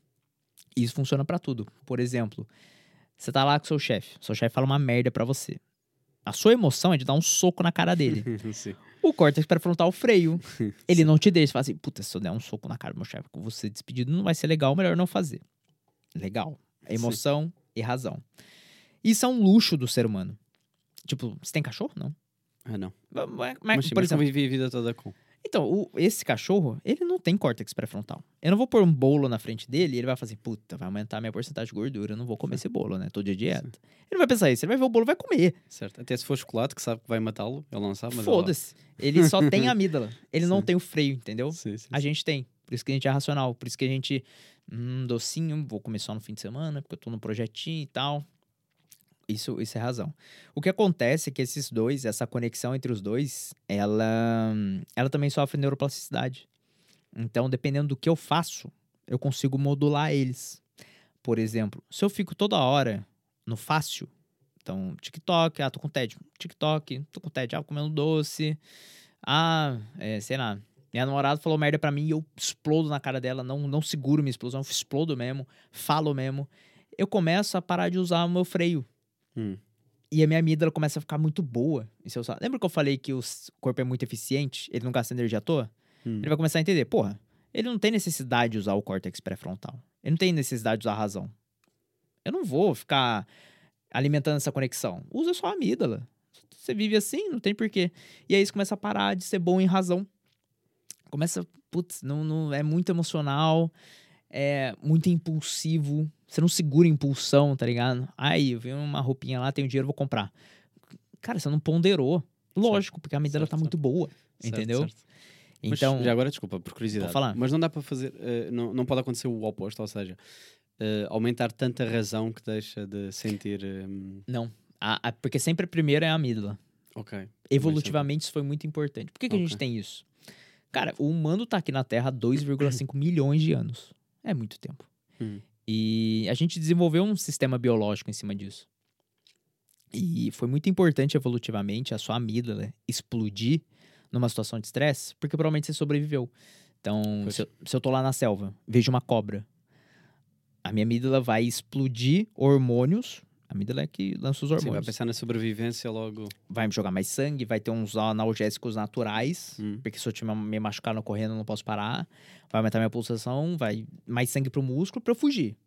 Isso funciona pra tudo. Por exemplo, você tá lá com seu chefe, seu chefe fala uma merda pra você. A sua emoção é de dar um soco na cara dele. Sim. O córtex pré-frontal o freio. Ele não te deixa. Você fala assim, puta, se eu der um soco na cara do meu chefe com você despedido, não vai ser legal, melhor não fazer. Legal. É Sim. Emoção e razão. Isso é um luxo do ser humano. Tipo, você tem cachorro? Não. Ah, não. Mas, mas- Mas, sim, por exemplo, convivi a vida toda com. Então, o- esse cachorro, ele não tem córtex pré-frontal. Eu não vou pôr um bolo na frente dele e ele vai fazer, puta, vai aumentar a minha porcentagem de gordura, eu não vou comer esse bolo, né? Tô de dieta. Ele não vai pensar isso, ele vai ver o bolo e vai comer. Certo. Até se for chocolate, que sabe que vai matá-lo, ele não sabe, mas. Foda-se. Ele só tem amígdala. Ele não Sim. tem o freio, entendeu? Sim, sim, A gente tem. Por isso que a gente é racional. Por isso que a gente. Hum, docinho, vou comer só no fim de semana, porque eu tô no projetinho e tal. Isso, isso é razão. O que acontece é que esses dois, essa conexão entre os dois, ela, ela também sofre neuroplasticidade. Então, dependendo do que eu faço, eu consigo modular eles. Por exemplo, se eu fico toda hora no fácil, então, TikTok, ah, tô com tédio. TikTok, tô com tédio, ah, comendo doce. Ah, é, sei lá, minha namorada falou merda pra mim e eu explodo na cara dela, não, não seguro minha explosão, explodo mesmo, falo mesmo. Eu começo a parar de usar o meu freio. Hum. E a minha amígdala começa a ficar muito boa. em se eu usar. Lembra que eu falei que o corpo é muito eficiente? Ele não gasta energia à toa? Hum. Ele vai começar a entender, porra, ele não tem necessidade de usar o córtex pré-frontal. Ele não tem necessidade de usar a razão. Eu não vou ficar alimentando essa conexão. Usa só a amígdala. Você vive assim, não tem porquê. E aí você começa a parar de ser bom em razão. Começa, putz, não, não, é muito emocional, é muito impulsivo. Você não segura impulsão, tá ligado? Aí, eu vi uma roupinha lá, tenho dinheiro, vou comprar. Cara, você não ponderou. Lógico, porque a amígdala Certo, tá muito boa, Certo, entendeu? certo. Mas Então, já agora, desculpa, por curiosidade. falar. Mas não dá para fazer. eh, não, não pode acontecer o oposto, ou seja, eh, aumentar tanta razão que deixa de sentir. hum, não. A- a- porque sempre a primeira é a amígdala. ok. Evolutivamente, isso foi muito importante. Por que, que a gente tem isso? Cara, o humano tá aqui na Terra há 2,5 milhões de anos. É muito tempo. Hum. E a gente desenvolveu um sistema biológico em cima disso. E foi muito importante evolutivamente a sua amígdala explodir numa situação de estresse, porque provavelmente você sobreviveu. Então, se eu, se eu tô lá na selva, vejo uma cobra, a minha amígdala vai explodir hormônios. A amígdala é que lança os Sim, vai hormônios pensar na sobrevivência logo. vai me jogar mais sangue, vai ter uns analgésicos naturais, Hum. porque se eu tiver me machucar no correndo, eu não posso parar. Vai aumentar minha pulsação, vai mais sangue pro músculo pra eu fugir.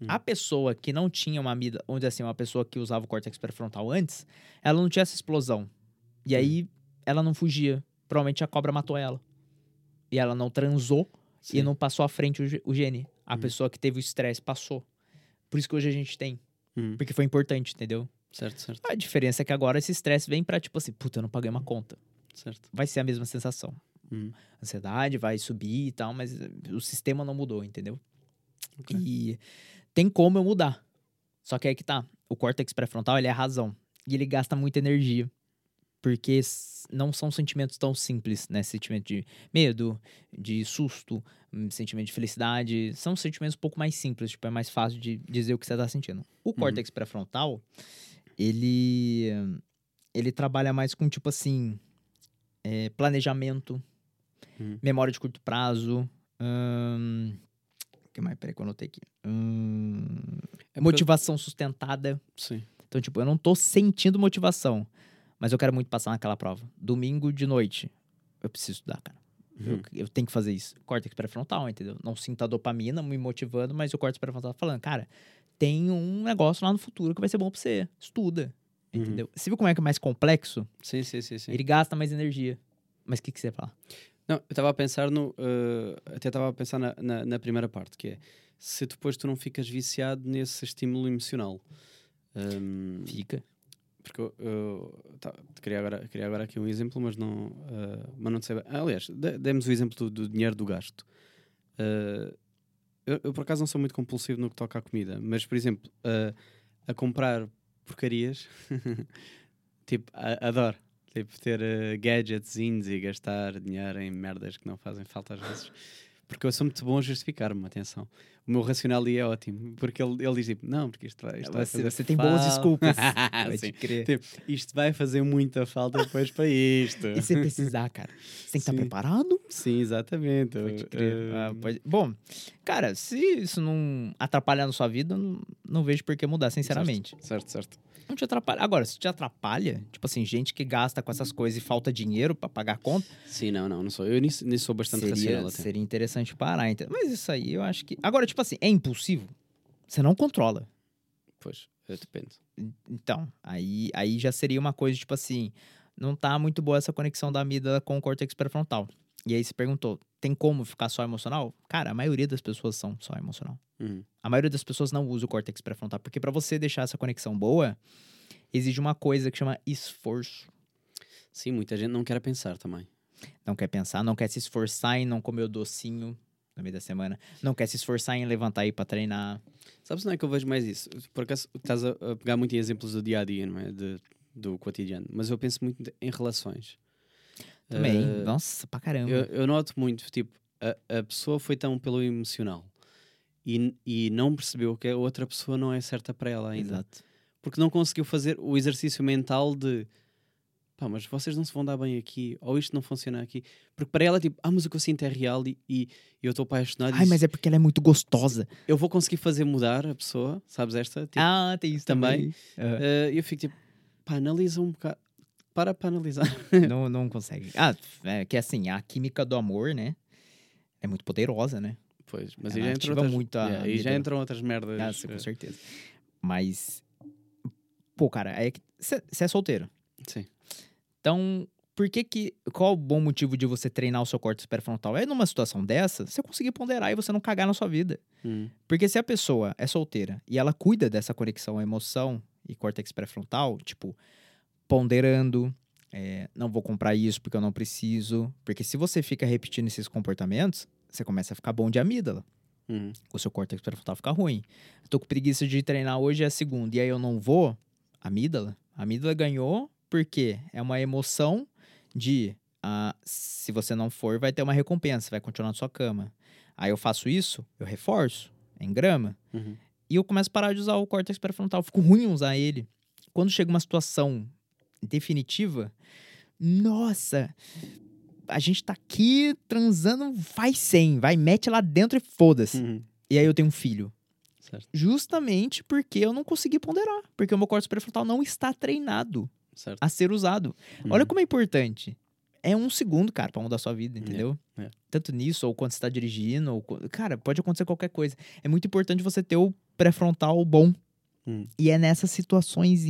Hum. A pessoa que não tinha uma amígdala, onde assim, uma pessoa que usava o córtex pré-frontal antes, ela não tinha essa explosão. E aí ela não fugia. Provavelmente a cobra matou ela. E ela não transou e Sim. não passou à frente o, o gene. A Hum. pessoa que teve o estresse passou. Por isso que hoje a gente tem. Hum. Porque foi importante, entendeu? Certo, certo, A diferença é que agora esse estresse vem pra, tipo assim, puta, eu não paguei uma conta. certo. Vai ser a mesma sensação. Hum. Ansiedade vai subir e tal, mas eh, o sistema não mudou, entendeu? Ok. E tem como eu mudar. Só que aí que tá. O córtex pré-frontal, ele é a razão. E ele gasta muita energia. Porque não são sentimentos tão simples, né? Sentimento de medo, de susto, hum, sentimento de felicidade. São sentimentos um pouco mais simples, tipo, é mais fácil de dizer o que você tá sentindo. O córtex pré-frontal, ele... Ele trabalha mais com, tipo assim... eh, planejamento, Hum. memória de curto prazo... hum, que mais? Peraí que eu anotei aqui. Hum, É motivação sustentada. Sim. Então, tipo, eu não tô sentindo motivação, mas eu quero muito passar naquela prova. Domingo de noite, eu preciso estudar, cara. Eu, Uhum. eu tenho que fazer isso. Córtex pré-frontal, entendeu? Não sinto a dopamina me motivando, mas o córtex pré-frontal falando, cara, tem um negócio lá no futuro que vai ser bom pra você. Estuda, Uhum. entendeu? Você viu como é que é mais complexo? Sim, sim, sim. sim. Ele gasta mais energia. Mas o que, que você ia falar? Não, eu estava a pensar no. eh, até estava a pensar na, na, na primeira parte, que é se depois tu não ficas viciado nesse estímulo emocional. Hum, Fica. Porque eu, eu tá, queria, agora, queria agora aqui um exemplo, mas não, eh, mas não sei bem. Aliás, de- demos o exemplo do, do dinheiro do gasto. Eh, eu, eu, por acaso, não sou muito compulsivo no que toca à comida, mas, por exemplo, eh, a comprar porcarias, tipo, a- adoro. Tipo, ter uh, e gastar dinheiro em merdas que não fazem falta às vezes. Porque eu sou muito bom a justificar-me, atenção. O meu racional ali é ótimo. Porque ele, ele diz tipo, não, porque isto vai, isto vai Você, você tem boas falta." desculpas. Sim. Tipo, isto vai fazer muita falta depois para isto. E se precisar, cara, você tem que estar Sim. preparado? Sim, exatamente. Pode crer. Uh, Ah, pode- Bom, cara, se isso não atrapalhar na sua vida, não, não vejo por que mudar, sinceramente. Certo, certo. Não te atrapalha. Agora, se te atrapalha, tipo assim, gente que gasta com essas coisas e falta dinheiro pra pagar a conta, Sim, não, não, não sou. Eu nisso, nisso sou bastante seria, seria interessante parar. Então. Mas isso aí eu acho que. Agora, tipo assim, é impulsivo. Você não controla. Pois. Depende. Então, aí, aí já seria uma coisa, tipo assim, não tá muito boa essa conexão da amígdala com o córtex pré-frontal. E aí você perguntou, tem como ficar só emocional? Cara, a maioria das pessoas são só emocional. Uhum. A maioria das pessoas não usa o córtex pré-frontal, porque pra você deixar essa conexão boa, exige uma coisa que chama esforço. Sim, muita gente não quer pensar também. Não quer pensar, não quer se esforçar em não comer o docinho no meio da semana, não quer se esforçar em levantar e ir pra treinar. Sabes onde é que eu vejo mais isso? Por acaso estás a, a pegar muito em exemplos do dia a dia, não é? De, do cotidiano. Mas eu penso muito em relações. Também, Eh, nossa, pra caramba. eu, eu noto muito, tipo, a, a pessoa foi tão pelo emocional e, e não percebeu que a outra pessoa não é certa para ela ainda. Exato. Porque não conseguiu fazer o exercício mental de pá, mas vocês não se vão dar bem aqui, ou isto não funciona aqui. Porque para ela, tipo, ah, mas o que eu sinto é real e, e eu estou apaixonado. Ai, mas é porque ela é muito gostosa. eu vou conseguir fazer mudar a pessoa, sabes esta? Tipo, ah, tem isso também. também. Aham. eh, eu fico tipo, pá, analisa um bocado. Para para analisar. não, não consegue. Ah, é que assim, a química do amor, né? É muito poderosa, né? Pois, mas Ela aí já entram outras, muito a Yeah, aí já entram outras merdas. Ah, sim, com certeza. Mas, pô, cara, é que você é solteiro. sim. Então, por que que. Qual o bom motivo de você treinar o seu córtex pré-frontal? É numa situação dessa, você conseguir ponderar e você não cagar na sua vida. Hum, Porque se a pessoa é solteira e ela cuida dessa conexão emoção e córtex pré-frontal, tipo, ponderando, é, não vou comprar isso porque eu não preciso. Porque se você fica repetindo esses comportamentos, você começa a ficar bom de amígdala. hum, O seu córtex pré-frontal fica ruim. Eu tô com preguiça de treinar hoje é a segunda, e aí eu não vou, amígdala. A amígdala ganhou porque é uma emoção de ah, se você não for, vai ter uma recompensa, vai continuar na sua cama. Aí eu faço isso, eu reforço, em grama, uhum. e eu começo a parar de usar o córtex pré-frontal. Fico ruim em usar ele. Quando chega uma situação definitiva, nossa, a gente tá aqui transando, vai sem, vai, mete lá dentro e foda-se. Uhum. E aí eu tenho um filho. Certo, Justamente porque eu não consegui ponderar. Porque o meu córtex pré-frontal não está treinado certo. a ser usado. Olha Uhum. como é importante. É um segundo, cara, pra mudar a sua vida, entendeu? é. Tanto nisso, ou quando você tá dirigindo, ou... Cara, pode acontecer qualquer coisa. É muito importante você ter o pré-frontal bom. Hum. E é nessas situações...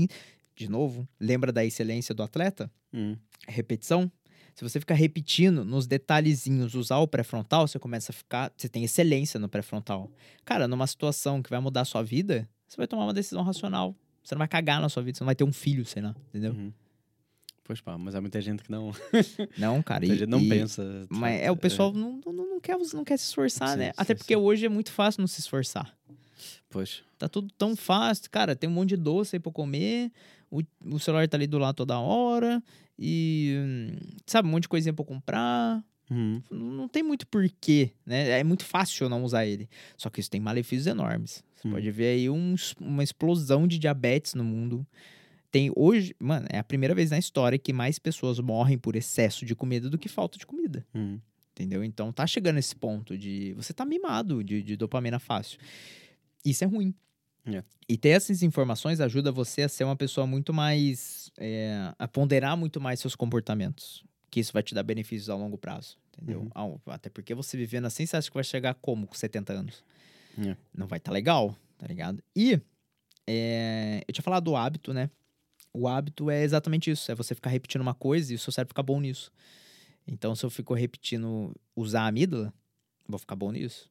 De novo, lembra da excelência do atleta? Hum, repetição. Se você ficar repetindo nos detalhezinhos, usar o pré-frontal, você começa a ficar. Você tem excelência no pré-frontal. Cara, numa situação que vai mudar a sua vida, você vai tomar uma decisão racional. Você não vai cagar na sua vida, você não vai ter um filho, sei lá, entendeu? uhum. Pois pá, mas há muita gente que não, Não, cara. muita E, gente não e- pensa. Mas é, o pessoal não, não, não, quer, não quer se esforçar, Sim, né? sim, Até porque sim. hoje é muito fácil não se esforçar. Pois. Tá tudo tão fácil, cara. Tem um monte de doce aí pra comer. O, o celular tá ali do lado toda hora. E. Sabe, um monte de coisinha pra comprar. Uhum. não tem muito porquê, né? É muito fácil eu não usar ele. Só que isso tem malefícios enormes. Você Hum. pode ver aí uns- uma explosão de diabetes no mundo. Tem hoje, mano, é a primeira vez na história que mais pessoas morrem por excesso de comida do que falta de comida. Uhum. Entendeu? Então tá chegando esse ponto de você tá mimado de, de dopamina fácil. Isso é ruim. É. E ter essas informações ajuda você a ser uma pessoa muito mais. é, a ponderar muito mais seus comportamentos. Que isso vai te dar benefícios a longo prazo. Entendeu? Uhum. Até porque você vivendo assim, você acha que vai chegar como com 70 anos? É. Não vai estar legal, tá ligado? E é, eu tinha falado do hábito, né? O hábito é exatamente isso: é você ficar repetindo uma coisa e o seu cérebro ficar bom nisso. Então, se eu fico repetindo usar a amígdala, vou ficar bom nisso.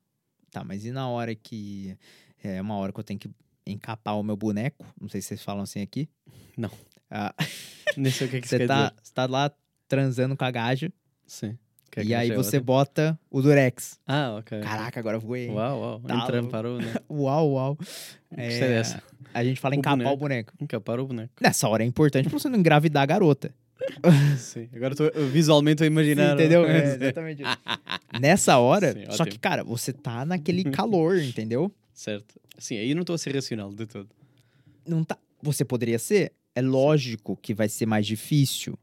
Tá, mas e na hora que. É uma hora que eu tenho que encapar o meu boneco? Não sei se vocês falam assim aqui. Não. Ah, Nem sei o que é que você quer tá, dizer. você tá lá transando com a gaja Sim. Que é e aí você ótimo. bota o durex. Ah, ok. Caraca, agora eu voei. Uau, uau. Tá louco. parou, né? Uau, uau. Gostei É, dessa. A gente fala O encapar boneco. o boneco. Encapar o boneco. Nessa hora é importante pra você não engravidar a garota. Sim. Agora estou eu visualmente a imaginar. Sim, entendeu? É, exatamente isso. Nessa hora, Sim, só que, cara, você tá naquele calor, entendeu? Certo. Sim, aí não estou a ser racional de todo. Não tá. Você poderia ser. É lógico que vai ser mais difícil.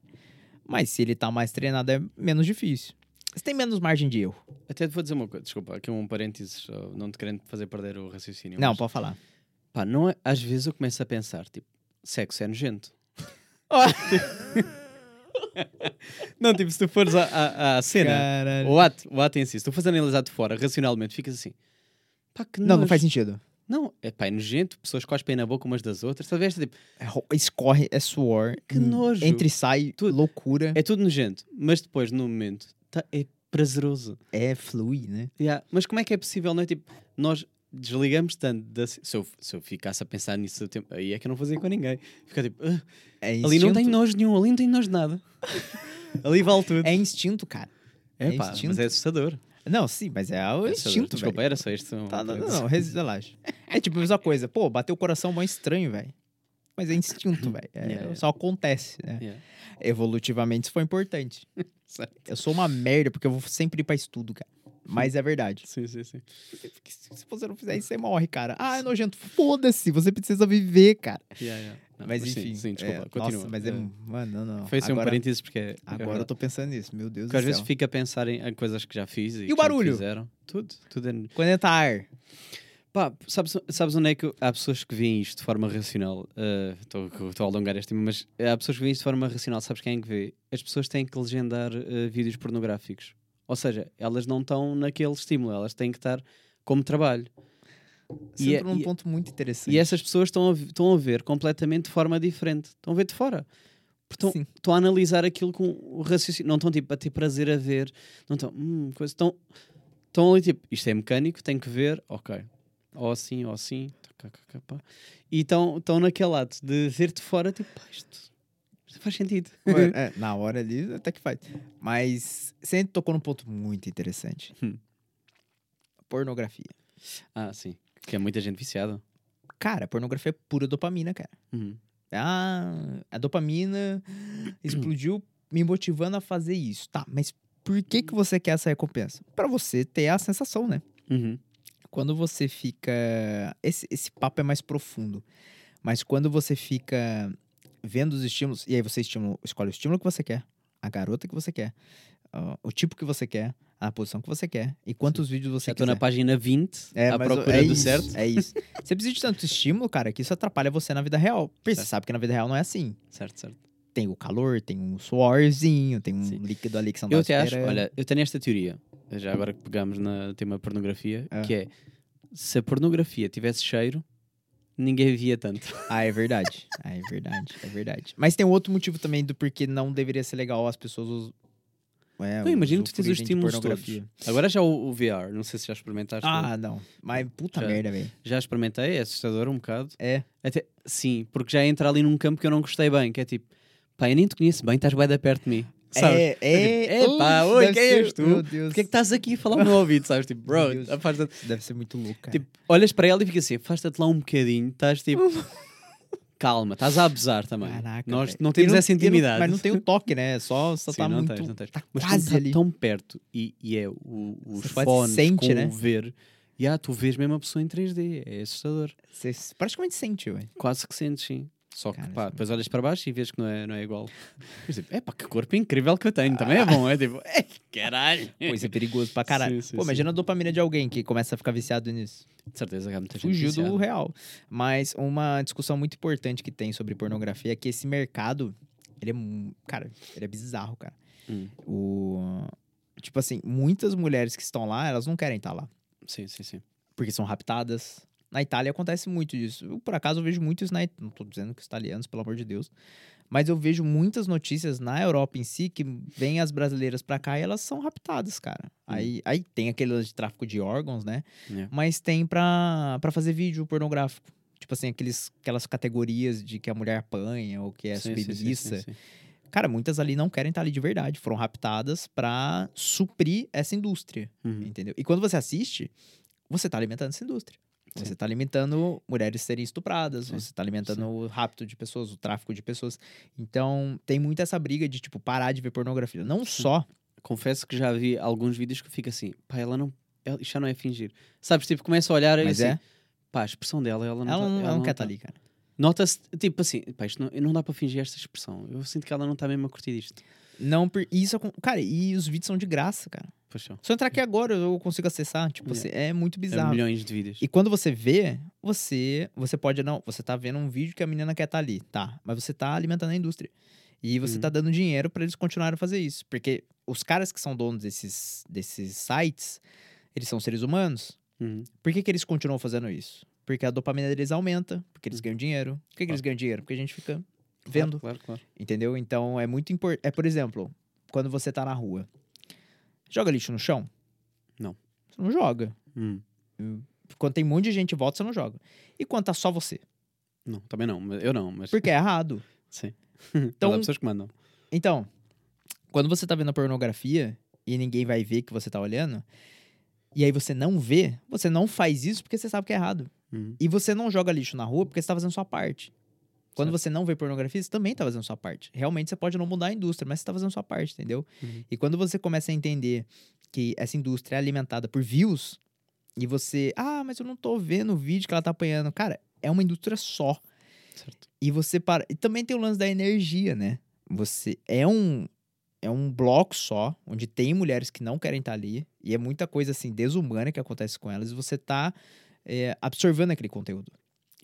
Mas se ele tá mais treinado, é menos difícil. Você tem menos margem de erro. Até te vou dizer uma coisa, desculpa, aqui um parênteses, não te querendo fazer perder o raciocínio. Não, mas, pode falar. pá, não é, às vezes eu começo a pensar, tipo, sexo é nojento. não, tipo, se tu fores à, à, à cena, Caralho. o ato, o ato em si, se tu fores analisar de fora, racionalmente, ficas assim, pá, que Não, não faz sentido. Não, é pá, é nojento, pessoas cospem na boca umas das outras. Talvez tipo, É Escorre, é suor. Que nojo. Entra e sai, Tudo. loucura. é tudo nojento, mas depois, no momento, tá- é prazeroso. É, flui, né? Yeah, Mas como é que é possível, não é? Tipo, nós desligamos tanto da. Se eu, se eu ficasse a pensar nisso, tempo, aí é que eu não fazia com ninguém. Fica tipo, "Ah, É ali não tem nojo nenhum, ali não tem nojo de nada. ali vale tudo. É instinto, cara. É, é pá, instinto. mas é assustador. Não, sim, mas é o É instinto, Desculpa, velho. era só isto. Tá, não, não, não, relaxa. É tipo a mesma coisa. Pô, bateu o coração mó estranho, velho. Mas é instinto, velho. É, Yeah, yeah. Só acontece, né? Yeah. Evolutivamente isso foi importante. Eu sou uma merda, porque eu vou sempre ir pra estudo, cara. Mas é verdade. Sim, sim, sim. Se você não fizer isso, você morre, cara. Ah, é nojento. Foda-se, você precisa viver, cara. Yeah, yeah. Não, mas sim, enfim. Sim, desculpa, é, continua. Nossa, mas é. É. Mano, não, não. Foi assim um agora, parênteses porque é. é agora eu tô pensando nisso, meu Deus Porque do às vezes céu. fica a pensar em, coisas que já fiz e, o já me barulho? fizeram. Tudo, tudo é Quando entra ar. Pá, sabes, sabes onde é que eu- há pessoas que veem isto de forma racional? Estou a alongar este tema, mas há pessoas que veem isto de forma racional. Sabes quem é que vê? As pessoas têm que legendar eh, vídeos pornográficos. Ou seja, elas não estão naquele estímulo, elas têm que estar como trabalho. Você E é- entrou num e- ponto muito interessante. E essas pessoas estão a, estão a ver completamente de forma diferente. Estão a ver de fora. Estão, estão a analisar aquilo com o raciocínio. Não estão tipo, a ter prazer a ver. Não estão. Hum, coisa. Estão, estão ali tipo, isto é mecânico, tenho que ver, ok. Ou assim, ou assim. tá, cá, pá. E estão, estão naquele ato de ver de fora, tipo, isto, faz sentido. Mano, é, na hora ali até que faz. Mas você tocou num ponto muito interessante. Hum. Pornografia. ah, sim. Que é muita gente viciada. Cara, pornografia é pura dopamina, cara. Uhum. Ah, a dopamina explodiu me motivando a fazer isso. Tá, mas por que que você quer essa recompensa? Pra você ter a sensação, né? Uhum. Quando você fica. Esse, esse papo é mais profundo. Mas quando você fica vendo os estímulos, e aí você estimula, escolhe o estímulo que você quer, a garota que você quer, ah, o tipo que você quer, a posição que você quer, e quantos vídeos você Já estou quiser. na página 20, É, mas procura é do isso, certo. É isso. Você precisa de tanto estímulo, cara, que isso atrapalha você na vida real. Porque você sabe que na vida real não é assim. Certo, certo. Tem o calor, tem um suorzinho, tem um Sim. líquido ali que você não Eu até acho, olha, eu tenho esta teoria, já agora que pegamos no tema pornografia, Ah. que é se a pornografia tivesse cheiro, ninguém via tanto. Ah, é verdade. Ah, é verdade, é verdade. Mas tem um outro motivo também do porquê não deveria ser legal as pessoas. us- É, Não, imagina tu tens os estímulos todos. Agora já o, o VR, não sei se já experimentaste. Ah, não. Mas puta Já. merda, velho. Já experimentei, é assustador um bocado. É. Até, sim, porque já entra ali num campo que eu não gostei bem, que é tipo, pá, eu nem te conheço bem, estás bem da perto de mim. Sabes? É, é. tipo, "Epá, Ui, oi, deve quem és ser- tu? Meu Deus. Porquê é que estás aqui a falar no meu ouvido, sabes? Tipo, bro, Deve ser muito louco, cara. Tipo, olhas para ela e fica assim, afasta-te lá um bocadinho, estás tipo. Calma, estás a abusar também. Caraca, Nós não temos essa e não- intimidade. mas não tem o toque, né? Só, só Sim, tá não muito. tens, não tens. Tá Mas quase tá ali. tão perto e, e é o, os Você fones sente, com né? o ver, e ah, tu vês mesmo a pessoa em 3D, é assustador. Você praticamente sente, velho. Quase que sentes, sim. Só que Cara, pá, é depois olhas para baixo e vês que não é, não é igual. Mas, tipo, é pá, que corpo incrível que eu tenho, também é bom. É tipo, é, caralho. Pô, isso é perigoso pra caralho. Sim, sim, Pô, sim. imagina a dopamina de alguém que começa a ficar viciado nisso. De certeza há muita gente Fugiu do viciada. real. Mas uma discussão muito importante que tem sobre pornografia é que esse mercado, ele é, cara, ele é bizarro, cara. Hum, O tipo assim, muitas mulheres que estão lá, elas não querem estar lá, Sim, sim, sim. porque são raptadas. Na Itália acontece muito isso. Eu, por acaso eu vejo muito isso na It- não tô dizendo que os italianos, pelo amor de Deus, mas eu vejo muitas notícias na Europa em si que vêm as brasileiras pra cá e elas são raptadas, cara. Aí, aí tem aquele de tráfico de órgãos, né? É. mas tem pra, pra fazer vídeo pornográfico. Tipo assim, aqueles, aquelas categorias de que a mulher apanha ou que é Sim, submissa. sim, sim. Cara, muitas ali não querem estar ali de verdade. Foram raptadas pra suprir essa indústria, Uhum. entendeu? E quando você assiste, você tá alimentando essa indústria. Sim. Você tá alimentando mulheres serem estupradas, Sim, você tá alimentando o rapto de pessoas, o tráfico de pessoas. Então, tem muito essa briga de, tipo, parar de ver pornografia. Não só confesso que já vi alguns vídeos que fica assim, pá, ela não. Ela, já não é fingir. Sabes, tipo, começa a olhar e Mas assim, é. pá, a expressão dela, ela não Ela tá- não, ela não quer tá. estar ali, cara. Nota-se, tipo assim, pá, isto não, não dá para fingir esta expressão. Eu sinto que ela não está mesmo a curtir isto. Não, isso, cara, e os vídeos são de graça, cara. Poxa, Se eu entrar aqui agora, eu consigo acessar. Tipo, Yeah. assim, é muito é bizarro. milhões de vídeos. E quando você vê, você você pode não, você tá vendo um vídeo que a menina quer estar ali, tá? Mas você tá alimentando a indústria. E você Uhum. tá dando dinheiro pra eles continuarem a fazer isso, porque os caras que são donos desses desses sites, eles são seres humanos. Uhum. Por que, que eles continuam fazendo isso? Porque a dopamina deles aumenta, porque eles ganham dinheiro. Por que, que eles ganham dinheiro? Porque a gente fica vendo, Claro, claro. entendeu? Então é muito importante. É, por exemplo, quando você tá na rua, joga lixo no chão? Não. Você não joga. Hum. Quando tem um monte de gente em volta, você não joga. E quando tá só você? Não, também não. Eu não, mas. Porque é errado. Sim. Então-. Há pessoas que mandam. Então, quando você tá vendo a pornografia e ninguém vai ver que você tá olhando, e aí você não vê, você não faz isso porque você sabe que é errado. Uhum. E você não joga lixo na rua porque você tá fazendo sua parte. Quando Certo. você não vê pornografia, você também tá fazendo sua parte. Realmente você pode não mudar a indústria, mas você tá fazendo sua parte, entendeu? Uhum. E quando você começa a entender que essa indústria é alimentada por views, e você, ah, mas eu não tô vendo o vídeo que ela tá apanhando. Cara, é uma indústria só. Certo. E você para. E também tem o lance da energia, né? Você é um é um bloco só, onde tem mulheres que não querem estar ali, e é muita coisa assim desumana que acontece com elas, e você tá é, absorvendo aquele conteúdo.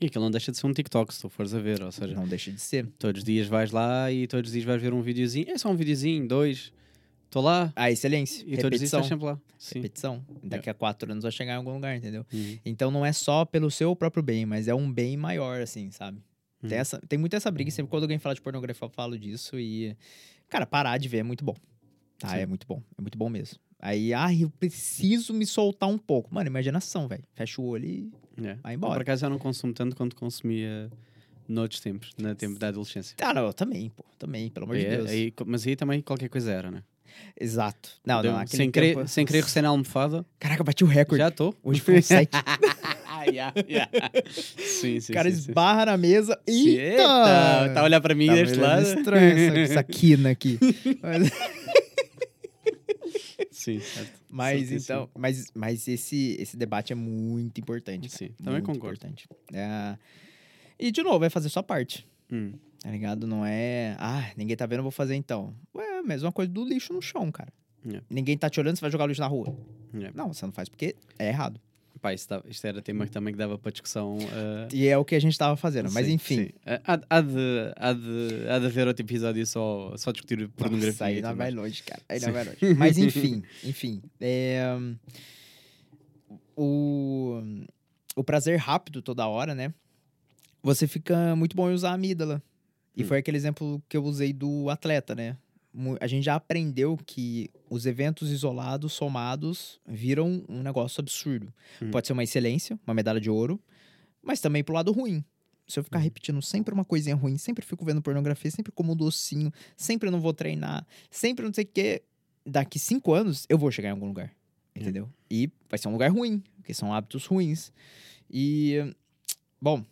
E aquilo não deixa de ser um TikTok, se tu fores a ver. Ou seja, Não deixa de ser. todos os dias vais lá e todos os dias vais ver um videozinho. É só um videozinho, dois. Estou lá A excelência, e todos os dias repetição, sempre lá. Sim. repetição. Daqui a quatro anos vai chegar em algum lugar, entendeu? Uhum. Então não é só pelo seu próprio bem, mas é um bem maior, assim, sabe? Tem, Uhum. essa, tem muito essa briga, sempre quando alguém fala de pornografia eu falo disso e... Cara, parar de ver é muito bom. Tá, Sim. é muito bom, é muito bom mesmo. Aí, ah, eu preciso me soltar um pouco. Mano, imaginação, velho. Fecha o olho e É. vai Eu, embora. por acaso já não consumo tanto quanto consumia noutros tempos, no tempo da adolescência. Ah, não, também, pô, também, pelo amor de Aí- Deus. aí- mas aí também qualquer coisa era, né? Exato. Não, Deu- não, sem, querer, tempo- sem querer receber na almofada, Caraca, bati o recorde. já estou. Hoje foi um sete. yeah, yeah. Sim, sim. o cara sim, sim. esbarra na mesa. Sim. Eita! Tá a olhar para mim Tá deste lado. estranho essa, essa quina aqui. Mas- Sim, certo. Mas então, mas, mas esse, esse debate é muito importante. cara. Sim, também Muito concordo. Importante. É, E de novo, vai fazer sua parte. Hum, Tá ligado? Não é. Ah, ninguém tá vendo, eu vou fazer então. Ué, mesma coisa do lixo no chão, cara. É. Ninguém tá te olhando, você vai jogar lixo na rua. é. Não, você não faz porque é errado. Pá, isto, dava- isto era tema que também que dava para discussão. eh, E é o que a gente tava fazendo. Mas sim, enfim. sim. Eh, Há, há de, há, de, há de haver outro episódio só, só discutir pornografia. Nossa, aí não vai longe, cara. Aí não vai longe. Mas enfim, enfim. é, o, o prazer rápido toda hora, né? Você fica muito bom em usar a amígdala. E Hum. foi aquele exemplo que eu usei do atleta, né? A gente já aprendeu que os eventos isolados, somados, viram um negócio absurdo. Hum. Pode ser uma excelência, uma medalha de ouro, mas também pro lado ruim. Se eu ficar repetindo sempre uma coisinha ruim, sempre fico vendo pornografia, sempre como um docinho, sempre não vou treinar, sempre não sei o quê, daqui cinco anos eu vou chegar em algum lugar. Entendeu? E vai ser um lugar ruim, porque são hábitos ruins. E, bom,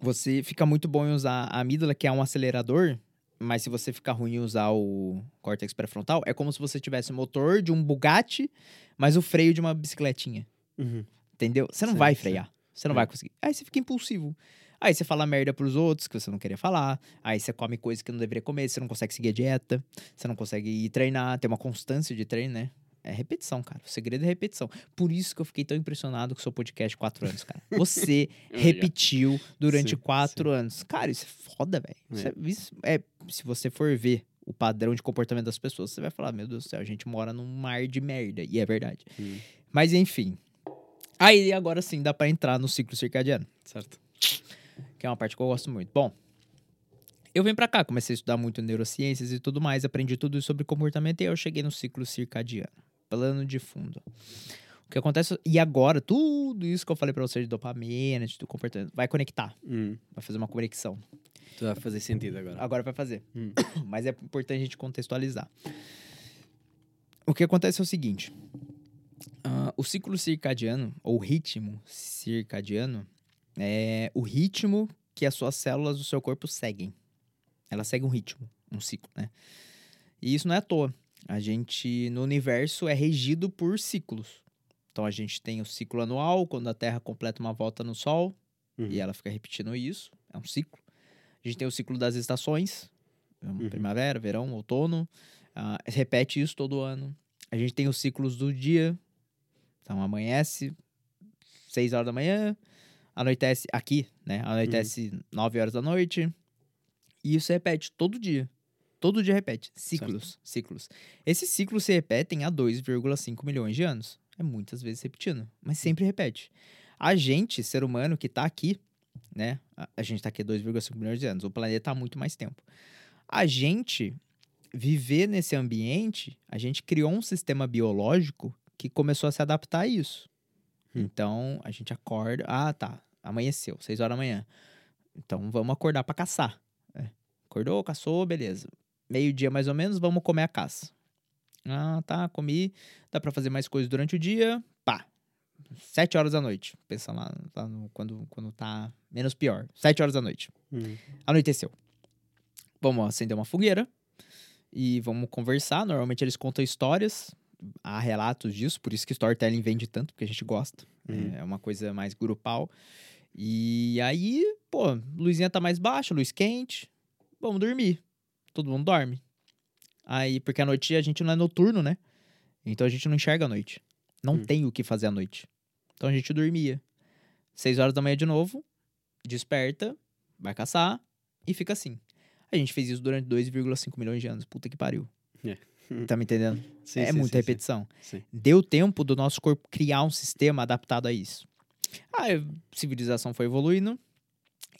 você fica muito bom em usar a amígdala, que é um acelerador, mas se você ficar ruim em usar o córtex pré-frontal, é como se você tivesse o motor de um Bugatti, mas o freio de uma bicicletinha. Uhum. Entendeu? Você não vai frear. Você não É. vai conseguir. Aí você fica impulsivo. Aí você fala merda pros outros que você não queria falar. Aí você come coisas que não deveria comer. Você não consegue seguir a dieta. Você não consegue ir treinar. Ter uma constância de treino, né? É repetição, cara. O segredo é repetição. Por isso que eu fiquei tão impressionado com o seu podcast quatro anos, cara. Você repetiu durante Sim, quatro anos. Cara, isso é foda, velho. É- isso é- se você for ver o padrão de comportamento das pessoas, você vai falar: Meu Deus do céu, a gente mora num mar de merda. E é verdade. Hum, Mas enfim. Aí agora sim dá pra entrar no ciclo circadiano, certo. que é uma parte que eu gosto muito. Bom, eu vim pra cá, comecei a estudar muito neurociências e tudo mais, aprendi tudo sobre comportamento e aí eu cheguei no ciclo circadiano, plano de fundo. O que acontece e agora tudo isso que eu falei pra você de dopamina, de comportamento, vai conectar, Hum, vai fazer uma conexão. tudo vai fazer sentido agora. Agora vai fazer. Hum. Mas é importante a gente contextualizar. O que acontece é o seguinte: ah, o ciclo circadiano, ou ritmo circadiano, é o ritmo que as suas células do seu corpo seguem. Elas seguem um ritmo, um ciclo, né? E isso não é à toa. A gente, no universo, é regido por ciclos. Então a gente tem o ciclo anual, quando a Terra completa uma volta no Sol, Uhum. e ela fica repetindo isso. É um ciclo. A gente tem o ciclo das estações. Uhum. Primavera, verão, outono. Ah, repete isso todo ano. A gente tem os ciclos do dia. Então amanhece 6 horas da manhã. Anoitece aqui, né? Anoitece 9 horas da noite. E isso repete todo dia. Todo dia repete. Ciclos, ciclos. Esses ciclos se repetem há 2,5 milhões de anos. É muitas vezes repetindo, mas sempre repete. A gente, ser humano que tá aqui, né? A, gente tá aqui há 2,5 milhões de anos, o planeta há muito mais tempo. A gente viver nesse ambiente, a gente criou um sistema biológico que começou a se adaptar a isso. Hum. Então, a gente acorda, ah, tá, amanheceu, 6 horas da manhã. Então, vamos acordar pra caçar. É. Acordou, caçou, beleza. Meio-dia mais ou menos, vamos comer a caça. Ah, tá, comi. Dá pra fazer mais coisas durante o dia. Pá. Sete horas da noite. Pensa lá, lá no- quando, quando tá menos pior. Sete horas da noite. Hum. Anoiteceu. Vamos acender uma fogueira e vamos conversar. Normalmente eles contam histórias. Há relatos disso, por isso que storytelling vende tanto, porque a gente gosta. Uhum. É uma coisa mais grupal. E aí, pô, luzinha tá mais baixa, luz quente. Vamos dormir. Todo mundo dorme. Aí, porque a noite a gente não é noturno, né? Então a gente não enxerga a noite. Não Hum. tem o que fazer à noite. Então a gente dormia. Seis horas da manhã de novo, desperta, vai caçar e fica assim. A gente fez isso durante 2,5 milhões de anos. Puta que pariu. É. Tá me entendendo? Sim, é sim, muita sim, repetição. Deu tempo do nosso corpo criar um sistema adaptado a isso. A civilização foi evoluindo.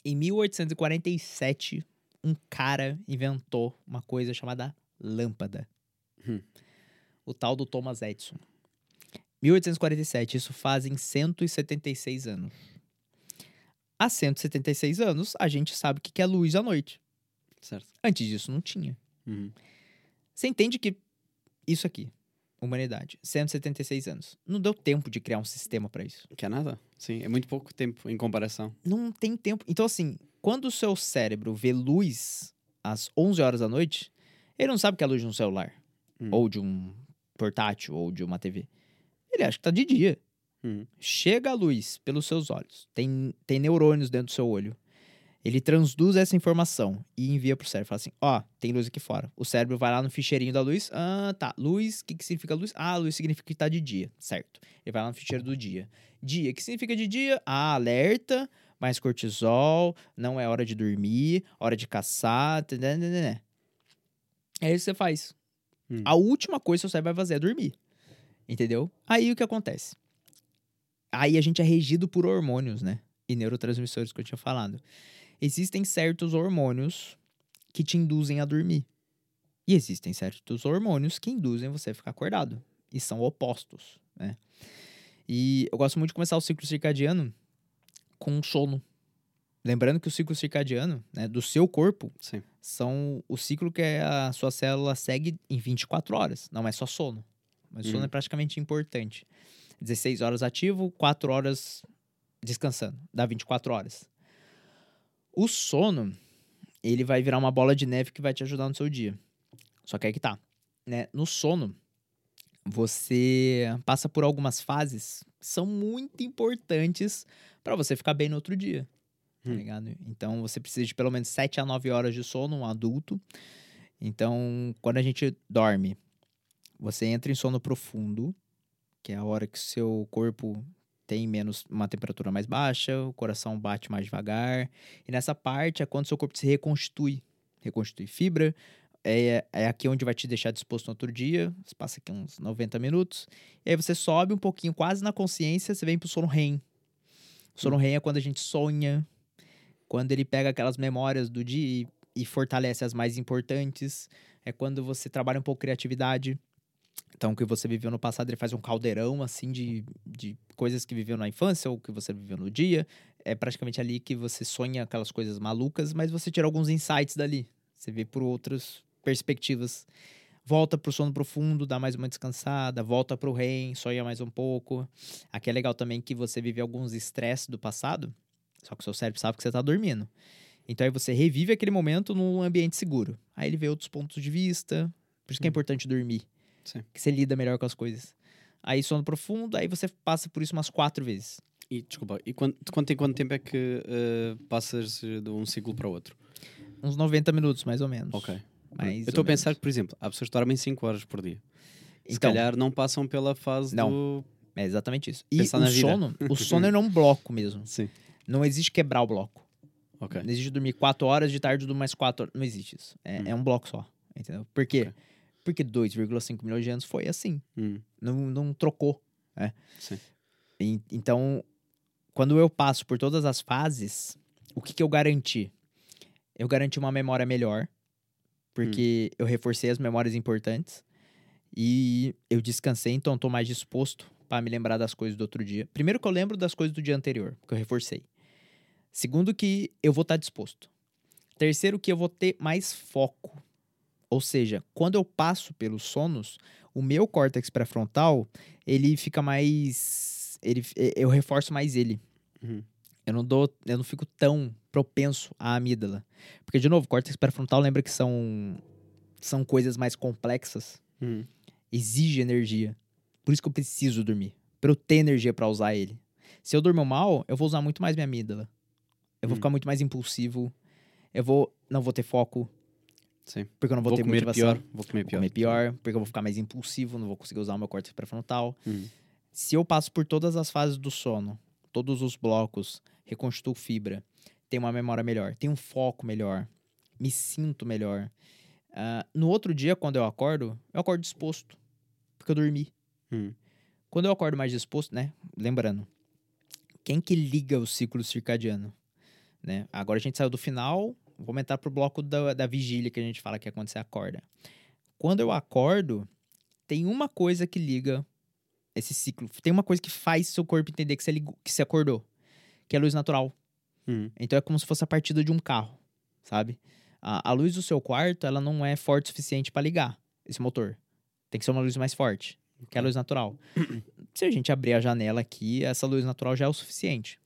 Em 1847, um cara inventou uma coisa chamada lâmpada. Hum. O tal do Thomas Edison. 1847, isso fazem 176 anos. Há 176 anos, a gente sabe o que é luz à noite. Certo. Antes disso, não tinha. Uhum. Você entende que isso aqui, humanidade, 176 anos, não deu tempo de criar um sistema pra isso. Que é nada. Sim, é muito pouco tempo em comparação. Não tem tempo. Então, assim, quando o seu cérebro vê luz às 11 horas da noite, ele não sabe que é a luz de um celular, Hum. ou de um portátil, ou de uma TV. Ele acha que tá de dia. Uhum. Chega a luz pelos seus olhos, tem, tem neurônios dentro do seu olho. Ele transduz essa informação e envia pro cérebro. Fala assim: ó, tem luz aqui fora. O cérebro vai lá no ficheirinho da luz. Ah, tá. Luz, o que, que significa luz? Ah, luz significa que tá de dia, certo. Ele vai lá no ficheiro do dia. Dia, o que significa de dia? Ah, alerta, mais cortisol, não é hora de dormir, hora de caçar. tadadadadá. É isso que você faz. Hum. A última coisa que o cérebro vai fazer é dormir. Entendeu? Aí o que acontece? Aí a gente é regido por hormônios, né? E neurotransmissores que eu tinha falado. Existem certos hormônios que te induzem a dormir. E existem certos hormônios que induzem você a ficar acordado. E são opostos, né? E eu gosto muito de começar o ciclo circadiano com sono. Lembrando que o ciclo circadiano, né, do seu corpo, Sim. são o ciclo que a sua célula segue em 24 horas. Não é só sono. Mas sono Uhum. é praticamente importante. 16 horas ativo, 4 horas descansando. Dá 24 horas. O sono, ele vai virar uma bola de neve que vai te ajudar no seu dia. Só que aí que tá. Né? No sono, você passa por algumas fases que são muito importantes para você ficar bem no outro dia. Tá Hum. ligado? Então você precisa de pelo menos 7 a 9 horas de sono, um adulto. Então, quando a gente dorme, você entra em sono profundo, que é a hora que o seu corpo tem menos uma temperatura mais baixa, o coração bate mais devagar. E nessa parte é quando seu corpo se reconstitui, reconstitui fibra. É, é aqui onde vai te deixar disposto no outro dia. Você passa aqui uns 90 minutos. E aí você sobe um pouquinho, quase na consciência, você vem pro sono REM. O sono REM é quando a gente sonha, quando ele pega aquelas memórias do dia e, e fortalece as mais importantes. É quando você trabalha um pouco criatividade. Então, o que você viveu no passado, ele faz um caldeirão, assim, de, de coisas que viveu na infância ou que você viveu no dia. É praticamente ali que você sonha aquelas coisas malucas, mas você tira alguns insights dali. Você vê por outras perspectivas. Volta pro sono profundo, dá mais uma descansada, volta pro REM, sonha mais um pouco. Aqui é legal também que você vive alguns estresses do passado, só que o seu cérebro sabe que você tá dormindo. Então aí você revive aquele momento num ambiente seguro. Aí ele vê outros pontos de vista. Por isso que é importante dormir. Sim. Que você lida melhor com as coisas. Aí sono profundo, aí você passa por isso umas quatro vezes. E desculpa, e quanto, quanto em quanto tempo é que eh, passas de um ciclo para o outro? Uns 90 minutos, mais ou menos. Ok. Mais eu ou estou a pensar menos. que, por exemplo, há pessoas que dormem 5 horas por dia. Se Então, calhar não passam pela fase Não. do. é exatamente isso. E o sono, o sono é um bloco mesmo. Sim. Não existe quebrar o bloco. Ok. Não existe dormir quatro horas, de tarde dormir mais quatro horas. Não existe isso. É, Hum. é um bloco só. Entendeu? Por quê? Ok. Porque 2,5 milhões de anos foi assim. Hum. Não, não trocou. né? Sim. E- então, quando eu passo por todas as fases, o que, que eu garanti? Eu garanti uma memória melhor, porque eu reforcei as memórias importantes e eu descansei, então estou mais disposto para me lembrar das coisas do outro dia. Primeiro que eu lembro das coisas do dia anterior, porque eu reforcei. Segundo que eu vou estar disposto. Terceiro que eu vou ter mais foco. Ou seja, quando eu passo pelos sonos, o meu córtex pré-frontal, ele fica mais ele eu reforço mais ele. Uhum. Eu não dou, eu não fico tão propenso à amígdala. Porque de novo, córtex pré-frontal lembra que são são coisas mais complexas, Uhum. exige energia. Por isso que eu preciso dormir, Pra eu ter energia pra usar ele. Se eu durmo mal, eu vou usar muito mais minha amígdala. Eu vou Hum. ficar muito mais impulsivo. Eu vou não vou ter foco, Sim. porque eu não vou, Vou ter comer motivação. pior. Vou comer Vou pior. comer pior, porque eu vou ficar mais impulsivo, não vou conseguir usar o meu córtex pré-frontal. Uhum. Se eu passo por todas as fases do sono, todos os blocos, reconstruo fibra, tenho uma memória melhor, tenho um foco melhor, me sinto melhor. Ah, no outro dia, quando eu acordo, eu acordo disposto, porque eu dormi. Uhum. Quando eu acordo mais disposto, né? Lembrando, quem que liga o ciclo circadiano? Né? Agora a gente saiu do final, vou entrar pro bloco da, da vigília que a gente fala que é quando você acorda. Quando eu acordo, tem uma coisa que liga esse ciclo. Tem uma coisa que faz seu corpo entender que você, ligou, que você acordou, que é a luz natural. Uhum. Então é como se fosse a partida de um carro, sabe? A, a luz do seu quarto, ela não é forte o suficiente para ligar esse motor. Tem que ser uma luz mais forte, que é a luz natural. Se a gente abrir a janela aqui, essa luz natural já é o suficiente.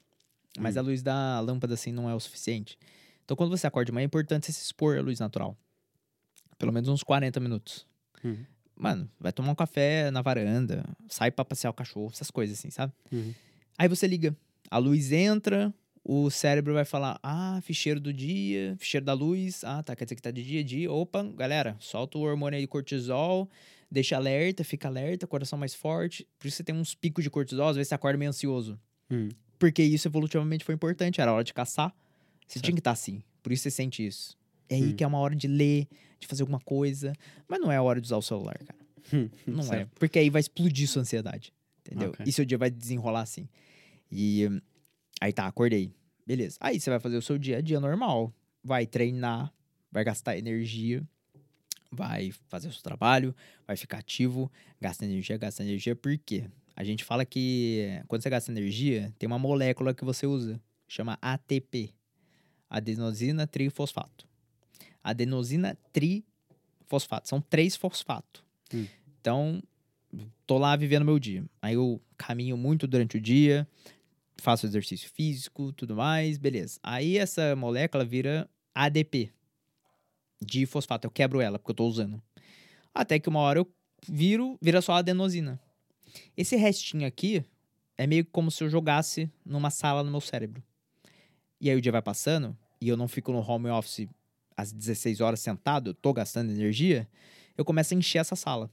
Mas Hum. a luz da lâmpada, assim, não é o suficiente. Então, quando você acorda de manhã, é importante você se expor à luz natural. Pelo menos uns 40 minutos. Uhum. Mano, vai tomar um café na varanda, sai pra passear o cachorro, essas coisas assim, sabe? Uhum. Aí você liga, a luz entra, o cérebro vai falar: ah, ficheiro do dia, ficheiro da luz, ah, tá, quer dizer que tá de dia, dia. Opa, galera, solta o hormônio aí de cortisol, deixa alerta, fica alerta, coração mais forte. Por isso você tem uns picos de cortisol, às vezes você acorda meio ansioso. Uhum. Porque isso evolutivamente foi importante, era hora de caçar. Você Certo. tinha que estar assim, por isso você sente isso. É aí Hum. que é uma hora de ler, de fazer alguma coisa, mas não é a hora de usar o celular, cara. Hum. Não é. Certo. Porque aí vai explodir sua ansiedade. Entendeu? Ok. E seu dia vai desenrolar assim. E hum, aí tá, acordei. Beleza. Aí você vai fazer o seu dia a dia normal. Vai treinar, vai gastar energia, vai fazer o seu trabalho, vai ficar ativo, gasta energia, gasta energia. Por quê? A gente fala que quando você gasta energia, tem uma molécula que você usa, chama ATP. Adenosina trifosfato. Adenosina trifosfato. São três fosfatos. Hum. Então, tô lá vivendo meu dia. Aí eu caminho muito durante o dia, faço exercício físico, tudo mais, beleza. Aí essa molécula vira ADP, de fosfato. Eu quebro ela, porque eu tô usando. Até que uma hora eu viro, vira só adenosina. Esse restinho aqui é meio como se eu jogasse numa sala no meu cérebro. E aí o dia vai passando e eu não fico no home office às 16 horas sentado, eu tô gastando energia, eu começo a encher essa sala.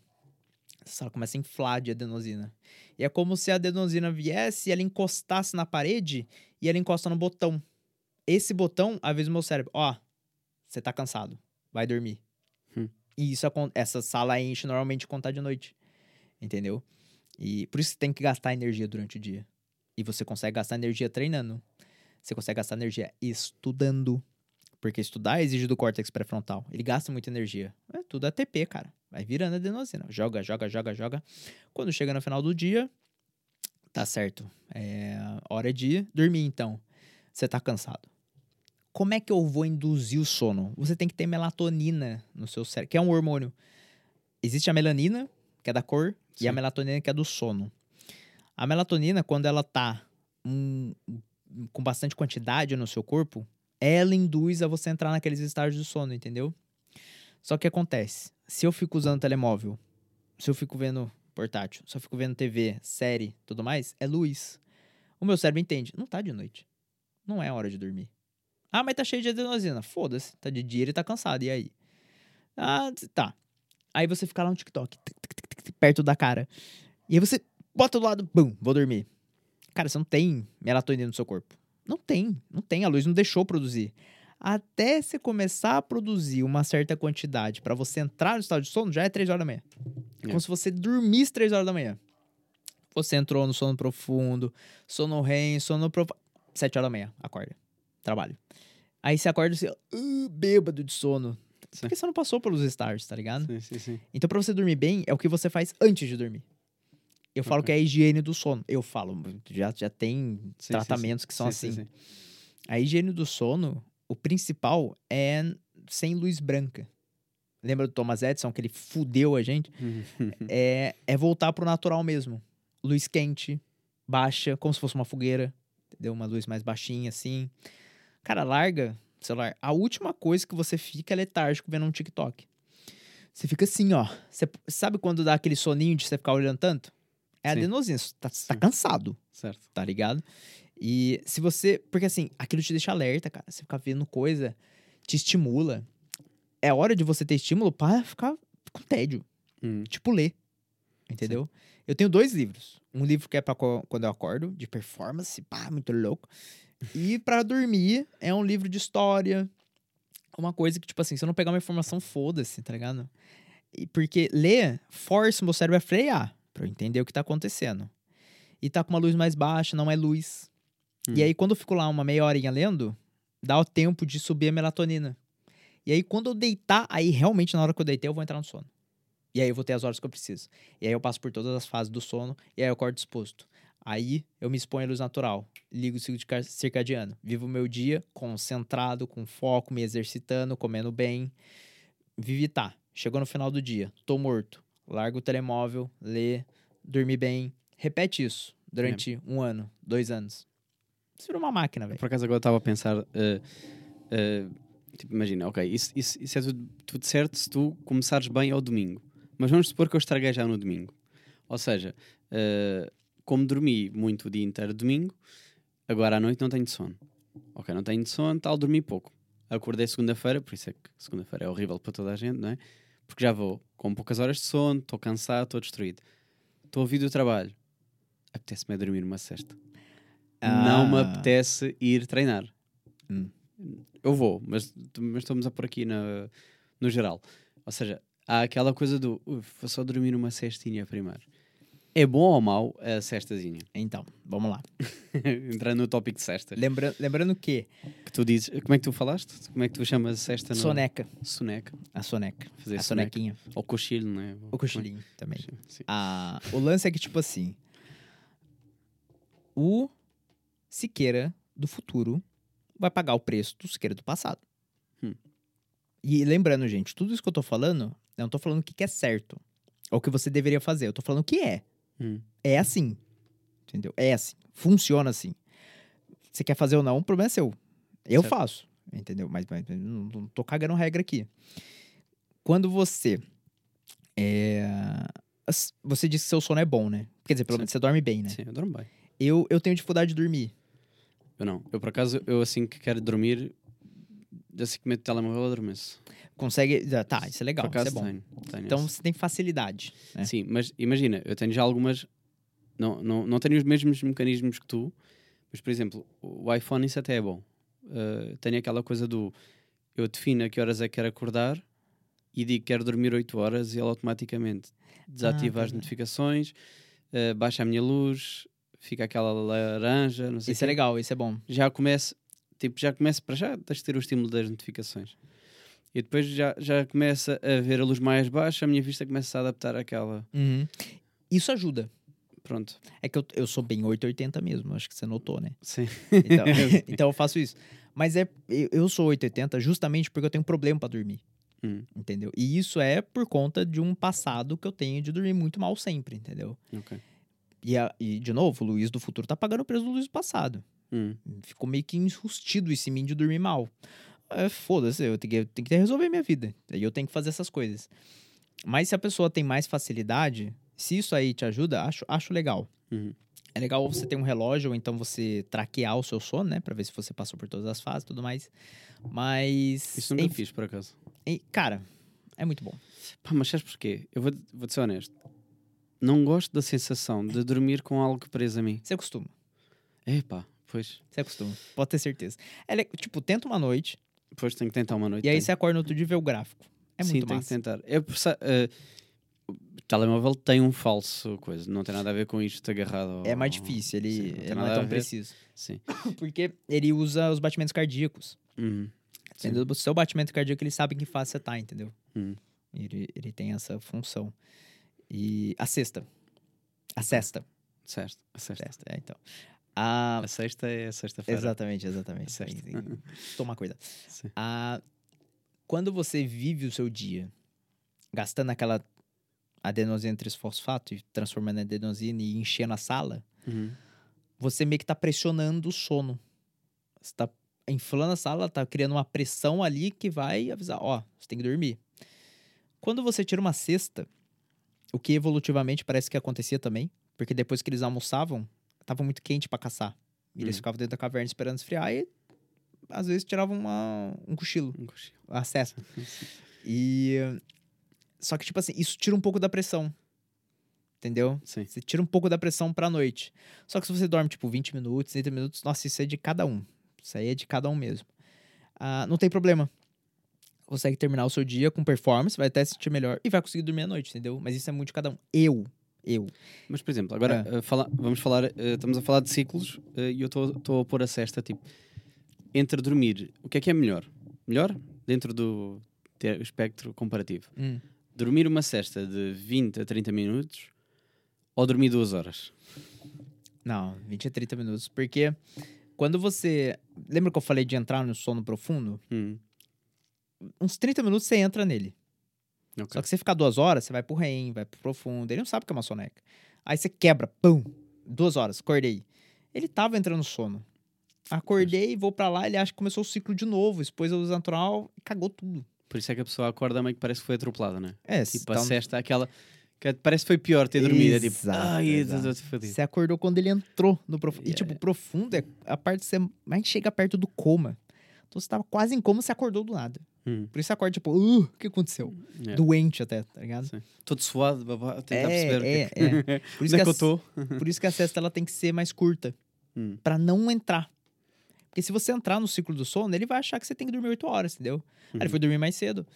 Essa sala começa a inflar de adenosina. E é como se a adenosina viesse e ela encostasse na parede e ela encosta no botão. Esse botão avisa o meu cérebro: ó, você tá cansado, vai dormir. Hum. E isso, essa sala enche normalmente quando tá de noite. Entendeu? E por isso você tem que gastar energia durante o dia. E você consegue gastar energia treinando. Você consegue gastar energia estudando. Porque estudar exige do córtex pré-frontal. Ele gasta muita energia. É tudo ATP, cara. Vai virando adenosina. Joga, joga, joga, joga. Quando chega no final do dia, tá certo. É hora de dormir, então. Você tá cansado. Como é que eu vou induzir o sono? Você tem que ter melatonina no seu cérebro, que é um hormônio. Existe a melanina, que é da cor, e a Sim. melatonina, que é do sono. A melatonina, quando ela tá hum, com bastante quantidade no seu corpo, ela induz a você entrar naqueles estágios do sono, entendeu? Só que acontece, se eu fico usando telemóvel, se eu fico vendo portátil, se eu fico vendo TV, série, tudo mais, é luz. O meu cérebro entende, não tá de noite. Não é hora de dormir. Ah, mas tá cheio de adenosina. Foda-se, tá de dia ele tá cansado, e aí? Ah, tá. Aí você fica lá no TikTok, perto da cara. E aí você bota do lado, bum, vou dormir. Cara, você não tem melatonina no seu corpo. Não tem, não tem. A luz não deixou produzir. Até você começar a produzir uma certa quantidade pra você entrar no estado de sono, já é 3 horas da manhã. É É. como se você dormisse 3 horas da manhã. Você entrou no sono profundo, sono REM, sono profundo. Sete horas da manhã, acorda. Trabalho. Aí você acorda assim, "Ah, bêbado de sono. Sim. Porque você não passou pelos stars, tá ligado? Sim, sim, sim. Então, pra você dormir bem, é o que você faz antes de dormir. Eu falo Ok. que é a higiene do sono. Eu falo, já, já tem Sim, tratamentos sim. que são Sim, assim. sim, sim. A higiene do sono, o principal é sem luz branca. Lembra do Thomas Edison, que ele fudeu a gente? é, é voltar pro natural mesmo. Luz quente, baixa, como se fosse uma fogueira. Entendeu? Uma luz mais baixinha, assim. Cara, larga o celular. A última coisa que você fica é letárgico vendo um TikTok. Você fica assim, ó. Você sabe quando dá aquele soninho de você ficar olhando tanto? É Sim. adenosina. Você tá, tá cansado Certo. tá ligado? E se você. Porque assim, aquilo te deixa alerta, cara. Você ficar vendo coisa, te estimula. É hora de você ter estímulo para ficar com tédio. Hum. Tipo, ler. Entendeu? Eu tenho dois livros. Um livro que é pra co- quando eu acordo, de performance, pá, muito louco. E pra dormir é um livro de história. Uma coisa que, tipo assim, se eu não pegar uma informação, foda-se, tá ligado? E porque ler força o meu cérebro a frear, pra eu entender o que tá acontecendo. E tá com uma luz mais baixa, não é luz. Hum. E aí, quando eu fico lá uma meia horinha lendo, dá o tempo de subir a melatonina. E aí, quando eu deitar, aí realmente na hora que eu deitei, eu vou entrar no sono. E aí eu vou ter as horas que eu preciso. E aí eu passo por todas as fases do sono, e aí eu acordo disposto. Aí eu me exponho à luz natural, ligo o ciclo circadiano, vivo o meu dia concentrado, com foco, me exercitando, comendo bem. Vivi tá. Chegou no final do dia, tô morto. Largo o telemóvel, lê, dormi bem. Repete isso durante um ano, dois anos. Você virou uma máquina, velho. Por acaso agora estava a pensar. eh, eh, tipo, imagina, ok, isso, isso, isso é tudo, tudo certo se tu começares bem ao domingo. Mas vamos supor que eu estraguei já no domingo. Ou seja, eh, como dormi muito o dia inteiro domingo, agora à noite não tenho sono. Ok, não tenho sono, tal, dormi pouco. Acordei segunda-feira, por isso é que segunda-feira é horrível para toda a gente, não é? Porque já vou com poucas horas de sono, estou cansado, estou destruído. Estou a vir do trabalho. Apetece-me a dormir uma cesta não me Ah. apetece ir treinar. Hum. Eu vou, mas, mas estamos a pôr aqui na, no geral. Ou seja, há aquela coisa do "Uf, vou só dormir uma cestinha primeiro. É bom ou mau a cestazinha? Então, vamos lá. Entrando no tópico de cestas. Lembra lembrando que Que tu dizes, como é que tu falaste? Como é que tu chamas cesta? no- soneca, Soneca. a soneca, Fazer a soneca. sonequinha, Ou cochilo, não é? o cochilinho também. Sim. Ah, o lance é que, tipo assim, o Siqueira do futuro vai pagar o preço do Siqueira do passado. Hum. E lembrando, gente, tudo isso que eu tô falando, eu não tô falando o que, que é certo. Ou o que você deveria fazer. Eu tô falando o que é. Hum. É assim. Entendeu? É assim. Funciona assim. Você quer fazer ou não, o problema é seu. Eu Certo. faço. Entendeu? Mas, mas não, não tô cagando regra aqui. Quando você. É, você disse que seu sono é bom, né? Quer dizer, pelo Sim. menos você dorme bem, né? Sim, eu durmo bem. Eu, eu tenho dificuldade de dormir. Eu não. Eu, por acaso, eu assim que quero dormir, assim que meto o telemóvel, eu adormeço. Consegue. ah, Tá, isso é legal. por Isso acaso é bom. tenho. tenho Então esse. você tem facilidade. né? Sim, mas imagina, eu tenho já algumas. Não, não, não tenho os mesmos mecanismos que tu, mas por exemplo, o iPhone isso até é bom. Uh, tenho aquela coisa do eu defino a que horas é que quero acordar e digo que quero dormir 8 horas e ele automaticamente desativa Ah, as bem. notificações, uh, baixa a minha luz, fica aquela laranja, não sei Isso é legal, isso é bom. Já começo, tipo, já começo para já, tens de ter o estímulo das notificações. E depois já, já começa a ver a luz mais baixa, a minha vista começa a adaptar àquela. Uhum. Isso ajuda. Pronto. É que eu, eu sou bem 880 mesmo, acho que você notou, né? Sim. Então, então eu faço isso. Mas é, eu sou 880 justamente porque eu tenho problema pra dormir. Hum, Entendeu? E isso é por conta de um passado que eu tenho de dormir muito mal sempre, entendeu? ok. E, a- e, de novo, o Luiz do futuro tá pagando o preço do Luiz do passado. Hum, Ficou meio que enrustido isso em mim de dormir mal. É, Foda-se, eu tenho que, eu tenho que resolver minha vida. E eu tenho que fazer essas coisas. Mas se a pessoa tem mais facilidade, se isso aí te ajuda, acho, acho legal. uhum. É legal você ter um relógio, ou então você traquear o seu sono, né? Pra ver se você passou por todas as fases e tudo mais. Mas. Isso nunca enfim, fiz, por acaso. Cara, é muito bom. Pá, mas sabes porquê? Eu vou, vou ser honesto. Não gosto da sensação de dormir com algo preso a mim. Você acostuma. É pá, pois. Você acostuma. Pode ter certeza. É, le- tipo, tenta uma noite, Depois tenho que tentar uma noite. e aí você acorda no outro dia e vê o gráfico. É Sim, muito tenho massa. que tentar. É, eh, o telemóvel tem um falso coisa, não tem nada a ver com isto agarrado. É mais ao- difícil, Sim, ele, não tem ele não é tão preciso. Sim. Porque ele usa os batimentos cardíacos. Uhum. Sim. Entendeu? O seu batimento cardíaco, ele sabe em que fase você tá, entendeu? Uhum. Ele, ele tem essa função. E a sexta. A sexta. Certo. A sexta. Sexta, é, então. A... A sexta é sexta-feira. Exatamente, exatamente. Tem- Tomar cuidado. A... Quando você vive o seu dia gastando aquela adenosina trisfosfato e transformando em adenosina e enchendo a sala, Uhum. você meio que tá pressionando o sono. Você tá inflando a sala, tá criando uma pressão ali que vai avisar, ó, você tem que dormir. Quando você tira uma cesta, o que evolutivamente parece que acontecia também, porque depois que eles almoçavam, tava muito quente pra caçar. E eles Uhum. ficavam dentro da caverna esperando esfriar e às vezes tiravam uma, um cochilo, Um cochilo. a cesta. E só que tipo assim, isso tira um pouco da pressão. Entendeu? Sim. Você tira um pouco da pressão pra noite. Só que se você dorme, tipo, 20 minutos, 30 minutos, nossa, isso é de cada um. Isso aí é de cada um mesmo. Ah, não tem problema. Consegue terminar o seu dia com performance, vai até se sentir melhor e vai conseguir dormir à noite, entendeu? Mas isso é muito de cada um. Eu, eu. Mas, por exemplo, agora É. eh, fala- vamos falar, eh, estamos a falar de ciclos eh, e eu estou a pôr a cesta, tipo, entre dormir, o que é que é melhor? Melhor? Dentro do espectro comparativo. Hum. Dormir uma cesta de 20 a 30 minutos ou dormir duas horas? Não, 20 a 30 minutos. Porque quando você. Lembra que eu falei de entrar no sono profundo? Hum, Uns 30 minutos você entra nele. ok. Só que você ficar duas horas, você vai pro REM, vai pro profundo. Ele não sabe o que é uma soneca. Aí você quebra, pum, duas horas, acordei. Ele tava entrando no sono. Acordei, vou pra lá, ele acha que começou o ciclo de novo, expôs a luz natural e cagou tudo. Por isso é que a pessoa acorda meio que parece que foi atropelada, né? É, Tipo, então, a cesta, aquela que parece que foi pior ter dormido. É tipo, Exato, ai, exato. você acordou quando ele entrou no profundo. E Yeah. tipo, profundo é a parte que você mais chega perto do coma. Então você tava quase em coma, você acordou do nada. Hum, Por isso você acorda, tipo, uh, o que aconteceu? yeah. Doente até, tá ligado? Sim. Todo suado, babá, tentar É, perceber o que é, é, que- é. Por isso é que a-. Por isso que a cesta ela tem que ser mais curta. Hum. Pra não entrar. Porque se você entrar no ciclo do sono, ele vai achar que você tem que dormir 8 horas, entendeu? Aí ele Uhum. foi dormir mais cedo.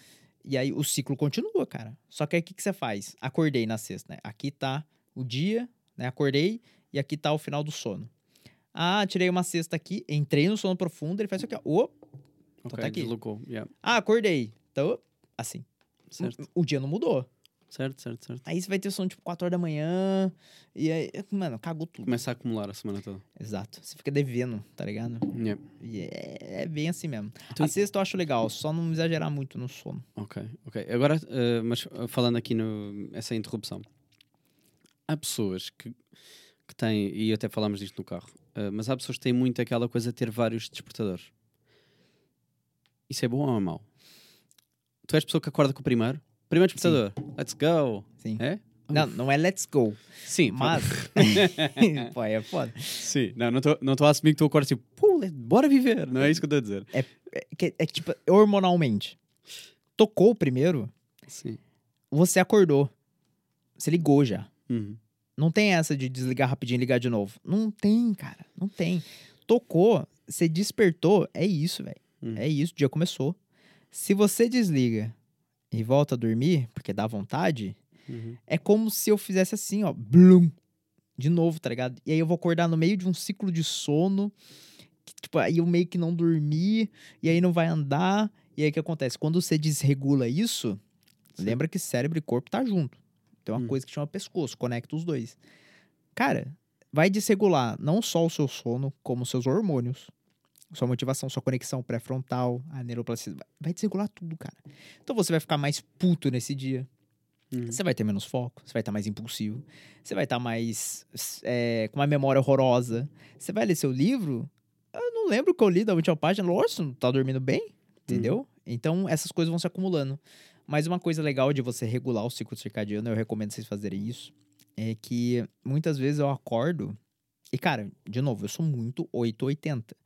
E aí o ciclo continua, cara. Só que aí o que, que você faz? Acordei na sexta, né? Aqui tá o dia, né? Acordei e aqui tá o final do sono. Ah, tirei uma cesta aqui, entrei no sono profundo, ele faz isso aqui, ó. Ô, Ok, tá aqui. deslocou. Yeah. ah, acordei. Então, assim. Certo, O dia não mudou. certo, certo, certo. Aí você vai ter sono tipo 4 horas da manhã. E aí, mano, cagou tudo. Começa a acumular a semana toda. Exato. Você fica devendo, tá ligado? Yeah. E é, é bem assim mesmo. Então- A sexta eu acho legal, só não exagerar muito no sono. Ok, ok. Agora, eh, mas eh, falando aqui no essa interrupção, há pessoas que, que têm, e até falámos disto no carro, eh, mas há pessoas que têm muito aquela coisa de ter vários despertadores. Isso é bom ou é mau? Tu és pessoa que acorda com o primeiro? Primeiro despertador, let's go! Sim. É? Não, não é let's go. Sim, Mas. Pô, é foda. sim. Não, não estou não tô a assumir que tu acordas tipo, pô, bora viver, não é isso que eu estou a dizer. É que, é que, tipo, hormonalmente. Tocou o primeiro, Sim. você acordou. Você ligou já. Uhum. Não tem essa de desligar rapidinho e ligar de novo. Não tem, cara. Não tem. Tocou, você despertou, é isso, velho. Hum. É isso, o dia começou. Se você desliga e volta a dormir, porque dá vontade, Uhum. é como se eu fizesse assim, ó, blum, de novo, tá ligado? E aí eu vou acordar no meio de um ciclo de sono, que, tipo, aí eu meio que não dormi, e aí não vai andar, e aí o que acontece? Quando você desregula isso, Sim. lembra que cérebro e corpo tá junto. Tem uma Hum. coisa que chama pescoço, conecta os dois. Cara, vai desregular não só o seu sono, como os seus hormônios, sua motivação, sua conexão pré-frontal, a neuroplasticidade. vai- desregular tudo, cara. Então você vai ficar mais puto nesse dia. Uhum. Você vai ter menos foco, você vai estar mais impulsivo, você vai estar mais. é, com uma memória horrorosa. Você vai ler seu livro. Eu não lembro o que eu li da última página. Lógico, não tá dormindo bem, entendeu? Então essas coisas vão se acumulando. Mas uma coisa legal de você regular o ciclo circadiano, eu recomendo vocês fazerem isso, é que muitas vezes eu acordo. E, cara, de novo, eu sou muito 880.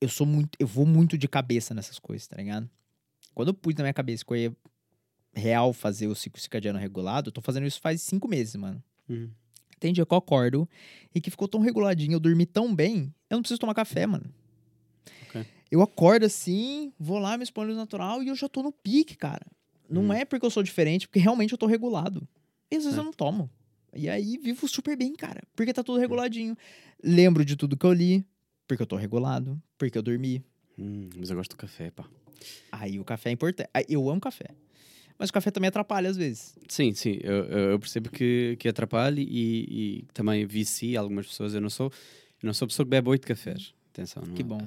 Eu sou muito. Eu vou muito de cabeça nessas coisas, tá ligado? Quando eu pus na minha cabeça que eu ia real fazer o ciclo circadiano regulado, eu tô fazendo isso faz cinco meses, mano. Uhum. Tem dia que eu acordo e que ficou tão reguladinho, eu dormi tão bem, eu não preciso tomar café, mano. Ok. Eu acordo assim, vou lá, me exponho natural e eu já tô no pique, cara. Não Hum. é porque eu sou diferente, porque realmente eu tô regulado. E às vezes eu Certo. não tomo. E aí vivo super bem, cara. Porque tá tudo reguladinho. Lembro de tudo que eu li, porque eu tô regulado, porque eu dormi. Hum, mas eu gosto do café, pá. Aí o café é importante. Eu amo café. Mas o café também atrapalha às vezes. Sim, sim, eu, eu percebo que, que atrapalha e, e também vicia algumas pessoas. Eu não sou, eu não sou pessoa que bebe oito cafés. Atenção, não Que é- bom.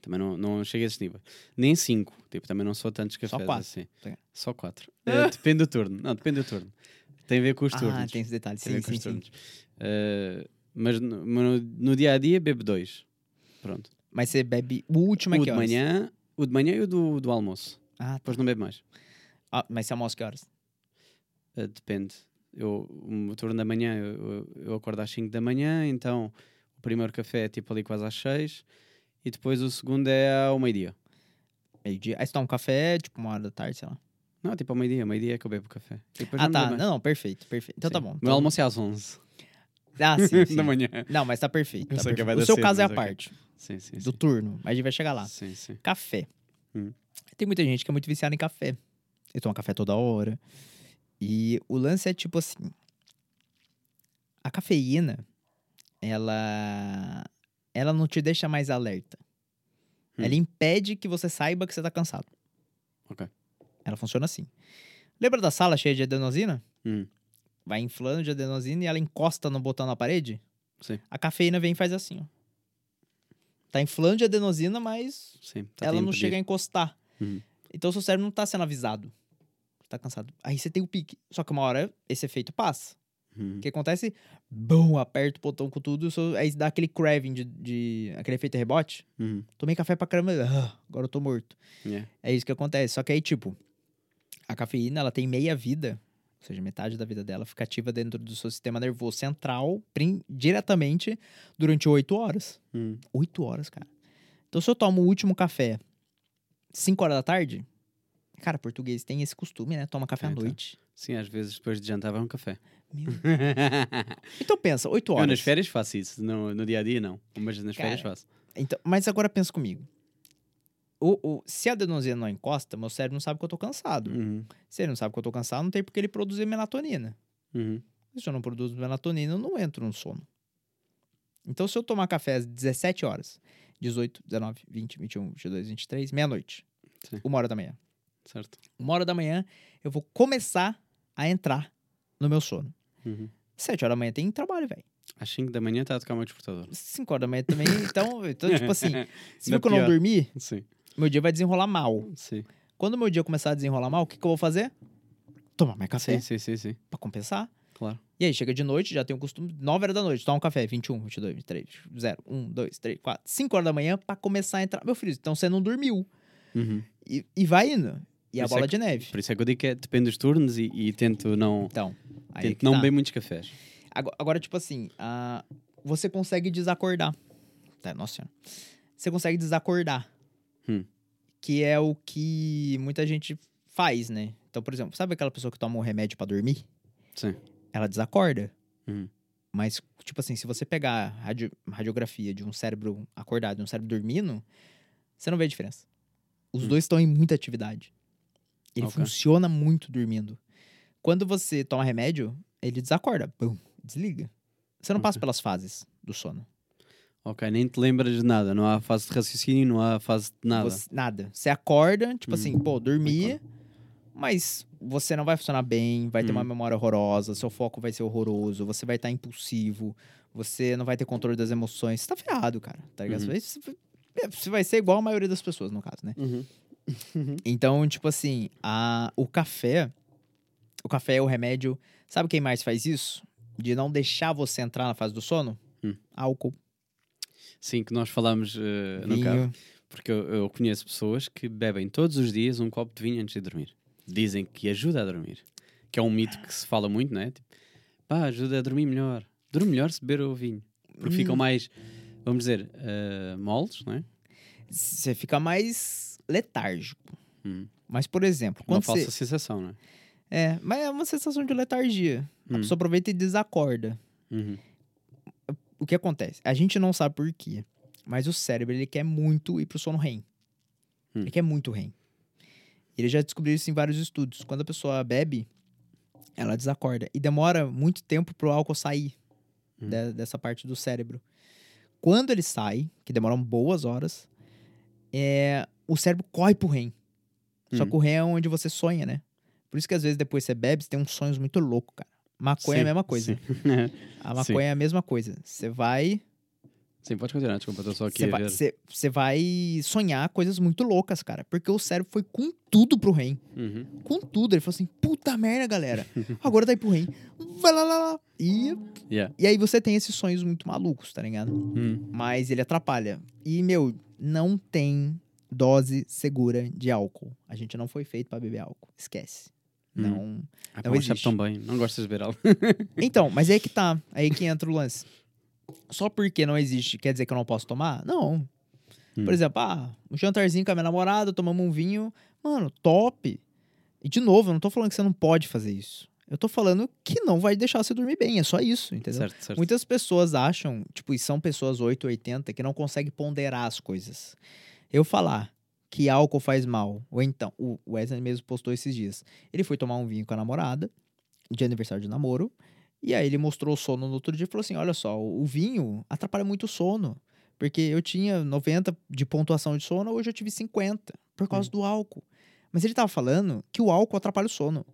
Também não, não chego a esse nível. Nem cinco. Tipo, também não sou tantos cafés quatro. assim. Só quatro. Eh, depende do turno. Não, depende do turno. Tem a ver com os Ah, turnos. tem esse detalhe. Tem a Sim, ver com sim, os sim. turnos. Eh, mas no, no, no dia a dia bebo dois. Pronto. Mas você bebe o último é o que de horas? manhã, o de manhã e o do, do almoço. Ah, tá. Depois não bebo mais. Ah, mas você almoça que horas? Uh, depende. Eu, o turno da manhã, eu, eu- acordo às 5 da manhã, então o primeiro café é tipo ali quase às 6 e depois o segundo é ao meio-dia. Meio-dia. Aí você toma um café, tipo uma hora da tarde, sei lá. Não, tipo ao meio-dia, meio-dia é que eu bebo café. Ah, tá. Não, não, perfeito, perfeito. Então tá Sim. bom. O meu Então- almoço é às 11 Ah, sim, sim. da manhã. Não, mas tá perfeito. Tá perfeito. O seu cedo, caso é a parte Sim, sim, do turno, mas a gente vai chegar lá. Sim, sim. Café. Hum. Tem muita gente que é muito viciada em café. Eu tomo café toda hora. E o lance é tipo assim. A cafeína, ela. Ela não te deixa mais alerta. Hum. Ela impede que você saiba que você tá cansado. Ok. Ela funciona assim. Lembra da sala cheia de adenosina? Hum. Vai inflando de adenosina e ela encosta no botão na parede? Sim. A cafeína vem e faz assim, ó. Tá inflando de adenosina, mas Sim, tá ela não chega a encostar. Uhum. Então seu cérebro não tá sendo avisado. Tá cansado. Aí você tem o pique. Só que uma hora esse efeito passa. Uhum. O que acontece? Bum, aperta o botão com tudo, aí dá aquele craving de, de- aquele efeito rebote. Uhum. Tomei café pra caramba, ah, agora eu tô morto. Yeah. É isso que acontece. Só que aí, tipo, a cafeína, ela tem meia vida, ou seja, metade da vida dela fica ativa dentro do seu sistema nervoso central, prim- diretamente, durante oito horas. Uhum. Oito horas, cara. Então, se eu tomo o último café 5 horas da tarde, cara, português tem esse costume, né? Toma café É, à tá. noite. Sim, às vezes depois de jantar vai um café. Meu... Então pensa, 8 eu horas. nas férias faço isso, no, no dia a dia não. Mas nas férias Cara, faço. Então, mas agora pensa comigo. O, o- se a adenosina não encosta, meu cérebro não sabe que eu tô cansado. Uhum. Se ele não sabe que eu tô cansado, não tem porque ele produzir melatonina. Uhum. Se eu não produzo melatonina, eu não entro no sono. Então, se eu tomar café às 17 horas, 18, 19, 20, 21, 22, 23, meia-noite, uma hora da manhã. Certo. Uma hora da manhã, eu vou começar a entrar no meu sono. Uhum. Sete horas da manhã tem trabalho, velho. Às 5 da manhã está a tocar o meu despertador. Cinco horas da manhã também. Então, então tipo assim, se viu que eu não pior. dormir, Sim, meu dia vai desenrolar mal. sim. Quando o meu dia começar a desenrolar mal, o que, que eu vou fazer? Tomar mais café Sim, sim, sim, sim. pra compensar. Claro. E aí, chega de noite, já tem o costume, 9 horas da noite, toma um café, 21, 22, 23, 0, 1, 2, 3, 4, 5 horas da manhã pra começar a entrar. Meu filho, então você não dormiu. Uhum. E, e vai indo. E a é bola que- de neve. Por isso é que eu digo que é- depende dos turnos e, e tento não, Então, tento não tá. beber muitos cafés. Agora, agora, tipo assim, ah, você consegue desacordar. Tá, nossa senhora. Você consegue desacordar. Hum. Que é o que muita gente faz, né? Então, por exemplo, sabe aquela pessoa que toma um remédio pra dormir? Sim. Ela desacorda. Uhum. Mas, tipo assim, se você pegar a radio- radiografia de um cérebro acordado e um cérebro dormindo, você não vê a diferença. Os Hum. dois estão em muita atividade. Ele Ok. funciona muito dormindo. Quando você toma remédio, ele desacorda. Pum, desliga. Você não passa Ok. pelas fases do sono. Ok, nem te lembras de nada. Não há fase de raciocínio, não há fase de nada. Você, nada. Você acorda, tipo Hum, assim, pô, dormi, mas você não vai funcionar bem, vai ter uma Hum. memória horrorosa, seu foco vai ser horroroso, você vai estar impulsivo, você não vai ter controle das emoções. Você tá ferrado, cara, tá ligado? Uhum. Você, vai, é, você vai ser igual a maioria das pessoas, no caso, né? Uhum. Então, tipo assim, a, o café, o café é o remédio. Sabe quem mais faz isso? De não deixar você entrar na fase do sono? Hum. Álcool, Sim, que nós falamos eh, no carro. Porque eu, eu conheço pessoas que bebem todos os dias um copo de vinho antes de dormir. Dizem que ajuda a dormir. Que é um mito que se fala muito, não é? Tipo, pá, ajuda a dormir melhor. Dorme melhor se beber o vinho. Porque ficam Hum. mais, vamos dizer, eh, moles, não é? Você fica mais letárgico. Hum. Mas, por exemplo, Uma quando falsa você. sensação, não é? É, mas é uma sensação de letargia. A Hum. pessoa aproveita e desacorda. Uhum. O que acontece? A gente não sabe por quê. Mas o cérebro, ele quer muito ir pro sono REM. Hum. Ele quer muito REM. Ele já descobriu isso em vários estudos. Quando a pessoa bebe, ela desacorda. E demora muito tempo pro álcool sair Hum. de- dessa parte do cérebro. Quando ele sai, que demoram boas horas, é, o cérebro corre pro REM. Só Hum. que o REM é onde você sonha, né? Por isso que às vezes depois você bebe, você tem uns sonhos muito loucos, cara. Maconha é a Sim, mesma coisa. Sim. A maconha é a mesma coisa. Você vai. Sim, pode continuar, desculpa, estou só aqui Você vai, vai sonhar coisas muito loucas, cara. Porque o cérebro foi com tudo pro REM. Uhum. Com tudo. Ele falou assim: puta merda, galera. Agora daí pro REM. Vai lá, lá, lá. E, Yeah. e aí você tem esses sonhos muito malucos, tá ligado? Hum. Mas ele atrapalha. E, meu, não tem dose segura de álcool. A gente não foi feito pra beber álcool. Esquece. Hum. Não. Ah, Não sabe existe. tão bem. Não gostas de beber álcool. Então, mas aí que tá. Aí que entra o lance. Só porque não existe quer dizer que eu não posso tomar? Não. Hum. Por exemplo, ah, um jantarzinho com a minha namorada, tomamos um vinho. Mano, top. E de novo, eu não tô falando que você não pode fazer isso. Eu tô falando que não vai deixar você dormir bem. É só isso, entendeu? certo, certo. Muitas pessoas acham, tipo, e são pessoas 8, 80 que não conseguem ponderar as coisas. Eu falar que álcool faz mal, ou então, o Wesley mesmo postou esses dias. Ele foi tomar um vinho com a namorada, de aniversário de namoro, e aí ele mostrou o sono no outro dia e falou assim: olha só, o vinho atrapalha muito o sono. Porque eu tinha 90 de pontuação de sono, hoje eu tive 50, por causa do álcool. Mas ele tava falando que o álcool atrapalha o sono.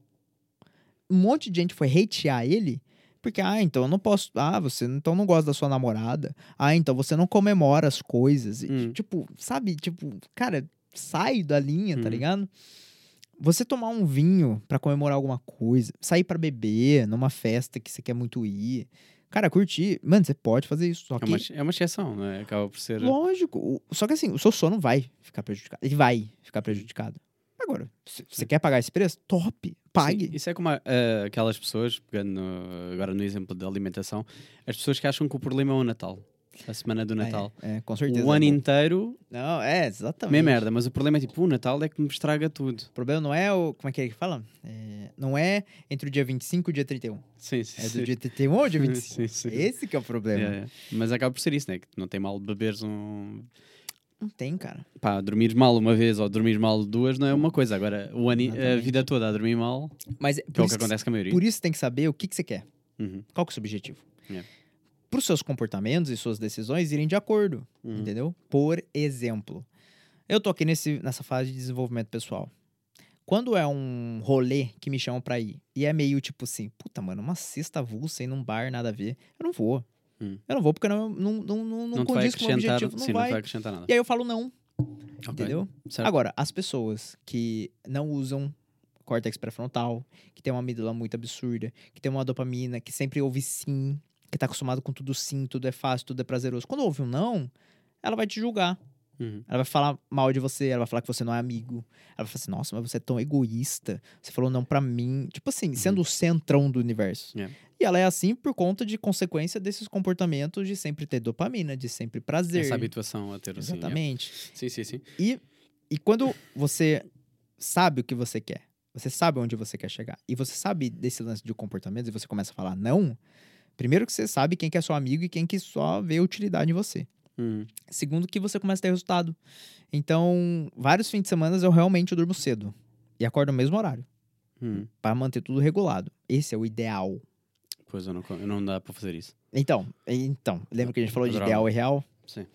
Um monte de gente foi hatear ele porque, ah, então eu não posso. Ah, você então não gosta da sua namorada. Ah, então você não comemora as coisas. Hum. Tipo, sabe? Tipo, cara, sai da linha, tá Hum. ligado? Você tomar um vinho pra comemorar alguma coisa, sair pra beber numa festa que você quer muito ir. Cara, curtir. Mano, você pode fazer isso. Só É que, uma, é uma exceção, não é? Acaba por ser. lógico. Só que assim, o seu sono vai ficar prejudicado. Ele vai ficar prejudicado. Agora, você quer pagar esse preço? Top. Pague. Sim, isso é como a- aquelas pessoas, pegando agora no exemplo da alimentação, as pessoas que acham que o problema é o Natal. A semana do Natal. É, é, com certeza. o ano é inteiro, Não, é, exatamente. meia merda, mas o problema é tipo, o Natal é que me estraga tudo. O problema não é o. Como é que é que fala? É, não é entre o dia 25 e o dia 31. Sim, sim. É do sim. dia 31 ou dia 25? Sim, sim. Esse que é o problema. Yeah. Mas acaba por ser isso, né? Que não tem mal beberes um. Não tem, cara. Pá, dormires mal uma vez ou dormires mal duas não é uma coisa. Agora, o ano, a vida toda a dormir mal, Mas que é o que acontece com a maioria. por isso tem que saber o que, que você quer. Uhum. Qual que é o seu objetivo? Yeah. Para os seus comportamentos e suas decisões irem de acordo. Uhum. Entendeu? Por exemplo, eu tô aqui nesse, nessa fase de desenvolvimento pessoal. Quando é um rolê que me chamam pra ir e é meio tipo assim, puta, mano, uma cesta avulsa ir num bar, nada a ver, eu não vou. Hum. Eu não vou porque não, não, não, não, não Não condiz com o objetivo. Não sim, não vai. te vai acrescentar nada. E aí eu falo não, Ok, entendeu? certo. Agora, as pessoas que não usam córtex pré-frontal, que tem uma amígdala muito absurda, que tem uma dopamina, que sempre ouve sim, que tá acostumado com tudo sim, tudo é fácil, tudo é prazeroso. Quando ouve um não, ela vai te julgar. Uhum. Ela vai falar mal de você, ela vai falar que você não é amigo. Ela vai falar assim, nossa, mas você é tão egoísta. Você falou não pra mim. Tipo assim, sendo o centrão do universo. Yeah. E ela é assim por conta de consequência desses comportamentos de sempre ter dopamina, de sempre prazer. Essa habituação a ter assim. é. Exatamente. Sim, sim, sim. E, e quando você sabe o que você quer, você sabe onde você quer chegar, e você sabe desse lance de comportamentos, e você começa a falar não, primeiro que você sabe quem que é seu amigo e quem que só vê utilidade em você. Uhum. Segundo que você começa a ter resultado. Então, vários fins de semana eu realmente durmo cedo. E acordo no mesmo horário. Uhum. Para manter tudo regulado. Esse é o ideal. Pois eu não, não dá para fazer isso. Então, então, lembra que a gente falou de ideal e real? Sim.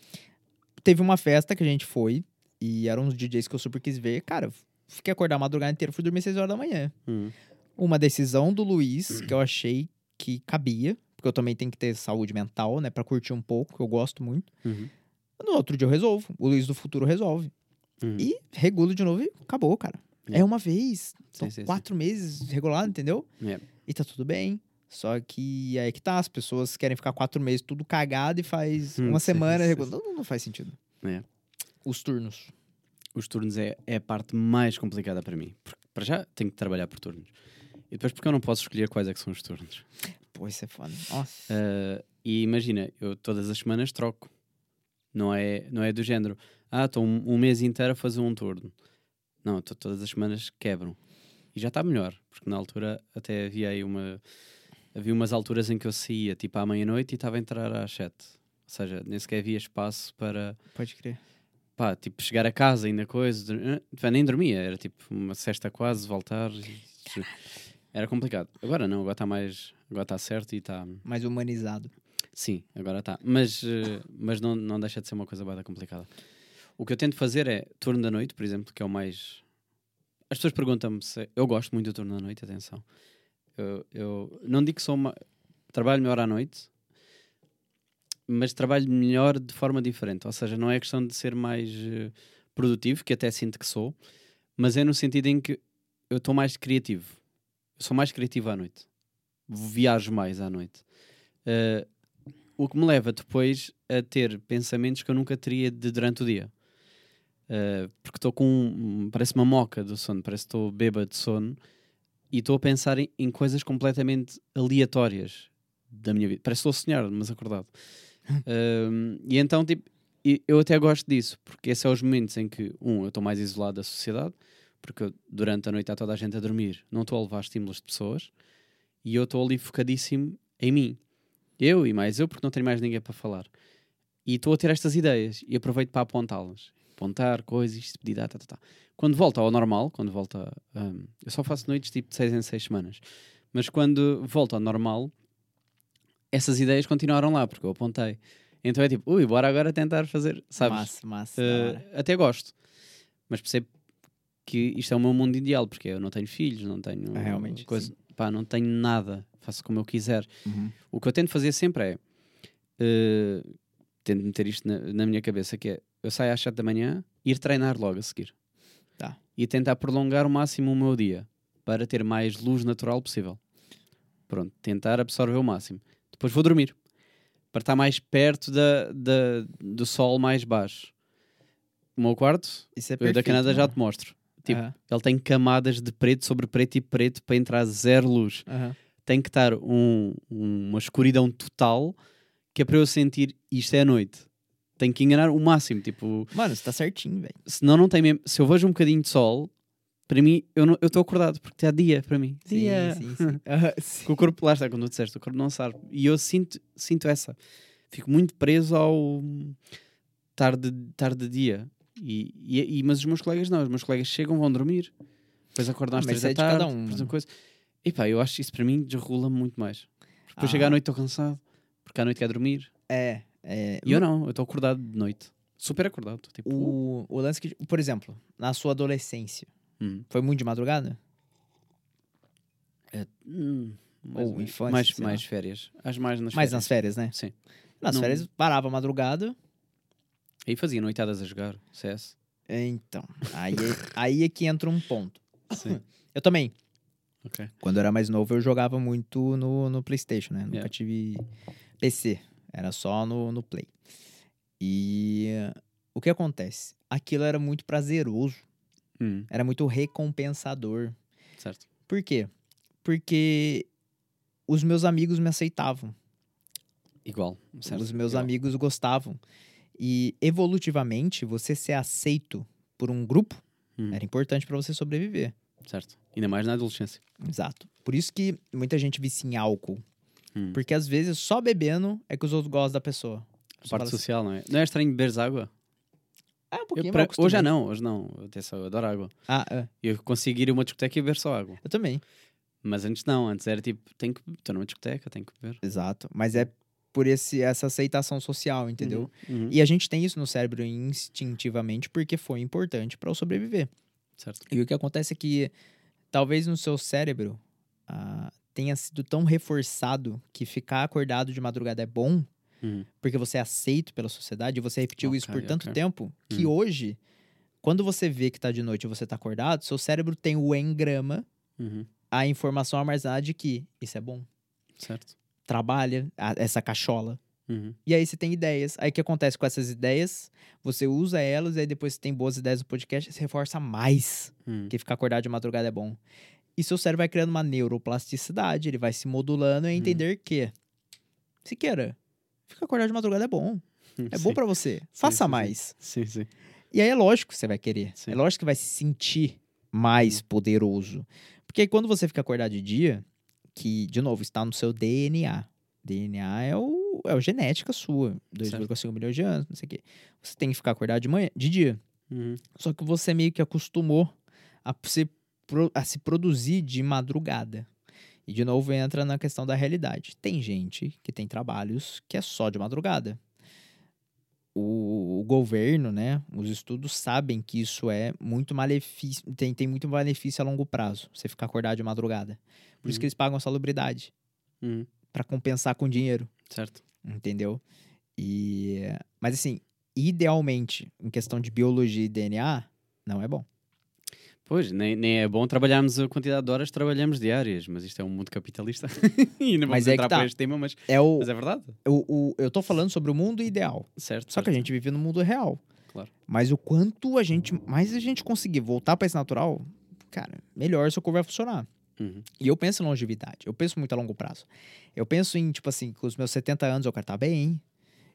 Teve uma festa que a gente foi, e eram uns DJs que eu super quis ver. Cara, fiquei acordar a madrugada inteira, fui dormir 6 horas da manhã. Uhum. Uma decisão do Luiz que eu achei que cabia, porque eu também tenho que ter saúde mental, né, Pra curtir um pouco, que eu gosto muito. Uhum. No outro dia eu resolvo. O Luiz do futuro resolve. Uhum. E regulo de novo e acabou, cara. É. É uma vez. São sim, sim. quatro meses regulado, entendeu? É. E tá tudo bem. Só que aí que tá, as pessoas querem ficar quatro meses tudo cagado e faz Hum, uma sim, semana sim, regulando. Não, não faz sentido. É. Os turnos. Os turnos é, é a parte mais complicada para mim. Porque, para já, tenho que trabalhar por turnos. E depois, porque eu não posso escolher quais é que são os turnos. Pô, isso é foda. Nossa. Ah, e imagina, eu todas as semanas troco. Não é, não é do género. Ah, estou um, um mês inteiro a fazer um turno. Não, estou todas as semanas quebram. E já está melhor, porque na altura até havia aí uma. Havia umas alturas em que eu saía tipo à meia-noite e estava a entrar às sete. Ou seja, nem sequer havia espaço para, Pode crer. pá, tipo, chegar a casa ainda coisa, pá, nem dormia, era tipo uma cesta quase, voltar. e- Era complicado. Agora não, agora está mais. Agora está certo e está. Mais humanizado. Sim, agora está. Mas, eh, mas não, não deixa de ser uma coisa bada complicada. O que eu tento fazer é turno da noite, por exemplo, que é o mais. As pessoas perguntam-me se. Eu gosto muito do turno da noite, atenção. Eu, eu não digo que sou uma. Trabalho melhor à noite, mas trabalho melhor de forma diferente. Ou seja, não é questão de ser mais eh, produtivo, que até sinto que sou, mas é no sentido em que eu estou mais criativo. Eu sou mais criativo à noite. Viajo mais à noite. Eh, o que me leva depois a ter pensamentos que eu nunca teria de durante o dia. Uh, porque estou com. um- parece uma moca do sono, parece que estou bêbado de sono e estou a pensar em, em coisas completamente aleatórias da minha vida. Parece que estou a sonhar, mas acordado. Um, e então, tipo, eu até gosto disso, porque esses são os momentos em que, um, eu estou mais isolado da sociedade, porque durante a noite está toda a gente a dormir, não estou a levar estímulos de pessoas e eu estou ali focadíssimo em mim. Eu e mais eu, porque não tenho mais ninguém para falar. E estou a ter estas ideias e aproveito para apontá-las. Apontar coisas, pedir data, tá, tá. Quando volta ao normal, quando volta. hum, eu só faço noites tipo de 6 em 6 semanas. Mas quando volta ao normal, essas ideias continuaram lá, porque eu apontei. Então é tipo, ui, bora agora tentar fazer, sabes? Massa, massa. Uh, até gosto, mas percebo que isto é o meu mundo ideal, porque eu não tenho filhos, não tenho realmente, coisa, pá, não tenho nada, faço como eu quiser. Uhum. O que eu tento fazer sempre é uh, tento meter isto na, na minha cabeça, que é eu saio às 7 da manhã, ir treinar logo a seguir. Tá. E tentar prolongar o máximo o meu dia para ter mais luz natural possível. Pronto, tentar absorver o máximo. Depois vou dormir para estar mais perto da, da- do sol mais baixo. O meu quarto, Isso é eu perfeito. da Canadá já mano. te mostro. Tipo, ele tem camadas de preto sobre preto e preto para entrar zero luz. Tem que estar um- uma escuridão total que é para eu sentir isto é a noite. Tem que enganar o máximo. Tipo, Mano, você tá certinho, velho. senão não tem mesmo. Se eu vejo um bocadinho de sol, para mim, eu estou acordado, porque está dia para mim. Sim, Dia. sim, sim. O corpo, lá está, quando tu disseste, o corpo não sabe. E eu sinto, sinto essa. Fico muito preso ao tarde, tarde de dia. E, e, e- mas os meus colegas não, os meus colegas chegam, vão dormir, depois acordam Ah, às mas três da é de tarde, cada um, coisa. E pá, eu acho que isso para mim desregula muito mais. Depois Ah. chega à noite estou cansado, porque à noite quer dormir. É, é. E eu não, eu estou acordado de noite. Super acordado. tô tipo, O, o lance que, por exemplo, na sua adolescência, hum, foi muito de madrugada? é, hum, mais, Ou infância, mais, mais férias. As mais nas Mais férias. nas férias, né? Sim. Nas Não- férias, parava a madrugada. Aí fazia noitadas a jogar CS. Então, aí, é- aí é que entra um ponto. Sim. Eu também. ok. Quando eu era mais novo, eu jogava muito no, no PlayStation, né? Nunca Yeah. tive PC. Era só no, no Play. E o que acontece? Aquilo era muito prazeroso. Hum, Era muito recompensador. certo. Por quê? Porque os meus amigos me aceitavam. Igual. Certo. Os meus Igual. amigos gostavam. E evolutivamente, você ser aceito por um grupo Hum, era importante para você sobreviver. Certo. Ainda mais na adolescência. Exato. Por isso que muita gente vicia em álcool. Hum. Porque às vezes só bebendo é que os outros gostam da pessoa. A parte assim, social, não é? Não é estranho beberes água? ah, um Eu, pouquinho, pra- eu hoje já acostumei." não, hoje não. Atenção, eu adoro água. Ah, é. Eu consigo ir a uma discoteca e beber só água. eu também. Mas antes não, antes era tipo, tenho que estou numa discoteca, tenho que beber. Exato. Mas é por esse, essa aceitação social, entendeu? Uhum. E a gente tem isso no cérebro instintivamente porque foi importante para eu sobreviver. Certo. E o que acontece é que talvez no seu cérebro ah, tenha sido tão reforçado que ficar acordado de madrugada é bom, Uhum. porque você é aceito pela sociedade e você repetiu isso Ok, por tanto ok. tempo que Hum. hoje, quando você vê que tá de noite e você tá acordado, seu cérebro tem o engrama, Uhum. a informação armazenada de que isso é bom. Certo. Trabalha a- essa cachola. Uhum. E aí você tem ideias. Aí o que acontece com essas ideias? Você usa elas e aí depois você tem boas ideias no podcast, você reforça mais Uhum. que ficar acordado de madrugada é bom. E seu cérebro vai criando uma neuroplasticidade, ele vai se modulando Uhum. a entender que, se queira, ficar acordado de madrugada é bom. É bom Sim. pra você. Sim, Faça sim, mais. Sim, sim. E aí é lógico que você vai querer. É lógico que vai se sentir mais poderoso. Porque aí quando você fica acordado de dia, que, de novo, está no seu DNA. DNA é o, é a genética sua. 2,5 milhões de anos, não sei o quê. Você tem que ficar acordado de manhã, de dia. Uhum. Só que você meio que acostumou a se, a se produzir de madrugada. E de novo entra na questão da realidade. Tem gente que tem trabalhos que é só de madrugada. O, o governo, né, os estudos sabem que isso é muito malefício, tem, tem muito malefício a longo prazo, você ficar acordado de madrugada. Por isso Uhum. que eles pagam a salubridade, Uhum. para compensar com dinheiro Certo. entendeu? E mas assim, idealmente, em questão de biologia e DNA, não é bom. Pois, nem, nem é bom trabalharmos a quantidade de horas que trabalhamos diárias, mas isto é um mundo capitalista. e não vamos Mas é entrar tá. para este tema, mas, É o, mas é verdade. o, o- eu tô falando sobre o mundo ideal, Certo. só que a certo. gente vive no mundo real. Claro. Mas o quanto a gente, mais a gente conseguir voltar para esse natural, cara, melhor seu corpo vai funcionar. Uhum. E eu penso em longevidade, eu penso muito a longo prazo. Eu penso em, tipo assim, com os meus 70 anos eu quero estar bem,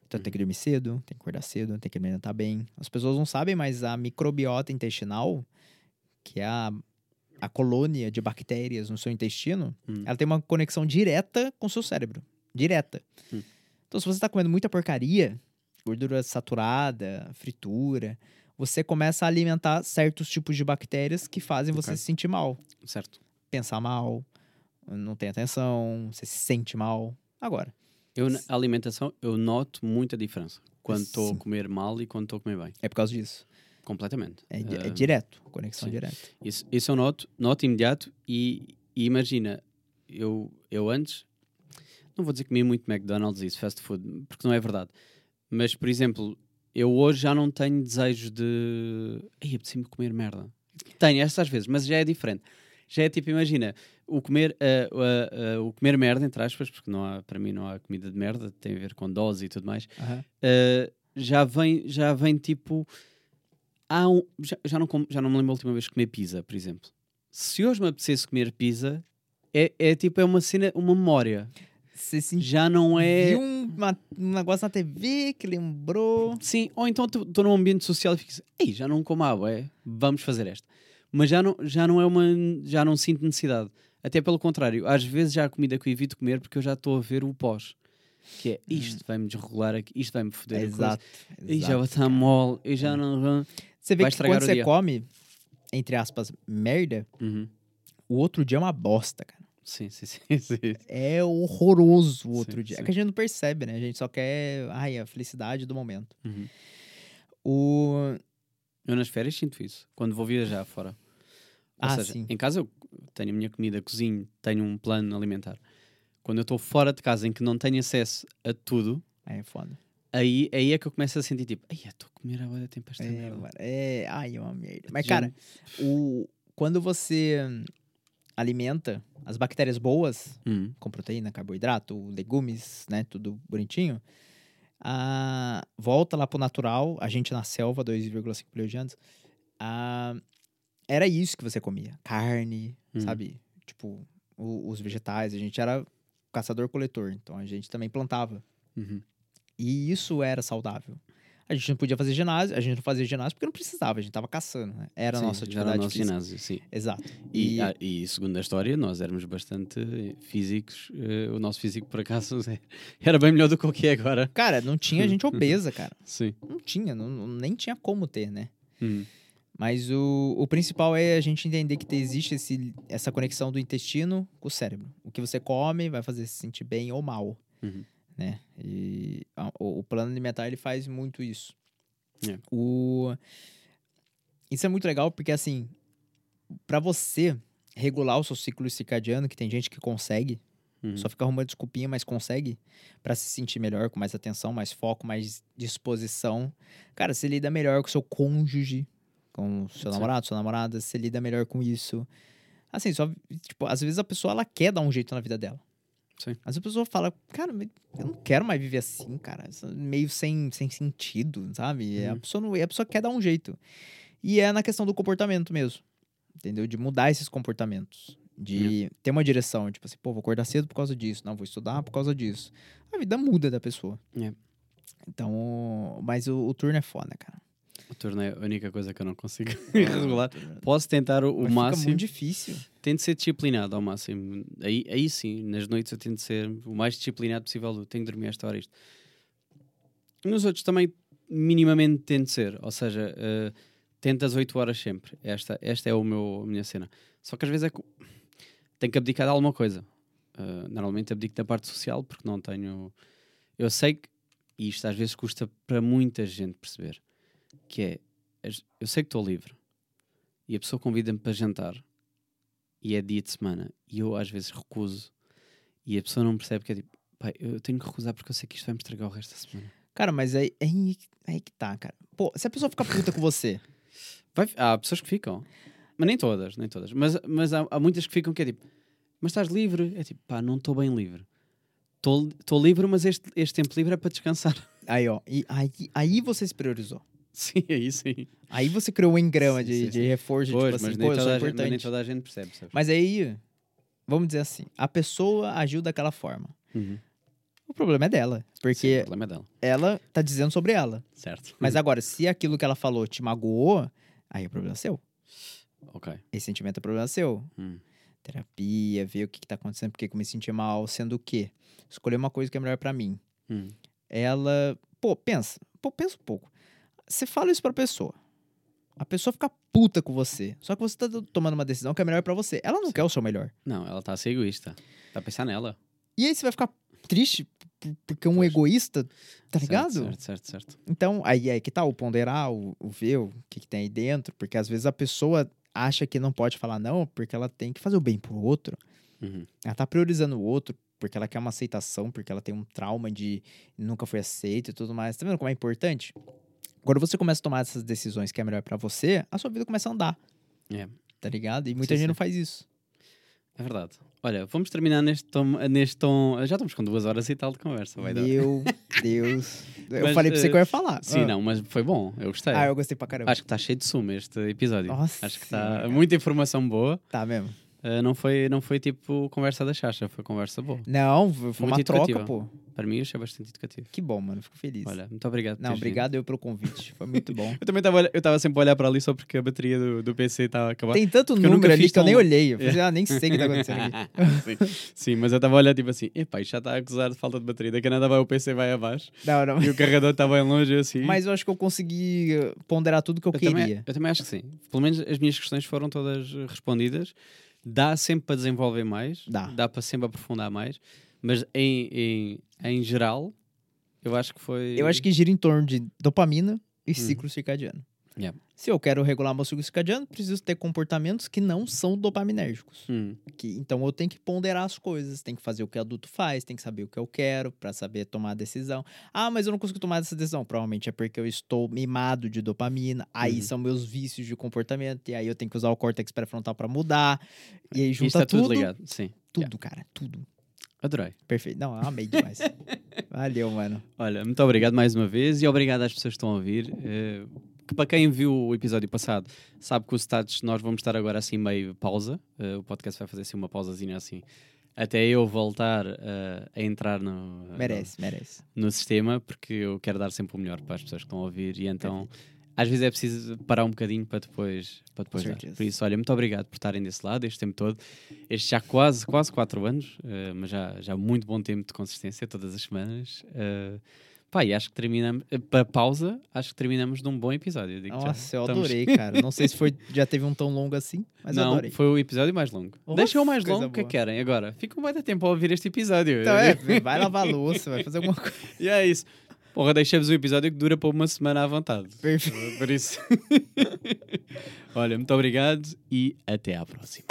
então eu tenho que dormir cedo, tenho que acordar cedo, tenho que me alimentar bem. As pessoas não sabem, mas a microbiota intestinal, que é a, a colônia de bactérias no seu intestino, Hum. ela tem uma conexão direta com o seu cérebro. Direta. Hum. Então, se você está comendo muita porcaria, gordura saturada, fritura, você começa a alimentar certos tipos de bactérias que fazem você Ok. se sentir mal Certo. pensar mal, não tem atenção, você se sente mal. Agora, Eu, na alimentação, eu noto muita diferença quando estou a comer mal e quando estou a comer bem. é por causa disso. Completamente. É, é direto, conexão sim. direta. Isso, isso eu noto, noto imediato e, e imagina, eu, eu antes, não vou dizer que comia muito McDonald's e fast food, porque não é verdade. Mas, por exemplo, eu hoje já não tenho desejo de. Ai, apetece-me comer merda. Tenho estas vezes, mas já é diferente. Já é tipo, imagina, o comer, ah, ah, ah, o comer merda, entre aspas, porque não há, para mim não há comida de merda, tem a ver com dose e tudo mais. Aham. Uh, já vem já vem tipo há um, já, já não como- já não me lembro a última vez que comi pizza por exemplo se hoje me apetecesse comer pizza é, é tipo é uma cena uma memória Você já não é viu um, uma- um negócio na TV que lembrou. sim ou então estou num ambiente social e fico assim, ei já não como água é vamos fazer esta mas já não já não é uma já não sinto necessidade até pelo contrário às vezes já há comida que eu evito comer porque eu já estou a ver o pós que é isto vai-me desregular aqui isto vai-me foder coisa. Exato. e já exato. vou estar mole e já não Você vê vai que quando você dia. come, entre aspas, merda, Uhum. o outro dia é uma bosta, cara. Sim, sim, sim. sim. É horroroso o outro Sim, dia. É sim. que a gente não percebe, né? A gente só quer, ai, a felicidade do momento. Uhum. O... Eu nas férias sinto isso. Quando vou viajar fora. Ou Ah, seja, sim. em casa eu tenho a minha comida, cozinho, tenho um plano alimentar. Quando eu estou fora de casa em que não tenho acesso a tudo, é foda. Aí, aí é que eu começo a sentir tipo, ai, eu estou a comer a da tempo esta É, merda. mano, é, ai, é uma merda. Mas, cara, o, quando você hum, alimenta as bactérias boas, Uhum. com proteína, carboidrato, legumes, né, tudo bonitinho, a, volta lá pro natural, a gente na selva, 2,5 milhões de anos, a, era isso que você comia, carne, Uhum. sabe? Tipo, o- os vegetais, a gente era caçador-coletor, então a gente também plantava. Uhum. E isso era saudável. A gente não podia fazer ginásio, a gente não fazia ginásio porque não precisava, a gente tava caçando, né? Era a Sim, nossa já atividade era nosso física. ginásio, sim. Exato. E, E, ah, e segundo a história, nós éramos bastante físicos. eh, o nosso físico, por acaso, era bem melhor do que o que é agora. cara, não tinha gente obesa, cara. Sim. Não tinha, não, nem tinha como ter, né? Uhum. Mas o, o principal é a gente entender que te- existe esse, essa conexão do intestino com o cérebro. O que você come vai fazer se sentir bem ou mal, Uhum. Né? E a- o, o plano alimentar, ele faz muito isso. É. O... Isso é muito legal porque, assim, pra você regular o seu ciclo circadiano, que tem gente que consegue, Uhum. só fica arrumando desculpinha, mas consegue, pra se sentir melhor, com mais atenção, mais foco, mais disposição. Cara, você lida melhor com o seu cônjuge, com o seu namorado, sua namorada, você lida melhor com isso. Assim, só, tipo, às vezes a pessoa, ela quer dar um jeito na vida dela. Sim. Às vezes a pessoa fala, cara, eu não quero mais viver assim, cara. É Meio sem, sem sentido, sabe? E A, Uhum. pessoa não, a pessoa quer dar um jeito. E é na questão do comportamento mesmo. Entendeu? De mudar esses comportamentos. De ter uma direção. Tipo assim, pô, vou acordar cedo por causa disso. Não, vou estudar por causa disso. A vida muda da pessoa. É. Então, mas o, o turno é foda, cara. O turno é a única coisa que eu não consigo regular. Posso tentar o, Mas Fica máximo. muito difícil. Tento ser disciplinado ao máximo. Aí, aí sim, nas noites eu tento ser o mais disciplinado possível. Eu tenho que dormir esta hora isto. Nos outros também, minimamente, tento ser. Ou seja, eh, tento as 8 horas sempre. Esta, esta é o meu, a minha cena. Só que às vezes é que tenho que abdicar de alguma coisa. Eh, normalmente abdico da parte social porque não tenho. Eu sei que, e isto às vezes custa para muita gente perceber, que é, eu sei que estou livre e a pessoa convida-me para jantar e é dia de semana e eu às vezes recuso e a pessoa não percebe que é tipo, pai, eu tenho que recusar porque eu sei que isto vai me estragar o resto da semana. Cara, mas aí, aí, aí que tá, cara. Pô, se a pessoa ficar puta com você, Vai- há pessoas que ficam, mas nem todas, nem todas, mas, mas há, há muitas que ficam que é tipo, mas estás livre? É tipo, pá, não estou bem livre. Estou livre, mas este, este tempo livre é para descansar. aí, ó, e aí, aí você se priorizou. Sim, aí sim. Aí você criou um engrama Sim, de, sim, de sim. reforço, Pois, tipo mas, assim, pô, eu toda sou a gente, nem toda a gente percebe, sabes? Mas aí, vamos dizer assim, a pessoa agiu daquela forma. Uhum. O problema é dela, Sim, porque o problema é dela, ela tá dizendo sobre ela. certo? Mas agora, se aquilo que ela falou te magoou, aí o problema é seu. ok. Esse sentimento é problema seu. Hum. Terapia, ver o que, que tá acontecendo, por que que eu me senti mal, sendo o quê? Escolher uma coisa que é melhor pra mim. Hum. Ela, pô, pensa, pô, pensa um pouco. Você fala isso pra pessoa. A pessoa fica puta com você. Só que você tá tomando uma decisão que é melhor pra você. Ela não Sim. quer o seu melhor. Não, ela a ser egoísta. A pensar nela. E aí você vai ficar triste porque um Pois. egoísta, tá Certo, ligado? Certo, certo, certo. Então, aí é que tá o ponderar, o, o ver o que, que tem aí dentro, porque às vezes a pessoa acha que não pode falar não, porque ela tem que fazer o bem pro outro. Uhum. Ela tá priorizando o outro porque ela quer uma aceitação, porque ela tem um trauma de nunca foi aceito e tudo mais. Tá vendo como é importante? Quando você começa a tomar essas decisões que é melhor pra você, a sua vida começa a andar. É. Tá ligado? E muita Sim, gente sim. não faz isso. É verdade. Olha, vamos terminar neste tom, neste tom. Já estamos com duas horas e tal de conversa. Vai dar. Meu Deus. Eu Mas, falei pra você que eu ia falar. Sim, Ah. não, mas foi bom. Eu gostei. Ah, eu gostei pra caramba. Acho que está cheio de suma este episódio. Nossa Acho que está muita informação boa. Tá mesmo. Uh, não, foi, não foi tipo conversa da chacha, foi conversa boa. Não, foi uma Muito troca, educativa. pô. Para mim, eu achei bastante educativo. Que bom, mano. Fico feliz. Olha, muito obrigado. Não, teres vindo. obrigado eu pelo convite. Foi muito bom. Eu também estava eu tava sempre a olhar para ali só porque a bateria do, do PC estava a acabar. Tem tanto Porque número ali que eu nem olhei. Eu falei, ah, nem sei o que tá acontecendo aqui. sim. Sim, mas eu estava a olhar tipo assim, epá, isto já está a acusar de falta de bateria. Daqui a nada vai o PC vai abaixo Não, não. e o carregador está bem longe assim. Mas eu acho que eu consegui eh, ponderar tudo que eu, eu queria. também, eu também acho que sim. Pelo menos as minhas questões foram todas eh, respondidas. Dá sempre para desenvolver mais, Dá. para sempre aprofundar mais, mas em, em, em geral, eu acho que foi. Eu acho que gira em torno de dopamina e ciclo circadiano. Uhum. Yeah. Se eu quero regular meu ciclo circadiano, preciso ter comportamentos que não são dopaminérgicos. Hum, Que, então eu tenho que ponderar as coisas, tem que fazer o que o adulto faz, tem que saber o que eu quero pra saber tomar a decisão. Ah, mas eu não consigo tomar essa decisão. Provavelmente é porque eu estou mimado de dopamina. Aí Uhum. são meus vícios de comportamento. E aí eu tenho que usar o córtex pré-frontal pra mudar. E aí junta está tudo, tudo. ligado. Sim, Tudo, cara, tudo. adorei. Perfeito. Não, amei demais. Valeu, mano. Olha, muito obrigado mais uma vez e obrigado às pessoas que estão a ouvir. eh, que para quem viu o episódio passado, sabe que os status nós vamos estar agora assim meio pausa. eh, o podcast vai fazer assim uma pausazinha assim. Até eu voltar eh, a entrar no, Merece, merece. no, no sistema, porque eu quero dar sempre o melhor para as pessoas que estão a ouvir e então às vezes é preciso parar um bocadinho para depois, para depois dar. Por isso, olha, muito obrigado por estarem desse lado este tempo todo. Este já quase, quase quatro anos, eh, mas já, já muito bom tempo de consistência, todas as semanas. Eh, e acho que terminamos, eh, para pausa, acho que terminamos num bom episódio. já. Nossa, eu Estamos- adorei, cara. Não sei se foi, já teve um tão longo assim, mas eu Não, adorei. foi o episódio mais longo. Deixa o mais longo que boa. querem agora. Fica um baita tempo a ouvir este episódio. Então é, vai lavar a louça, vai fazer alguma coisa. E é isso. Porra, deixamos o episódio que dura para uma semana à vontade. Perfeito. Por isso. Olha, muito obrigado e até à próxima.